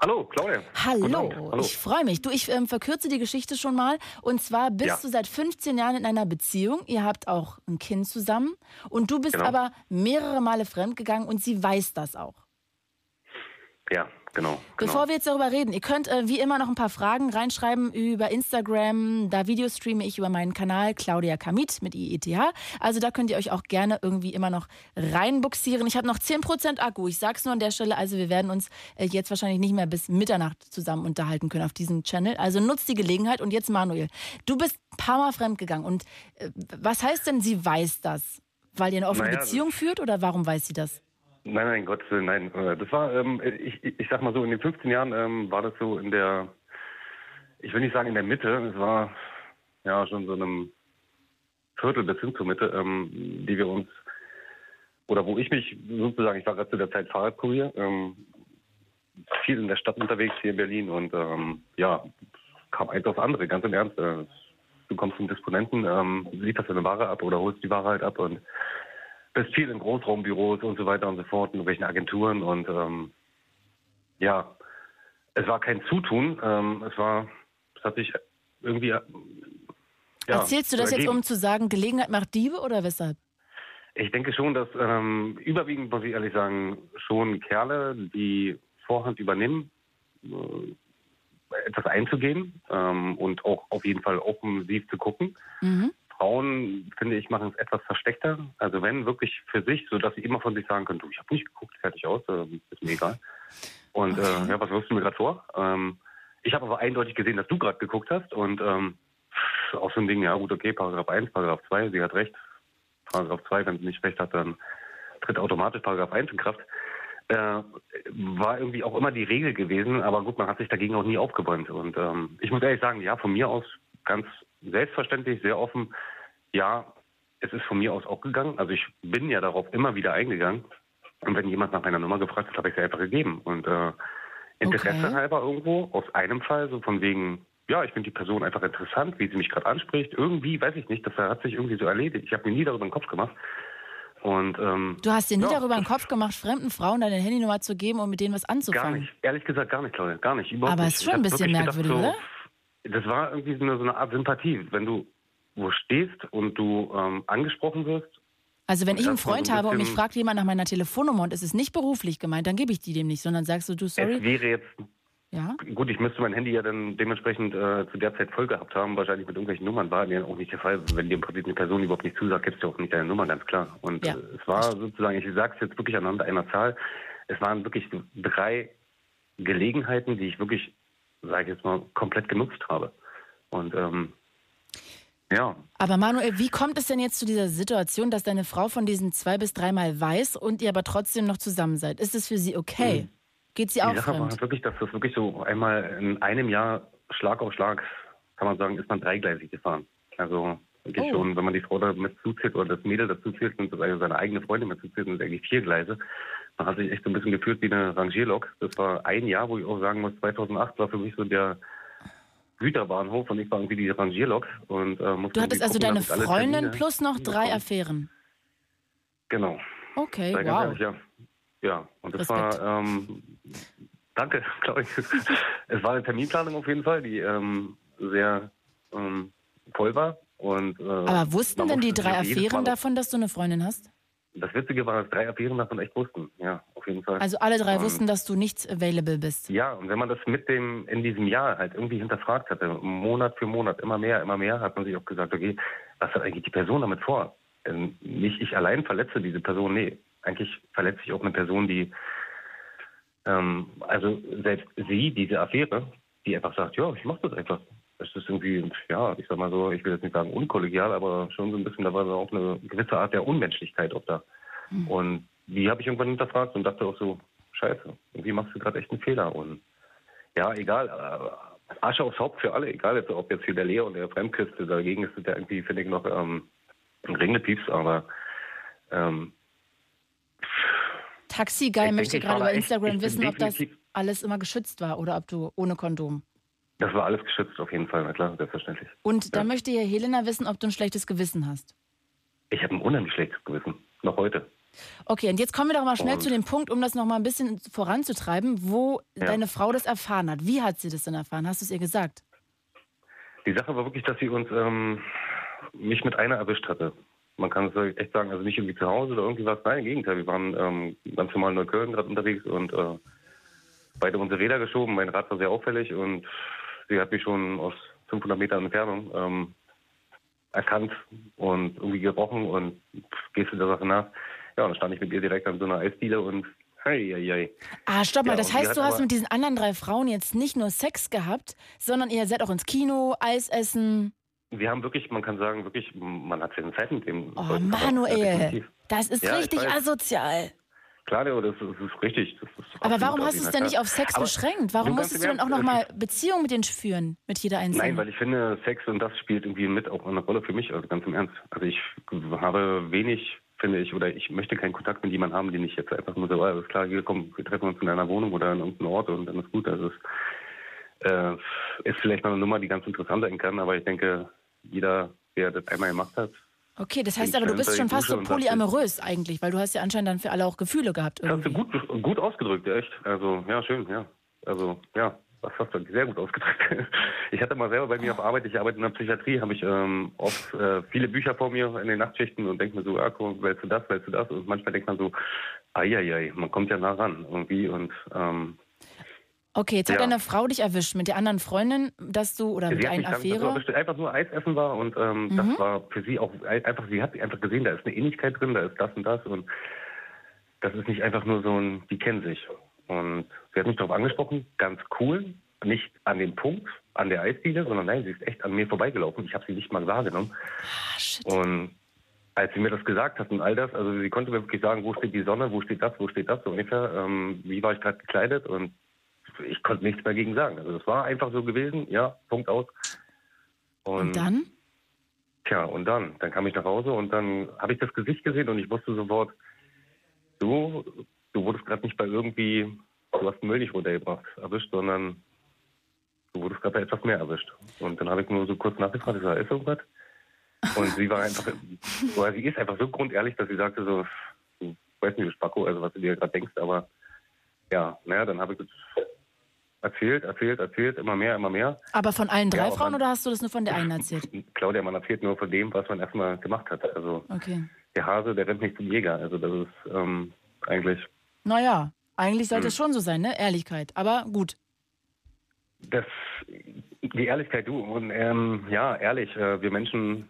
Hallo, Claudia. Hallo. Hallo. ich freue mich. Du, ich ähm, verkürze die Geschichte schon mal. Und zwar bist Ja. du seit 15 Jahren in einer Beziehung. Ihr habt auch ein Kind zusammen. Und du bist Genau. aber mehrere Male fremdgegangen und sie weiß das auch. Ja, genau. Bevor wir jetzt darüber reden, ihr könnt äh, wie immer noch ein paar Fragen reinschreiben über Instagram. Da Videostreame ich über meinen Kanal Claudia Kamit mit IETH. Also da könnt ihr euch auch gerne irgendwie immer noch reinbuxieren. Ich habe noch 10% Akku. Ich sag's nur an der Stelle. Also wir werden uns äh, jetzt wahrscheinlich nicht mehr bis Mitternacht zusammen unterhalten können auf diesem Channel. Also nutzt die Gelegenheit. Und jetzt Manuel, du bist ein paar Mal fremdgegangen. Und äh, was heißt denn, sie weiß das? Weil ihr eine offene Naja, Beziehung führt oder warum weiß sie das? Nein, nein, Gottes Willen, nein. Äh, Das war, ähm, ich, ich ich sag mal so, in den 15 Jahren ähm, war das so in der, ich will nicht sagen in der Mitte, es war ja schon so einem Viertel bis hin zur Mitte, ähm, die wir uns, oder wo ich mich sozusagen, ich war gerade zu der Zeit Fahrradkurier, ähm, viel in der Stadt unterwegs hier in Berlin und ähm, ja, kam eins aufs andere, ganz im Ernst. Äh, du kommst zum Disponenten, ähm, lieferst deine Ware ab oder holst die Ware halt ab und bist viel in Großraumbüros und so weiter und so fort, in irgendwelchen Agenturen und ähm, ja, es war kein Zutun, ähm, es war, es hat sich irgendwie äh, ja, Erzählst du das so jetzt, ergeben. um zu sagen, Gelegenheit macht Diebe oder weshalb? Ich denke schon, dass ähm, überwiegend, muss ich ehrlich sagen, schon Kerle, die Vorhand übernehmen, äh, etwas einzugehen ähm, und auch auf jeden Fall offensiv zu gucken. Mhm. Frauen, finde ich, machen es etwas versteckter. Also wenn wirklich für sich, so dass sie immer von sich sagen können, du, ich habe nicht geguckt, fertig aus, äh, ist mir egal. Und äh, ja, was wirfst du mir gerade vor? Ähm, ich habe aber eindeutig gesehen, dass du gerade geguckt hast und ähm, auch so ein Ding, ja gut, okay, Paragraph 1, Paragraph 2, sie hat recht. Paragraph 2, wenn sie nicht recht hat, dann tritt automatisch Paragraph 1 in Kraft. Äh, war irgendwie auch immer die Regel gewesen, aber gut, man hat sich dagegen auch nie aufgebäumt. Und ähm, ich muss ehrlich sagen, ja, von mir aus ganz selbstverständlich, sehr offen, ja, es ist von mir aus auch gegangen. Also ich bin ja darauf immer wieder eingegangen. Und wenn jemand nach meiner Nummer gefragt hat, habe ich sie einfach gegeben. Und äh, Interesse Okay. halber irgendwo, aus einem Fall, so von wegen, ja, ich finde die Person einfach interessant, wie sie mich gerade anspricht. Irgendwie, weiß ich nicht, das hat sich irgendwie so erledigt. Ich habe mir nie darüber den Kopf gemacht. Und ähm, Du hast dir nie ja, darüber den Kopf gemacht, fremden Frauen deine Handynummer zu geben, um mit denen was Gar anzufangen. nicht. Ehrlich gesagt gar nicht, Claudia. Gar nicht. Überhaupt Aber nicht. ist schon ein bisschen merkwürdig, so, Das war irgendwie so eine, Art Sympathie. Wenn du wo stehst und du ähm, angesprochen wirst Also wenn ich einen war so Freund ein habe und mich fragt jemand nach meiner Telefonnummer und es ist nicht beruflich gemeint, dann gebe ich die dem nicht, sondern sagst du, du, Es sorry. wäre jetzt, Ja? gut, ich müsste mein Handy ja dann dementsprechend äh, zu der Zeit voll gehabt haben, wahrscheinlich mit irgendwelchen Nummern, war ja auch nicht der Fall. Wenn dir im Prinzip eine Person überhaupt nicht zusagt, gibst du auch nicht deine Nummer, ganz klar. Und Ja. äh, es war sozusagen, ich sage es jetzt wirklich anhand einer Zahl, es waren wirklich drei Gelegenheiten, die ich wirklich, sage ich jetzt mal, komplett genutzt habe. Und ähm, ja, Aber Manuel, wie kommt es denn jetzt zu dieser Situation, dass deine Frau von diesen zwei bis dreimal weiß und ihr aber trotzdem noch zusammen seid? Ist es für sie okay? Geht sie Die auch Sache fremd? halt wirklich, dass das wirklich so einmal in einem Jahr Schlag auf Schlag, kann man sagen, ist man dreigleisig gefahren. Also wirklich Oh. schon, wenn man die Frau da mit zuzählt oder das Mädel dazu zählt und das also seine eigene Freundin mit zuzählt, sind es eigentlich vier Gleise. Man hat sich echt so ein bisschen gefühlt wie eine Rangierlok. Das war ein Jahr, wo ich auch sagen muss, 2008 war für mich so der Güterbahnhof und ich war irgendwie die Rangierlok. Und, äh, musste Du hattest also gucken, deine Freundin plus noch drei hinbekomme. Affären. Genau. Okay, Sei wow. ehrlich, ja. ja, und das Respekt. war, ähm, danke, glaube ich. es war eine Terminplanung auf jeden Fall, die ähm, sehr ähm, voll war. Und, äh, Aber wussten denn die drei Affären davon, dass du eine Freundin hast? Das Witzige war, dass drei Affären davon echt wussten. Ja, auf jeden Fall. Also alle drei Und- wussten, dass du nicht available bist. Ja, und wenn man das mit dem in diesem Jahr halt irgendwie hinterfragt hatte, Monat für Monat, immer mehr, immer mehr, hat man sich auch gesagt, okay, was hat eigentlich die Person damit vor? Ähm, nicht ich allein verletze diese Person, nee. Eigentlich verletze ich auch eine Person, die, ähm, also selbst sie, diese Affäre, die einfach sagt, ja, ich mach das einfach. Das ist irgendwie, ja, ich sag mal so, ich will jetzt nicht sagen unkollegial, aber schon so ein bisschen, da war auch eine gewisse Art der Unmenschlichkeit auch da. Und die habe ich irgendwann hinterfragt und dachte auch so, scheiße, irgendwie machst du gerade echt einen Fehler. Und ja, egal, äh, Asche aufs Haupt für alle, egal jetzt, ob jetzt hier der Leo und der Fremdküste, dagegen ist es ja irgendwie, finde ich, noch ähm, ein Ringlepieps, aber ähm, Taxi Guy möchte gerade über echt- Instagram bin wissen, ob das alles immer geschützt war oder ob du ohne Kondom. Das war alles geschützt auf jeden Fall, na klar, selbstverständlich. Und da möchte ja Helena wissen, ob du ein schlechtes Gewissen hast. Ich habe ein unheimlich schlechtes Gewissen, noch heute. Okay, und jetzt kommen wir doch mal schnell Und- zu dem Punkt, um das noch mal ein bisschen voranzutreiben, wo Ja. deine Frau das erfahren hat. Wie hat sie das denn erfahren? Hast du es ihr gesagt? Die Sache war wirklich, dass sie uns ähm, mich mit einer erwischt hatte. Man kann es echt sagen, also nicht irgendwie zu Hause oder irgendwie was. Nein, im Gegenteil. Wir waren ähm, ganz normal in Neukölln gerade unterwegs und äh, beide unsere Räder geschoben. Mein Rad war sehr auffällig und sie hat mich schon aus 500 Metern Entfernung ähm, erkannt und irgendwie gerochen und gehst du der Sache nach. Ja, und dann stand ich mit ihr direkt an so einer Eisdiele und hey, hey, hey. Ah, stopp mal, Ja, das heißt, du hast mit diesen anderen drei Frauen jetzt nicht nur Sex gehabt, sondern ihr seid auch ins Kino, Eis essen. Wir haben wirklich, man kann sagen, wirklich, man hat seine Zeit mit dem. Oh, Manuel, das ist Ja, ich richtig asozial. Klar, Leo, das ist, das ist richtig. Das ist Aber warum hast du es denn nicht auf Sex Aber beschränkt? Warum du, musstest du dann auch Ernst, noch es mal Beziehung mit denen führen, mit jeder einzelnen? Nein, weil ich finde, Sex und das spielt irgendwie mit auch eine Rolle für mich, also ganz im Ernst. Also ich habe wenig, finde ich, oder ich möchte keinen Kontakt mit jemandem haben, den ich jetzt einfach nur so, ah, alles klar, hier komm, wir treffen uns in einer Wohnung oder an irgendeinem Ort und dann ist gut. Also es äh, ist vielleicht mal eine Nummer, die ganz interessant sein kann, aber ich denke, jeder, der das einmal gemacht hat, Okay, das heißt aber, du bist schon fast so polyamorös eigentlich, weil du hast ja anscheinend dann für alle auch Gefühle gehabt Das hast du irgendwie. gut, gut ausgedrückt, echt. Also, ja, schön, ja. Also, ja, das hast du sehr gut ausgedrückt. Ich hatte mal selber bei mir auf Arbeit, ich arbeite in der Psychiatrie, habe ich ähm, oft äh, viele Bücher vor mir in den Nachtschichten und denke mir so, ah, guck, willst du das, willst du das? Und manchmal denkt man so, ai, man kommt ja nah ran irgendwie und ähm, Okay, jetzt hat Ja. deine Frau dich erwischt mit der anderen Freundin, dass du, oder mit sie hat einer Affäre. erwischt, einfach nur Eis essen war und ähm, Mhm. das war für sie auch ein- einfach, sie hat einfach gesehen, da ist eine Ähnlichkeit drin, da ist das und das und das ist nicht einfach nur so ein, die kennen sich. Und sie hat mich darauf angesprochen, ganz cool, nicht an dem Punkt, an der Eisdiele, sondern nein, sie ist echt an mir vorbeigelaufen. Ich habe sie nicht mal wahrgenommen. Ah, shit. Und als sie mir das gesagt hat und all das, also sie konnte mir wirklich sagen, wo steht die Sonne, wo steht das, wo steht das, so ungefähr, ähm, wie war ich gerade gekleidet und ich konnte nichts mehr gegen sagen. Also es war einfach so gewesen, ja, Punkt aus. Und dann? Tja, und dann? Dann kam ich nach Hause und dann habe ich das Gesicht gesehen und ich wusste sofort, du, du wurdest gerade nicht bei irgendwie, du hast Müll nicht runtergebracht, erwischt, sondern du wurdest gerade bei etwas mehr erwischt. Und dann habe ich nur so kurz nachgefragt, ich sag, ist irgendwas? Und sie war einfach, oder sie ist einfach so grundehrlich, dass sie sagte so, du weißt nicht, du Spacko, also was du dir gerade denkst, aber ja, naja, dann habe ich erzählt, erzählt, erzählt, immer mehr, immer mehr. Aber von allen drei Ja, Frauen man- oder hast du das nur von der einen erzählt? Claudia, man erzählt nur von dem, was man erstmal gemacht hat. Also Okay. der Hase, der rennt nicht zum Jäger. Also das ist ähm, eigentlich Naja, eigentlich sollte Hm. es schon so sein, ne? Ehrlichkeit. Aber gut. das, die Ehrlichkeit, du. Und ähm, ja, ehrlich, äh, wir Menschen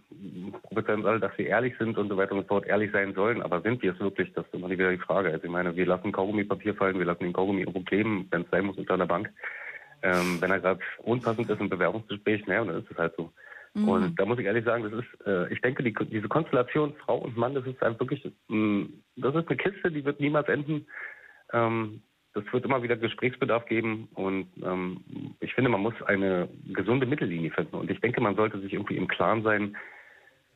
prophezeien uns alle, dass wir ehrlich sind und so weiter und so fort, ehrlich sein sollen. Aber sind wir es wirklich? Das ist immer wieder die Frage. Also ich meine, wir lassen Kaugummipapier fallen, wir lassen den Kaugummi irgendwo kleben, wenn es sein muss unter einer Bank. Ähm, wenn er gerade unpassend ist im Bewerbungsgespräch, naja, dann ist es halt so. Mhm. Und da muss ich ehrlich sagen, das ist, äh, ich denke, die, diese Konstellation Frau und Mann, das ist einfach wirklich, mh, das ist eine Kiste, die wird niemals enden. Ähm, das wird immer wieder Gesprächsbedarf geben und ähm, ich finde, man muss eine gesunde Mittellinie finden. Und ich denke, man sollte sich irgendwie im Klaren sein,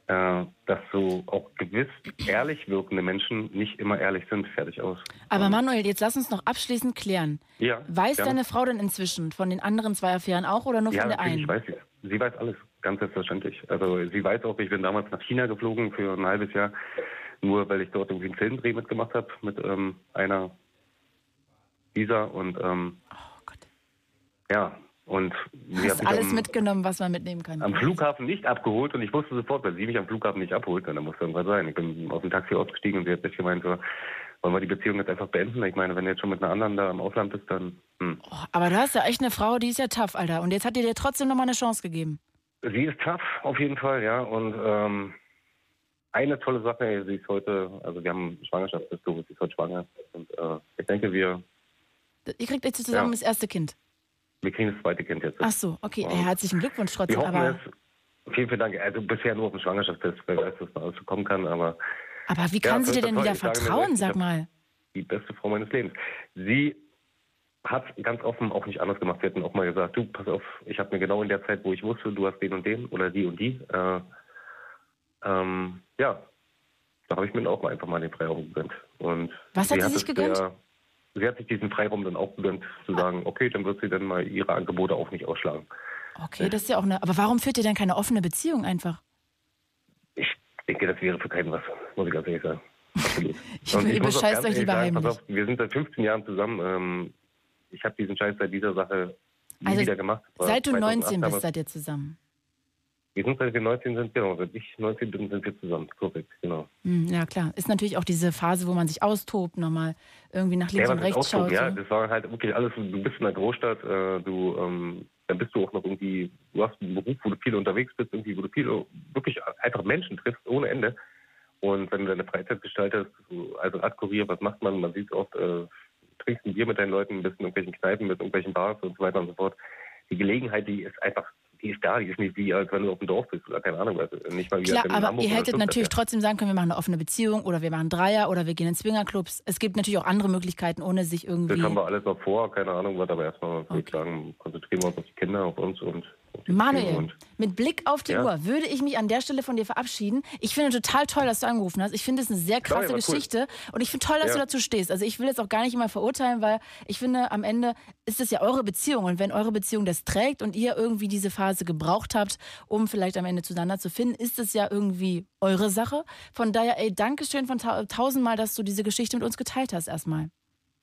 äh, dass so auch gewiss ehrlich wirkende Menschen nicht immer ehrlich sind. Fertig aus. Aber Manuel, jetzt lass uns noch abschließend klären. Ja. Weiß ja. deine Frau denn inzwischen von den anderen zwei Affären auch oder nur ja, von der einen? weiß sie. Sie weiß alles, ganz selbstverständlich. Also sie weiß auch, ich bin damals nach China geflogen für ein halbes Jahr, nur weil ich dort irgendwie einen Filmdreh mitgemacht habe mit ähm, einer Visa und ähm, ja, und sie hat mich alles am, mitgenommen, was man mitnehmen kann. am Flughafen nicht abgeholt und ich wusste sofort, wenn sie mich am Flughafen nicht abholt, dann muss irgendwas sein. Ich bin aus dem Taxi ausgestiegen und sie hat nicht gemeint, so, wollen wir die Beziehung jetzt einfach beenden? Ich meine, wenn du jetzt schon mit einer anderen da im Ausland bist, dann hm. Aber du hast ja echt eine Frau, die ist ja tough, Alter. Und jetzt hat die dir trotzdem nochmal eine Chance gegeben. Sie ist tough, auf jeden Fall, ja. Und ähm, eine tolle Sache, sie ist heute, also wir haben Schwangerschaftsbesuch, sie ist heute schwanger. Und äh, ich denke, wir, Ihr kriegt jetzt zusammen Ja. das erste Kind. wir kriegen das zweite Kind jetzt. Ach so, okay. Ja. Ey, herzlichen Glückwunsch Wir trotzdem. hoffen Aber, es. Vielen, vielen Dank. Also bisher nur auf dem Schwangerschaftstest, wer weiß, was da alles so kommen kann, aber aber wie Ja, kann sie toll, dir denn wieder vertrauen, sag mal? die beste Frau meines Lebens. Sie hat ganz offen auch nicht anders gemacht. Wir hätten auch mal gesagt, du, pass auf, ich habe mir genau in der Zeit, wo ich wusste, du hast den und den oder die und die, äh, ähm, ja, da habe ich mir auch mal einfach mal den Freiraum gegönnt. Und Was hat sie sich es gegönnt? Sehr, sie hat sich diesen Freiraum dann auch gegönnt, zu sagen, okay, dann wird sie dann mal ihre Angebote auch nicht ausschlagen. Okay, das ist ja auch eine. Aber warum führt ihr denn keine offene Beziehung einfach? Ich denke, das wäre für keinen was, muss ich ganz ehrlich sagen. Ich- Und ihr bescheißt euch lieber sagen, heimlich. auf, wir sind seit 15 Jahren zusammen. Ähm, ich habe diesen Scheiß seit dieser Sache nie Also, wieder gemacht. Seit du 2008 19 bist, seid ihr zusammen. Wir sind seit wir 19 sind, genau. Seit ich 19 bin, sind wir zusammen. Korrekt, genau. Hm, ja, klar. Ist natürlich auch diese Phase, wo man sich austobt, nochmal irgendwie nach links Ja, und rechts so, schaut. ja, das war halt wirklich alles, du bist in einer Großstadt, äh, du, ähm, dann bist du auch noch irgendwie, du hast einen Beruf, wo du viel unterwegs bist, irgendwie, wo du viel, wirklich einfach Menschen triffst, ohne Ende. Und wenn du deine Freizeit gestaltest, so als Radkurier, was macht man? Man sieht oft, äh, trinkst ein Bier mit deinen Leuten, bist in irgendwelchen Kneipen, mit irgendwelchen Bars und so weiter und so fort. Die Gelegenheit, die ist einfach, die ist da, die ist nicht wie, als wenn du auf dem Dorf bist oder keine Ahnung, also nicht mal wie Klar, aber Hamburg ihr hättet natürlich trotzdem sagen können, wir machen eine offene Beziehung oder wir machen Dreier oder wir gehen in Swingerclubs. Es gibt natürlich auch andere Möglichkeiten, ohne sich Das irgendwie. haben wir alles noch vor, keine Ahnung was, aber erstmal würde ich sagen, konzentrieren wir uns auf die Kinder, auf uns und Manuel, mit Blick auf die Ja. Uhr würde ich mich an der Stelle von dir verabschieden. Ich finde total toll, dass du angerufen hast. Ich finde es eine sehr Klar, krasse ja, war cool. Geschichte und ich finde toll, dass Ja. du dazu stehst. Also ich will jetzt auch gar nicht immer verurteilen, weil ich finde, am Ende ist es ja eure Beziehung und wenn eure Beziehung das trägt und ihr irgendwie diese Phase gebraucht habt, um vielleicht am Ende zueinander zu finden, ist es ja irgendwie eure Sache. Von daher, ey, Dankeschön von ta tausendmal, dass du diese Geschichte mit uns geteilt hast erstmal.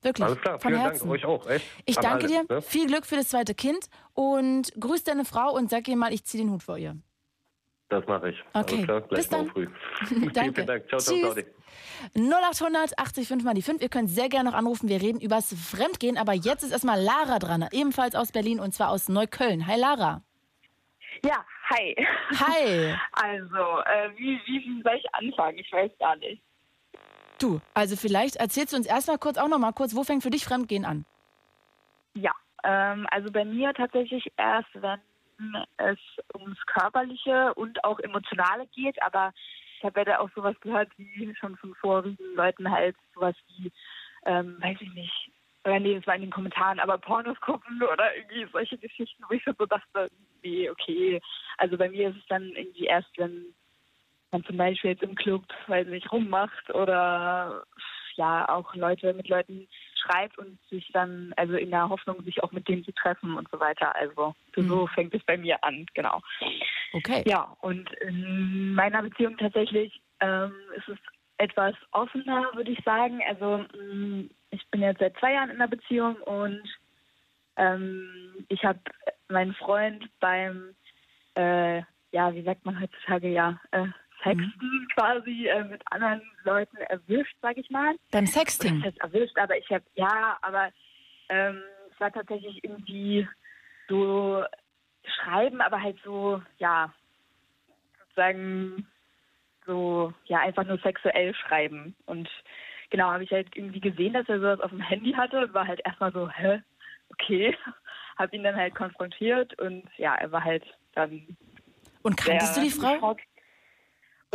Wirklich, Alles klar, von vielen Herzen. Dank, euch auch, echt. Ich An danke alle, dir. ne? Viel Glück für das zweite Kind und grüß deine Frau und sag ihr mal, ich ziehe den Hut vor ihr. Das mache ich. Okay, Alles klar, gleich bis dann. morgen früh. Danke. Vielen, Dank. Ciao, ciao, Tschüss. Claudi. 0800 80 5 mal die 5. Ihr könnt sehr gerne noch anrufen. Wir reden übers Fremdgehen. Aber jetzt ist erstmal Lara dran, ebenfalls aus Berlin und zwar aus Neukölln. Hi Lara. Ja, hi. Hi. Also, äh, wie, wie soll ich anfangen? Ich weiß gar nicht. Du, also vielleicht erzählst du uns erstmal kurz auch noch mal kurz, wo fängt für dich Fremdgehen an? Ja, ähm, also bei mir tatsächlich erst, wenn es ums Körperliche und auch Emotionale geht, aber ich habe ja da auch sowas gehört, wie schon von vorigen Leuten halt, sowas wie, ähm, weiß ich nicht, oder nee, das war in den Kommentaren, aber Pornos gucken oder irgendwie solche Geschichten, wo ich so dachte, nee, okay. Also bei mir ist es dann irgendwie erst, wenn man zum Beispiel jetzt im Club, weiß nicht, rummacht oder ja auch Leute mit Leuten schreibt und sich dann, also in der Hoffnung, sich auch mit denen zu treffen und so weiter. Also so fängt es bei mir an, genau. Okay. Ja, und in meiner Beziehung tatsächlich ähm, ist es etwas offener, würde ich sagen. Also mh, ich bin jetzt seit zwei Jahren in einer Beziehung und Ähm, ich habe meinen Freund beim, äh, ja, wie sagt man heutzutage, ja, äh, Sexten mhm. quasi äh, mit anderen Leuten erwischt, sag ich mal. Beim Sexting? Das heißt erwischt, aber ich habe, ja, aber ähm, es war tatsächlich irgendwie so schreiben, aber halt so, ja, sozusagen so, ja, einfach nur sexuell schreiben. Und genau, habe ich halt irgendwie gesehen, dass er sowas auf dem Handy hatte und war halt erstmal so, hä, okay. Habe ihn dann halt konfrontiert und ja, er war halt dann. Und kanntest du die Frau? Schock.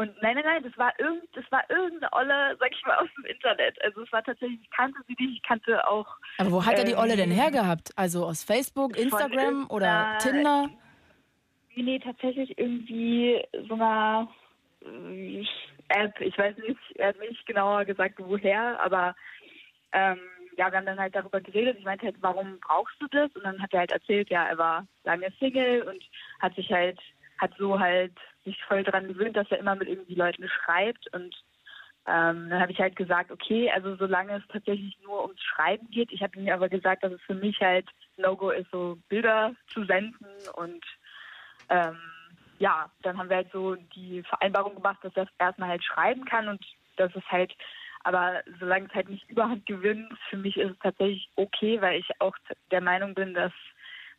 Und nein, nein, nein, das war irgend, das war irgendeine Olle, sag ich mal, aus dem Internet. Also es war tatsächlich, ich kannte sie nicht, ich kannte auch. Aber wo hat er die Olle denn ähm, hergehabt? Also aus Facebook, Instagram oder Tinder? Nee, nee, tatsächlich irgendwie so einer äh, App, ich weiß nicht, er hat nicht genauer gesagt, woher, aber ähm, ja, wir haben dann halt darüber geredet. Ich meinte halt, warum brauchst du das? Und dann hat er halt erzählt, ja, er war lange Single und hat sich halt, hat so halt sich voll daran gewöhnt, dass er immer mit irgendwie Leuten schreibt. Und ähm, dann habe ich halt gesagt, okay, also solange es tatsächlich nur ums Schreiben geht, ich habe ihm aber gesagt, dass es für mich halt No-Go ist, so Bilder zu senden. Und ähm, ja, dann haben wir halt so die Vereinbarung gemacht, dass er erstmal halt schreiben kann. Und dass es halt, aber solange es halt nicht überhand gewinnt, für mich ist es tatsächlich okay, weil ich auch der Meinung bin, dass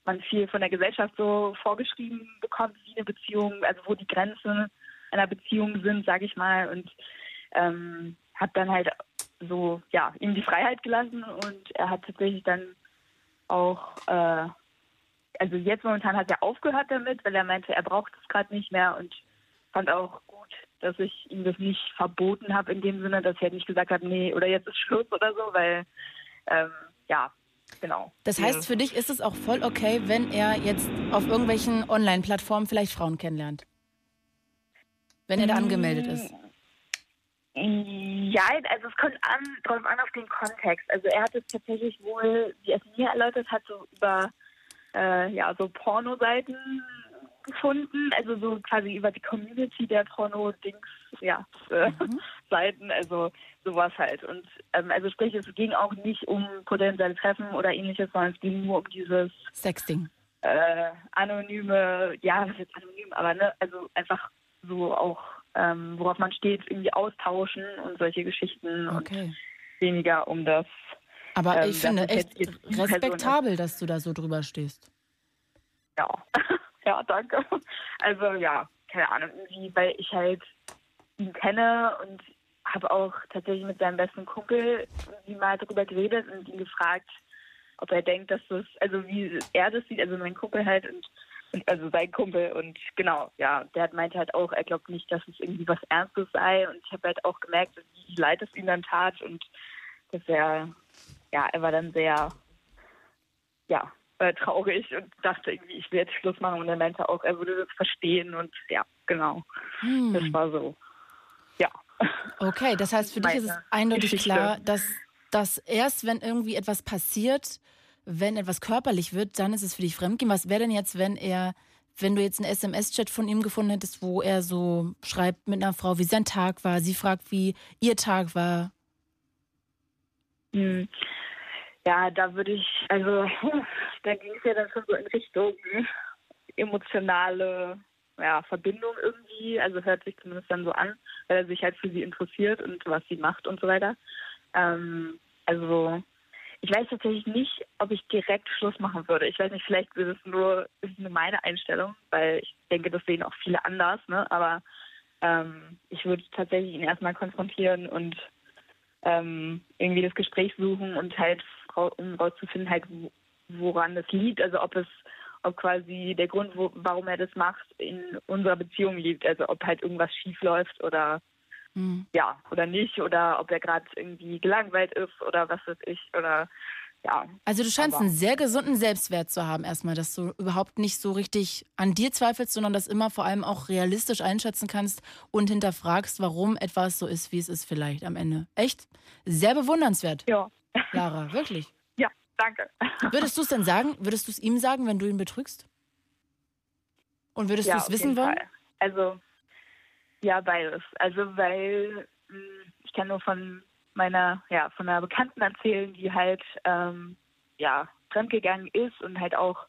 man viel von der Gesellschaft so vorgeschrieben bekommt, wie eine Beziehung, also wo die Grenzen einer Beziehung sind, sage ich mal, und ähm, habe dann halt so, ja, ihm die Freiheit gelassen und er hat tatsächlich dann auch äh, also jetzt momentan hat er aufgehört damit, weil er meinte, er braucht es gerade nicht mehr und fand auch gut, dass ich ihm das nicht verboten habe in dem Sinne, dass er nicht gesagt hat, nee, oder jetzt ist Schluss oder so, weil ähm, ja, genau. Das heißt, für dich ist es auch voll okay, wenn er jetzt auf irgendwelchen Online-Plattformen vielleicht Frauen kennenlernt? Wenn er da angemeldet ist? Ja, also es kommt an, drauf an auf den Kontext. Also er hat es tatsächlich wohl, wie es mir erläutert hat, so über äh, ja, so Pornoseiten gefunden, also so quasi über die Community der Porno-Dings, ja, äh, mhm. Seiten, also sowas halt. Und ähm, also sprich, es ging auch nicht um potenzielle Treffen oder ähnliches, sondern es ging nur um dieses Sexting. Äh, anonyme, ja, was ist jetzt anonym, aber ne, also einfach so auch, ähm, worauf man steht, irgendwie austauschen und solche Geschichten okay. und weniger um das aber ähm, ich finde echt respektabel, dass du da so drüber stehst. Ja, ja, danke. Also ja, keine Ahnung, irgendwie, weil ich halt ihn kenne und habe auch tatsächlich mit seinem besten Kumpel mal darüber geredet und ihn gefragt, ob er denkt, dass das, also wie er das sieht, also mein Kumpel halt und, und also sein Kumpel und genau, ja, der hat meinte halt auch, er glaubt nicht, dass es irgendwie was Ernstes sei und ich habe halt auch gemerkt, wie leid es ihm dann tat und dass er ja, er war dann sehr, ja, äh, traurig und dachte irgendwie, ich will jetzt Schluss machen. Und er meinte auch, er würde das verstehen und ja, genau. Hm. Das war so. Ja. Okay, das heißt, für dich ist es eindeutig Geschichte. klar, dass, dass erst, wenn irgendwie etwas passiert, wenn etwas körperlich wird, dann ist es für dich Fremdgehen. Was wäre denn jetzt, wenn er, wenn du jetzt einen SMS-Chat von ihm gefunden hättest, wo er so schreibt mit einer Frau, wie sein Tag war, sie fragt, wie ihr Tag war? Hm. Ja, da würde ich, also da ging es ja dann schon so in Richtung emotionale ja, Verbindung irgendwie. Also hört sich zumindest dann so an, weil er sich halt für sie interessiert und was sie macht und so weiter. Ähm, also ich weiß tatsächlich nicht, ob ich direkt Schluss machen würde. Ich weiß nicht, vielleicht ist es nur, ist nur meine Einstellung, weil ich denke, das sehen auch viele anders, ne? Aber ähm, ich würde tatsächlich ihn erstmal konfrontieren und ähm, irgendwie das Gespräch suchen und halt um rauszufinden, halt woran das liegt, also ob es ob quasi der Grund, wo, warum er das macht, in unserer Beziehung liegt, also ob halt irgendwas schief läuft oder mhm. ja oder nicht oder ob er gerade irgendwie gelangweilt ist oder was weiß ich oder ja. Also du scheinst einen sehr gesunden Selbstwert zu haben, erstmal, dass du überhaupt nicht so richtig an dir zweifelst, sondern das immer vor allem auch realistisch einschätzen kannst und hinterfragst, warum etwas so ist, wie es ist, vielleicht am Ende. Echt? Sehr bewundernswert. Ja. Lara, wirklich. Danke. Würdest du es denn sagen? Würdest du es ihm sagen, wenn du ihn betrügst? Und würdest ja, du es wissen wollen? Fall. Also, ja, beides. Also, weil hm, ich kann nur von meiner, ja, von einer Bekannten erzählen, die halt, ähm, ja, fremdgegangen ist und halt auch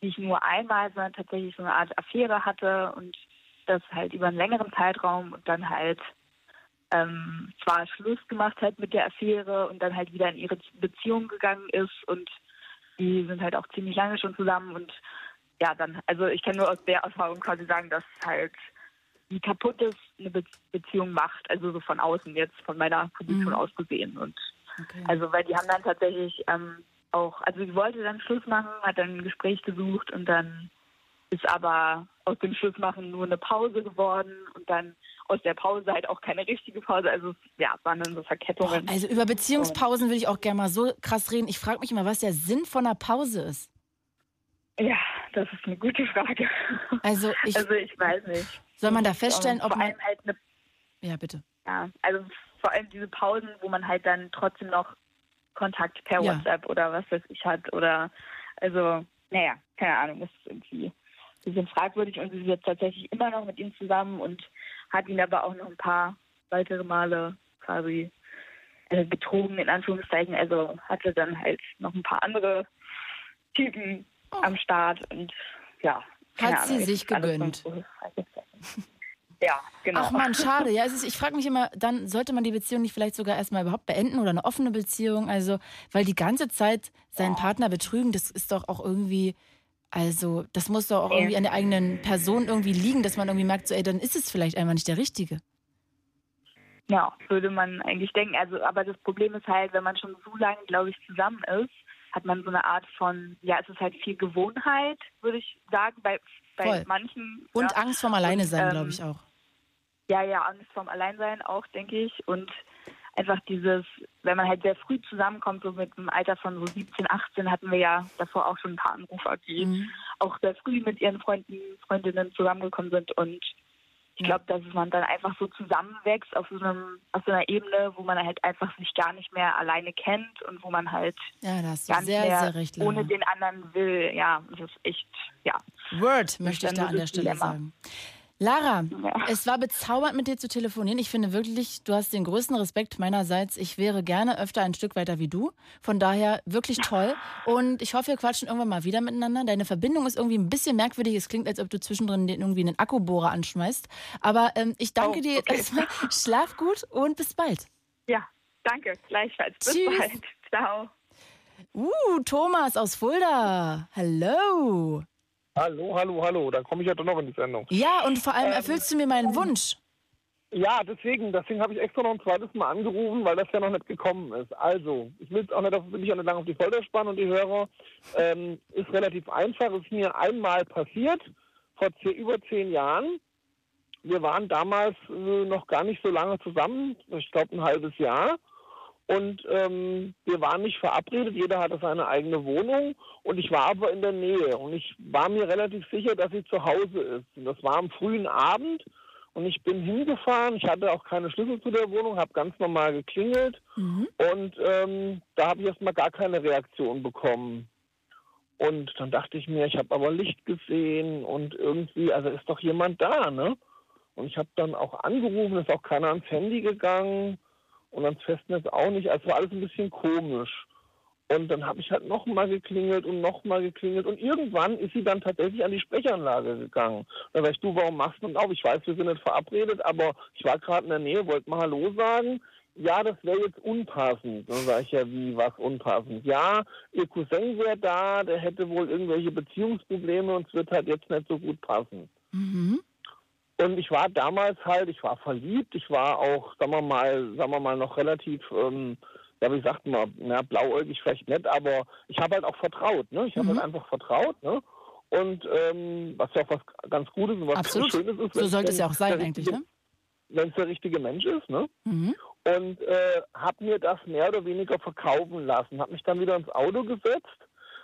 nicht nur einmal, sondern tatsächlich so eine Art Affäre hatte und das halt über einen längeren Zeitraum und dann halt ähm, zwar Schluss gemacht hat mit der Affäre und dann halt wieder in ihre Beziehung gegangen ist und die sind halt auch ziemlich lange schon zusammen und ja, dann, also ich kann nur aus der Erfahrung quasi sagen, dass halt wie kaputt es eine Be Beziehung macht, also so von außen jetzt, von meiner Position Mhm. aus gesehen. Und Okay. also weil die haben dann tatsächlich ähm, auch, also sie wollte dann Schluss machen, hat dann ein Gespräch gesucht und dann ist aber aus dem Schlussmachen nur eine Pause geworden und dann aus der Pause halt auch keine richtige Pause. Also es, ja, waren dann so Verkettungen. Also über Beziehungspausen will ich auch gerne mal so krass reden. Ich frage mich immer, was der Sinn von einer Pause ist. Ja, das ist eine gute Frage. Also ich, also ich weiß nicht. soll man da feststellen, vor ob man... allem halt eine, Ja, bitte. ja, also vor allem diese Pausen, wo man halt dann trotzdem noch Kontakt per Ja. WhatsApp oder was weiß ich hat oder also naja, keine Ahnung, das ist irgendwie bisschen fragwürdig und sie ist jetzt tatsächlich immer noch mit ihm zusammen und hat ihn aber auch noch ein paar weitere Male quasi äh, betrogen in Anführungszeichen, also hatte dann halt noch ein paar andere Typen am Start und ja. Oh. Hat sie Ahnung, sich ist alles gegönnt. Ja, genau. Ach man, schade. Ja, es ist, ich frage mich immer, dann sollte man die Beziehung nicht vielleicht sogar erstmal überhaupt beenden oder eine offene Beziehung. Also, weil die ganze Zeit seinen Partner betrügen, das ist doch auch irgendwie, also, das muss doch auch Nee. irgendwie an der eigenen Person irgendwie liegen, dass man irgendwie merkt, so, ey, dann ist es vielleicht einfach nicht der Richtige. Ja, würde man eigentlich denken. Also, aber das Problem ist halt, wenn man schon so lange, glaube ich, zusammen ist, hat man so eine Art von, ja, es ist halt viel Gewohnheit, würde ich sagen, bei, bei Voll. manchen. Und ja. Angst vorm Alleine sein, Und, glaube ähm, ich auch. Ja, ja, Angst vorm Alleinsein auch, denke ich. Und einfach dieses, wenn man halt sehr früh zusammenkommt, so mit einem Alter von so 17, 18, hatten wir ja davor auch schon ein paar Anrufer, die Mhm. auch sehr früh mit ihren Freunden, Freundinnen zusammengekommen sind. Und ich glaube, dass man dann einfach so zusammenwächst auf so, einem, auf so einer Ebene, wo man halt einfach sich gar nicht mehr alleine kennt und wo man halt Ja, da hast du gar sehr, sehr recht. ohne den anderen will. Ja, das ist echt, ja. Word, möchte ich da an der das Stelle Dilemma. sagen. Lara, Ja. es war bezaubernd, mit dir zu telefonieren. Ich finde wirklich, du hast den größten Respekt meinerseits. Ich wäre gerne öfter ein Stück weiter wie du. Von daher wirklich toll. Und ich hoffe, wir quatschen irgendwann mal wieder miteinander. Deine Verbindung ist irgendwie ein bisschen merkwürdig. Es klingt, als ob du zwischendrin irgendwie einen Akkubohrer anschmeißt. Aber ähm, ich danke Oh, dir okay. erstmal. Schlaf gut und bis bald. Ja, danke, gleichfalls. Bis Tschüss. bald. Ciao. Uh, Thomas aus Fulda. Hello. Hallo, hallo, hallo. Dann komme ich ja doch noch in die Sendung. Ja, und vor allem Ähm, erfüllst du mir meinen Wunsch. Ja, deswegen, deswegen habe ich extra noch ein zweites Mal angerufen, weil das ja noch nicht gekommen ist. Also, ich will auch nicht, auf- will auch nicht lange auf die Folter spannen und die Hörer. Ähm, ist relativ einfach, ist mir einmal passiert, vor über zehn Jahren. Wir waren damals äh, noch gar nicht so lange zusammen, ich glaube ein halbes Jahr. Und ähm, wir waren nicht verabredet, jeder hatte seine eigene Wohnung und ich war aber in der Nähe und ich war mir relativ sicher, dass sie zu Hause ist. Und das war am frühen Abend und ich bin hingefahren, ich hatte auch keine Schlüssel zu der Wohnung, habe ganz normal geklingelt und ähm, da habe ich erstmal gar keine Reaktion bekommen. Und dann dachte ich mir, ich habe aber Licht gesehen und irgendwie, also ist doch jemand da, ne? Und ich habe dann auch angerufen, ist auch keiner ans Handy gegangen und ans Festnetz auch nicht. Also war alles ein bisschen komisch. Und dann habe ich halt nochmal geklingelt und nochmal geklingelt und irgendwann ist sie dann tatsächlich an die Sprechanlage gegangen. Da sag ich, du, warum machst du denn auf? Ich weiß, wir sind nicht verabredet, aber ich war gerade in der Nähe, wollte mal Hallo sagen. Ja, das wäre jetzt unpassend. Dann sage ich ja, wie, was unpassend? Ja, ihr Cousin wäre da, der hätte wohl irgendwelche Beziehungsprobleme und es wird halt jetzt nicht so gut passen. Mhm. Und ich war damals halt, ich war verliebt, ich war auch, sagen wir mal, sagen wir mal, noch relativ, ähm, ja, wie sagt man, na, blauäugig vielleicht nicht, aber ich habe halt auch vertraut, ne? Ich habe Mhm. halt einfach vertraut, ne? Und ähm, was ja auch was ganz Gutes und was Absolut. ganz Schönes ist. So sollte es ja auch sein eigentlich, ne? Wenn es der richtige Mensch ist, ne? Mhm. und äh, habe mir das mehr oder weniger verkaufen lassen. Habe mich dann wieder ins Auto gesetzt.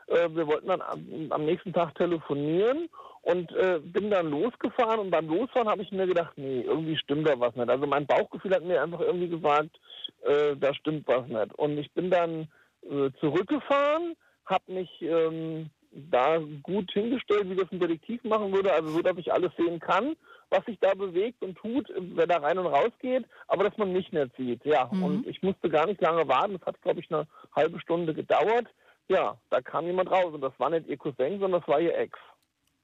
Äh, wir wollten dann am, am nächsten Tag telefonieren und äh, bin dann losgefahren. Und beim Losfahren habe ich mir gedacht, nee, irgendwie stimmt da was nicht. Also mein Bauchgefühl hat mir einfach irgendwie gesagt, äh, da stimmt was nicht. Und ich bin dann äh, zurückgefahren, habe mich ähm, da gut hingestellt, wie das ein Detektiv machen würde, also so, dass ich alles sehen kann, was sich da bewegt und tut, wer da rein und raus geht, aber dass man mich nicht sieht. Ja, Mhm. und ich musste gar nicht lange warten, das hat, glaube ich, eine halbe Stunde gedauert, ja, da kam jemand raus und das war nicht ihr Cousin, sondern das war ihr Ex.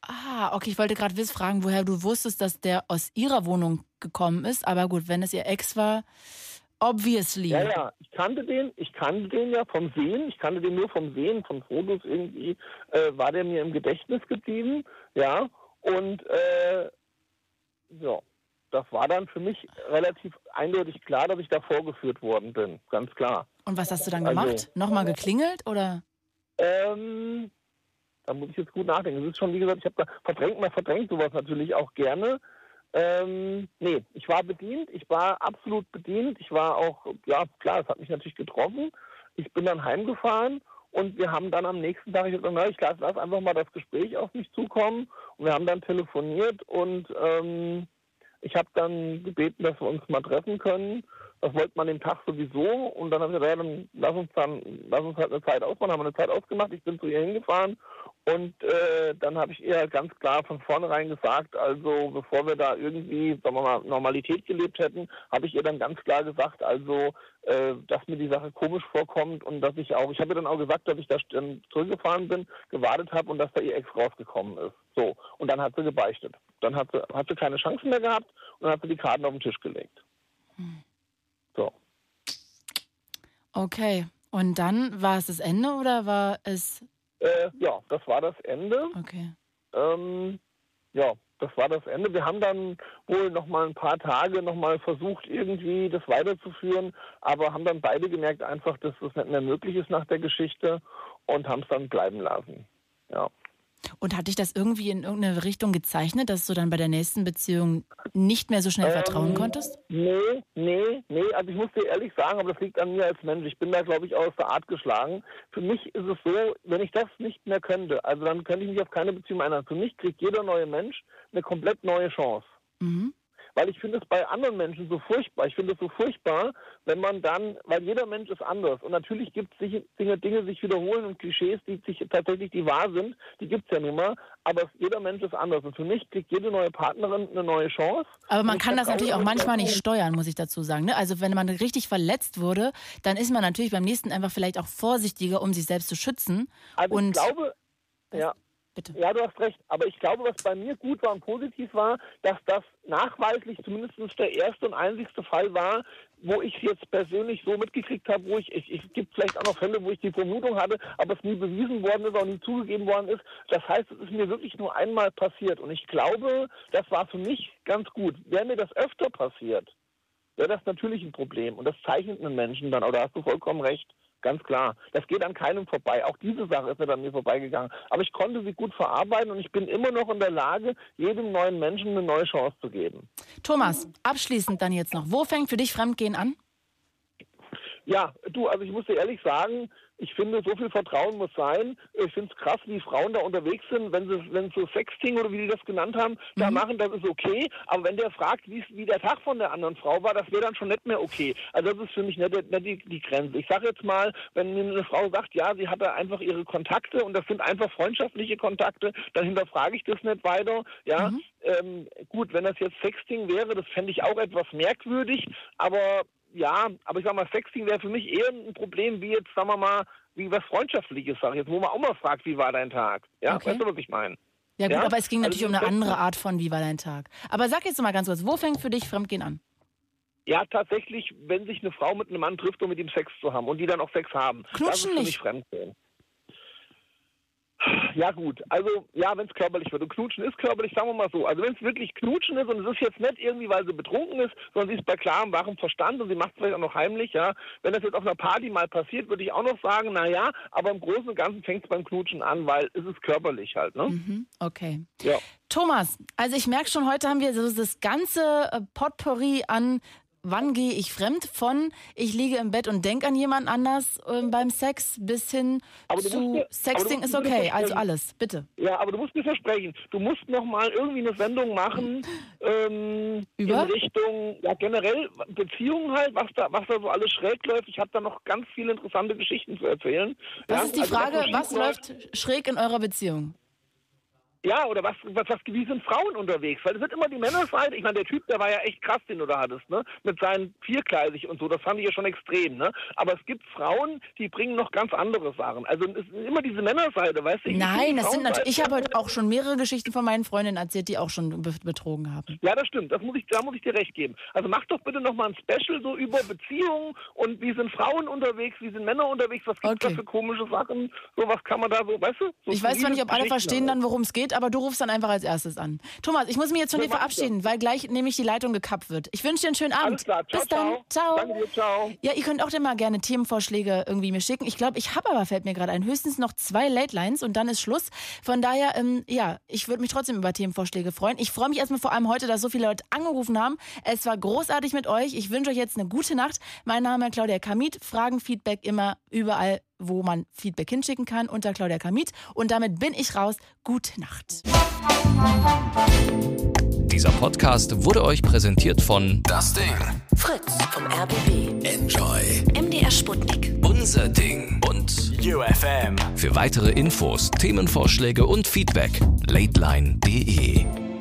Ah, okay, ich wollte gerade wissen, fragen, woher du wusstest, dass der aus ihrer Wohnung gekommen ist. Aber gut, wenn es ihr Ex war, obviously. Ja, ja, ich kannte den, ich kannte den ja vom Sehen, ich kannte den nur vom Sehen, von Fotos irgendwie, äh, war der mir im Gedächtnis geblieben, ja, und äh, ja, das war dann für mich relativ eindeutig klar, dass ich da vorgeführt worden bin, ganz klar. Und was hast du dann Also- gemacht? Nochmal geklingelt oder? Ähm, da muss ich jetzt gut nachdenken. Es ist schon, wie gesagt, ich habe da verdrängt, man verdrängt sowas natürlich auch gerne. Ähm, nee, ich war bedient, ich war absolut bedient. Ich war auch, ja klar, es hat mich natürlich getroffen. Ich bin dann heimgefahren und wir haben dann am nächsten Tag, ich hab gesagt, na, ich lasse lass einfach mal das Gespräch auf mich zukommen. Und wir haben dann telefoniert und ähm, ich habe dann gebeten, dass wir uns mal treffen können. Das wollte man den Tag sowieso. Und dann haben wir gesagt, ja, dann lass uns dann, lass uns halt eine Zeit ausmachen. Haben wir eine Zeit ausgemacht. Ich bin zu ihr hingefahren. Und äh, dann habe ich ihr halt ganz klar von vornherein gesagt, also bevor wir da irgendwie, sagen wir mal, Normalität gelebt hätten, habe ich ihr dann ganz klar gesagt, also äh, dass mir die Sache komisch vorkommt und dass ich auch, ich habe ihr dann auch gesagt, dass ich da zurückgefahren bin, gewartet habe und dass da ihr Ex rausgekommen ist. So. Und dann hat sie gebeichtet. Dann hat sie, hat sie keine Chancen mehr gehabt und dann hat sie die Karten auf den Tisch gelegt. So. Okay. Und dann war es das Ende oder war es. Äh, ja, das war das Ende. Okay. Ähm, ja, das war das Ende. Wir haben dann wohl noch mal ein paar Tage noch mal versucht, irgendwie das weiterzuführen, aber haben dann beide gemerkt einfach, dass das nicht mehr möglich ist nach der Geschichte und haben es dann bleiben lassen. Ja. Und hat dich das irgendwie in irgendeine Richtung gezeichnet, dass du dann bei der nächsten Beziehung nicht mehr so schnell vertrauen Ähm, konntest? Nee, nee, nee. Also ich muss dir ehrlich sagen, aber das liegt an mir als Mensch. Ich bin da, glaube ich, aus der Art geschlagen. Für mich ist es so, wenn ich das nicht mehr könnte, also dann könnte ich mich auf keine Beziehung erinnern. Für mich kriegt jeder neue Mensch eine komplett neue Chance. Mhm. Weil ich finde es bei anderen Menschen so furchtbar. Ich finde es so furchtbar, wenn man dann, weil jeder Mensch ist anders. Und natürlich gibt es Dinge, Dinge sich wiederholen und Klischees, die sich tatsächlich die wahr sind, die gibt es ja nun mal. Aber jeder Mensch ist anders. Und für mich kriegt jede neue Partnerin eine neue Chance. Aber man kann das natürlich auch manchmal nicht steuern, muss ich dazu sagen. Ne? Also wenn man richtig verletzt wurde, dann ist man natürlich beim nächsten einfach vielleicht auch vorsichtiger, um sich selbst zu schützen. Also und ich glaube, ja. Bitte. Ja, du hast recht. Aber ich glaube, was bei mir gut war und positiv war, dass das nachweislich zumindest der erste und einzigste Fall war, wo ich es jetzt persönlich so mitgekriegt habe, wo ich, ich, es gibt vielleicht auch noch Fälle, wo ich die Vermutung hatte, aber es nie bewiesen worden ist, auch nie zugegeben worden ist. Das heißt, es ist mir wirklich nur einmal passiert. Und ich glaube, das war für mich ganz gut. Wäre mir das öfter passiert, wäre das natürlich ein Problem. Und das zeichnet einen Menschen dann. Aber da hast du vollkommen recht. Ganz klar. Das geht an keinem vorbei. Auch diese Sache ist nicht an mir vorbeigegangen. Aber ich konnte sie gut verarbeiten und ich bin immer noch in der Lage, jedem neuen Menschen eine neue Chance zu geben. Thomas, abschließend dann jetzt noch. Wo fängt für dich Fremdgehen an? Ja, du, also ich muss dir ehrlich sagen, ich finde, so viel Vertrauen muss sein. Ich finde es krass, wie Frauen da unterwegs sind, wenn sie, wenn so Sexting oder wie die das genannt haben, da machen, das ist okay. Aber wenn der fragt, wie, wie der Tag von der anderen Frau war, das wäre dann schon nicht mehr okay. Also das ist für mich nicht, nicht die, die Grenze. Ich sage jetzt mal, wenn mir eine Frau sagt, ja, sie hat da einfach ihre Kontakte und das sind einfach freundschaftliche Kontakte, dann hinterfrage ich das nicht weiter. Ja, ähm, gut, wenn das jetzt Sexting wäre, das fände ich auch etwas merkwürdig, aber ja, aber ich sag mal, Sexting wäre für mich eher ein Problem, wie jetzt, sagen wir mal, wie was Freundschaftliches, sag ich jetzt, wo man auch mal fragt, wie war dein Tag? Ja, Okay. weißt du, was ich meine? Ja gut, Ja? aber es ging Also natürlich um das eine andere Art von Wie war dein Tag. Aber sag jetzt mal ganz kurz, wo fängt für dich Fremdgehen an? Ja, tatsächlich, wenn sich eine Frau mit einem Mann trifft, um mit ihm Sex zu haben und die dann auch Sex haben, das ist Knutschen für mich nicht. Fremdgehen. Ja gut, also ja, wenn es körperlich wird. Und Knutschen ist körperlich, sagen wir mal so. Also wenn es wirklich Knutschen ist und es ist jetzt nicht irgendwie, weil sie betrunken ist, sondern sie ist bei klarem, wachem Verstand und sie macht es vielleicht auch noch heimlich, ja. Wenn das jetzt auf einer Party mal passiert, würde ich auch noch sagen, na ja, aber im Großen und Ganzen fängt es beim Knutschen an, weil es ist körperlich halt, ne? Mhm, okay. Ja. Thomas, also ich merke schon, heute haben wir so das ganze äh, Potpourri an Wann gehe ich fremd? Von ich liege im Bett und denke an jemand anders ähm, beim Sex bis hin zu mir- Sexting ist okay. Also alles, bitte. Ja, aber du musst mir versprechen, du musst noch mal irgendwie eine Sendung machen ähm, Über? in Richtung, ja generell Beziehungen halt, was da, was da so alles schräg läuft. Ich habe da noch ganz viele interessante Geschichten zu erzählen. Das ja, ist die also Frage, was läuft schräg in eurer Beziehung? Ja, oder was, was, was, wie sind Frauen unterwegs? Weil es wird immer die Männerseite. Ich meine, der Typ, der war ja echt krass, den du da hattest, ne? Mit seinen viergleisig und so. Das fand ich ja schon extrem, ne? Aber es gibt Frauen, die bringen noch ganz andere Sachen. Also es ist immer diese Männerseite, weißt du? Ich Nein, das sind natürlich. Ich habe heute auch schon mehrere Geschichten von meinen Freundinnen erzählt, die auch schon betrogen haben. Ja, das stimmt. Das muss ich, da muss ich dir recht geben. Also mach doch bitte noch mal ein Special so über Beziehungen und wie sind Frauen unterwegs, wie sind Männer unterwegs, was gibt es okay. da für komische Sachen? So was kann man da so, weißt du? So ich weiß zwar nicht, ob alle verstehen dann, worum es geht, aber du rufst dann einfach als erstes an. Thomas, ich muss mich jetzt von dir verabschieden, weil gleich nämlich die Leitung gekappt wird. Ich wünsche dir einen schönen Abend. Alles klar. Ciao, Bis dann. Ciao. Danke dir, ciao. Ja, ihr könnt auch dann mal gerne Themenvorschläge irgendwie mir schicken. Ich glaube, ich habe aber, fällt mir gerade ein, höchstens noch zwei Late Lines und dann ist Schluss. Von daher, ähm, ja, ich würde mich trotzdem über Themenvorschläge freuen. Ich freue mich erstmal vor allem heute, dass so viele Leute angerufen haben. Es war großartig mit euch. Ich wünsche euch jetzt eine gute Nacht. Mein Name ist Claudia Kamit. Fragen, Feedback immer überall wo man Feedback hinschicken kann unter Claudia Kamit. Und damit bin ich raus. Gute Nacht. Dieser Podcast wurde euch präsentiert von Das Ding. Fritz vom RBB. Enjoy. MDR Sputnik. Unser Ding. Und UFM. Für weitere Infos, Themenvorschläge und Feedback, lateline.de.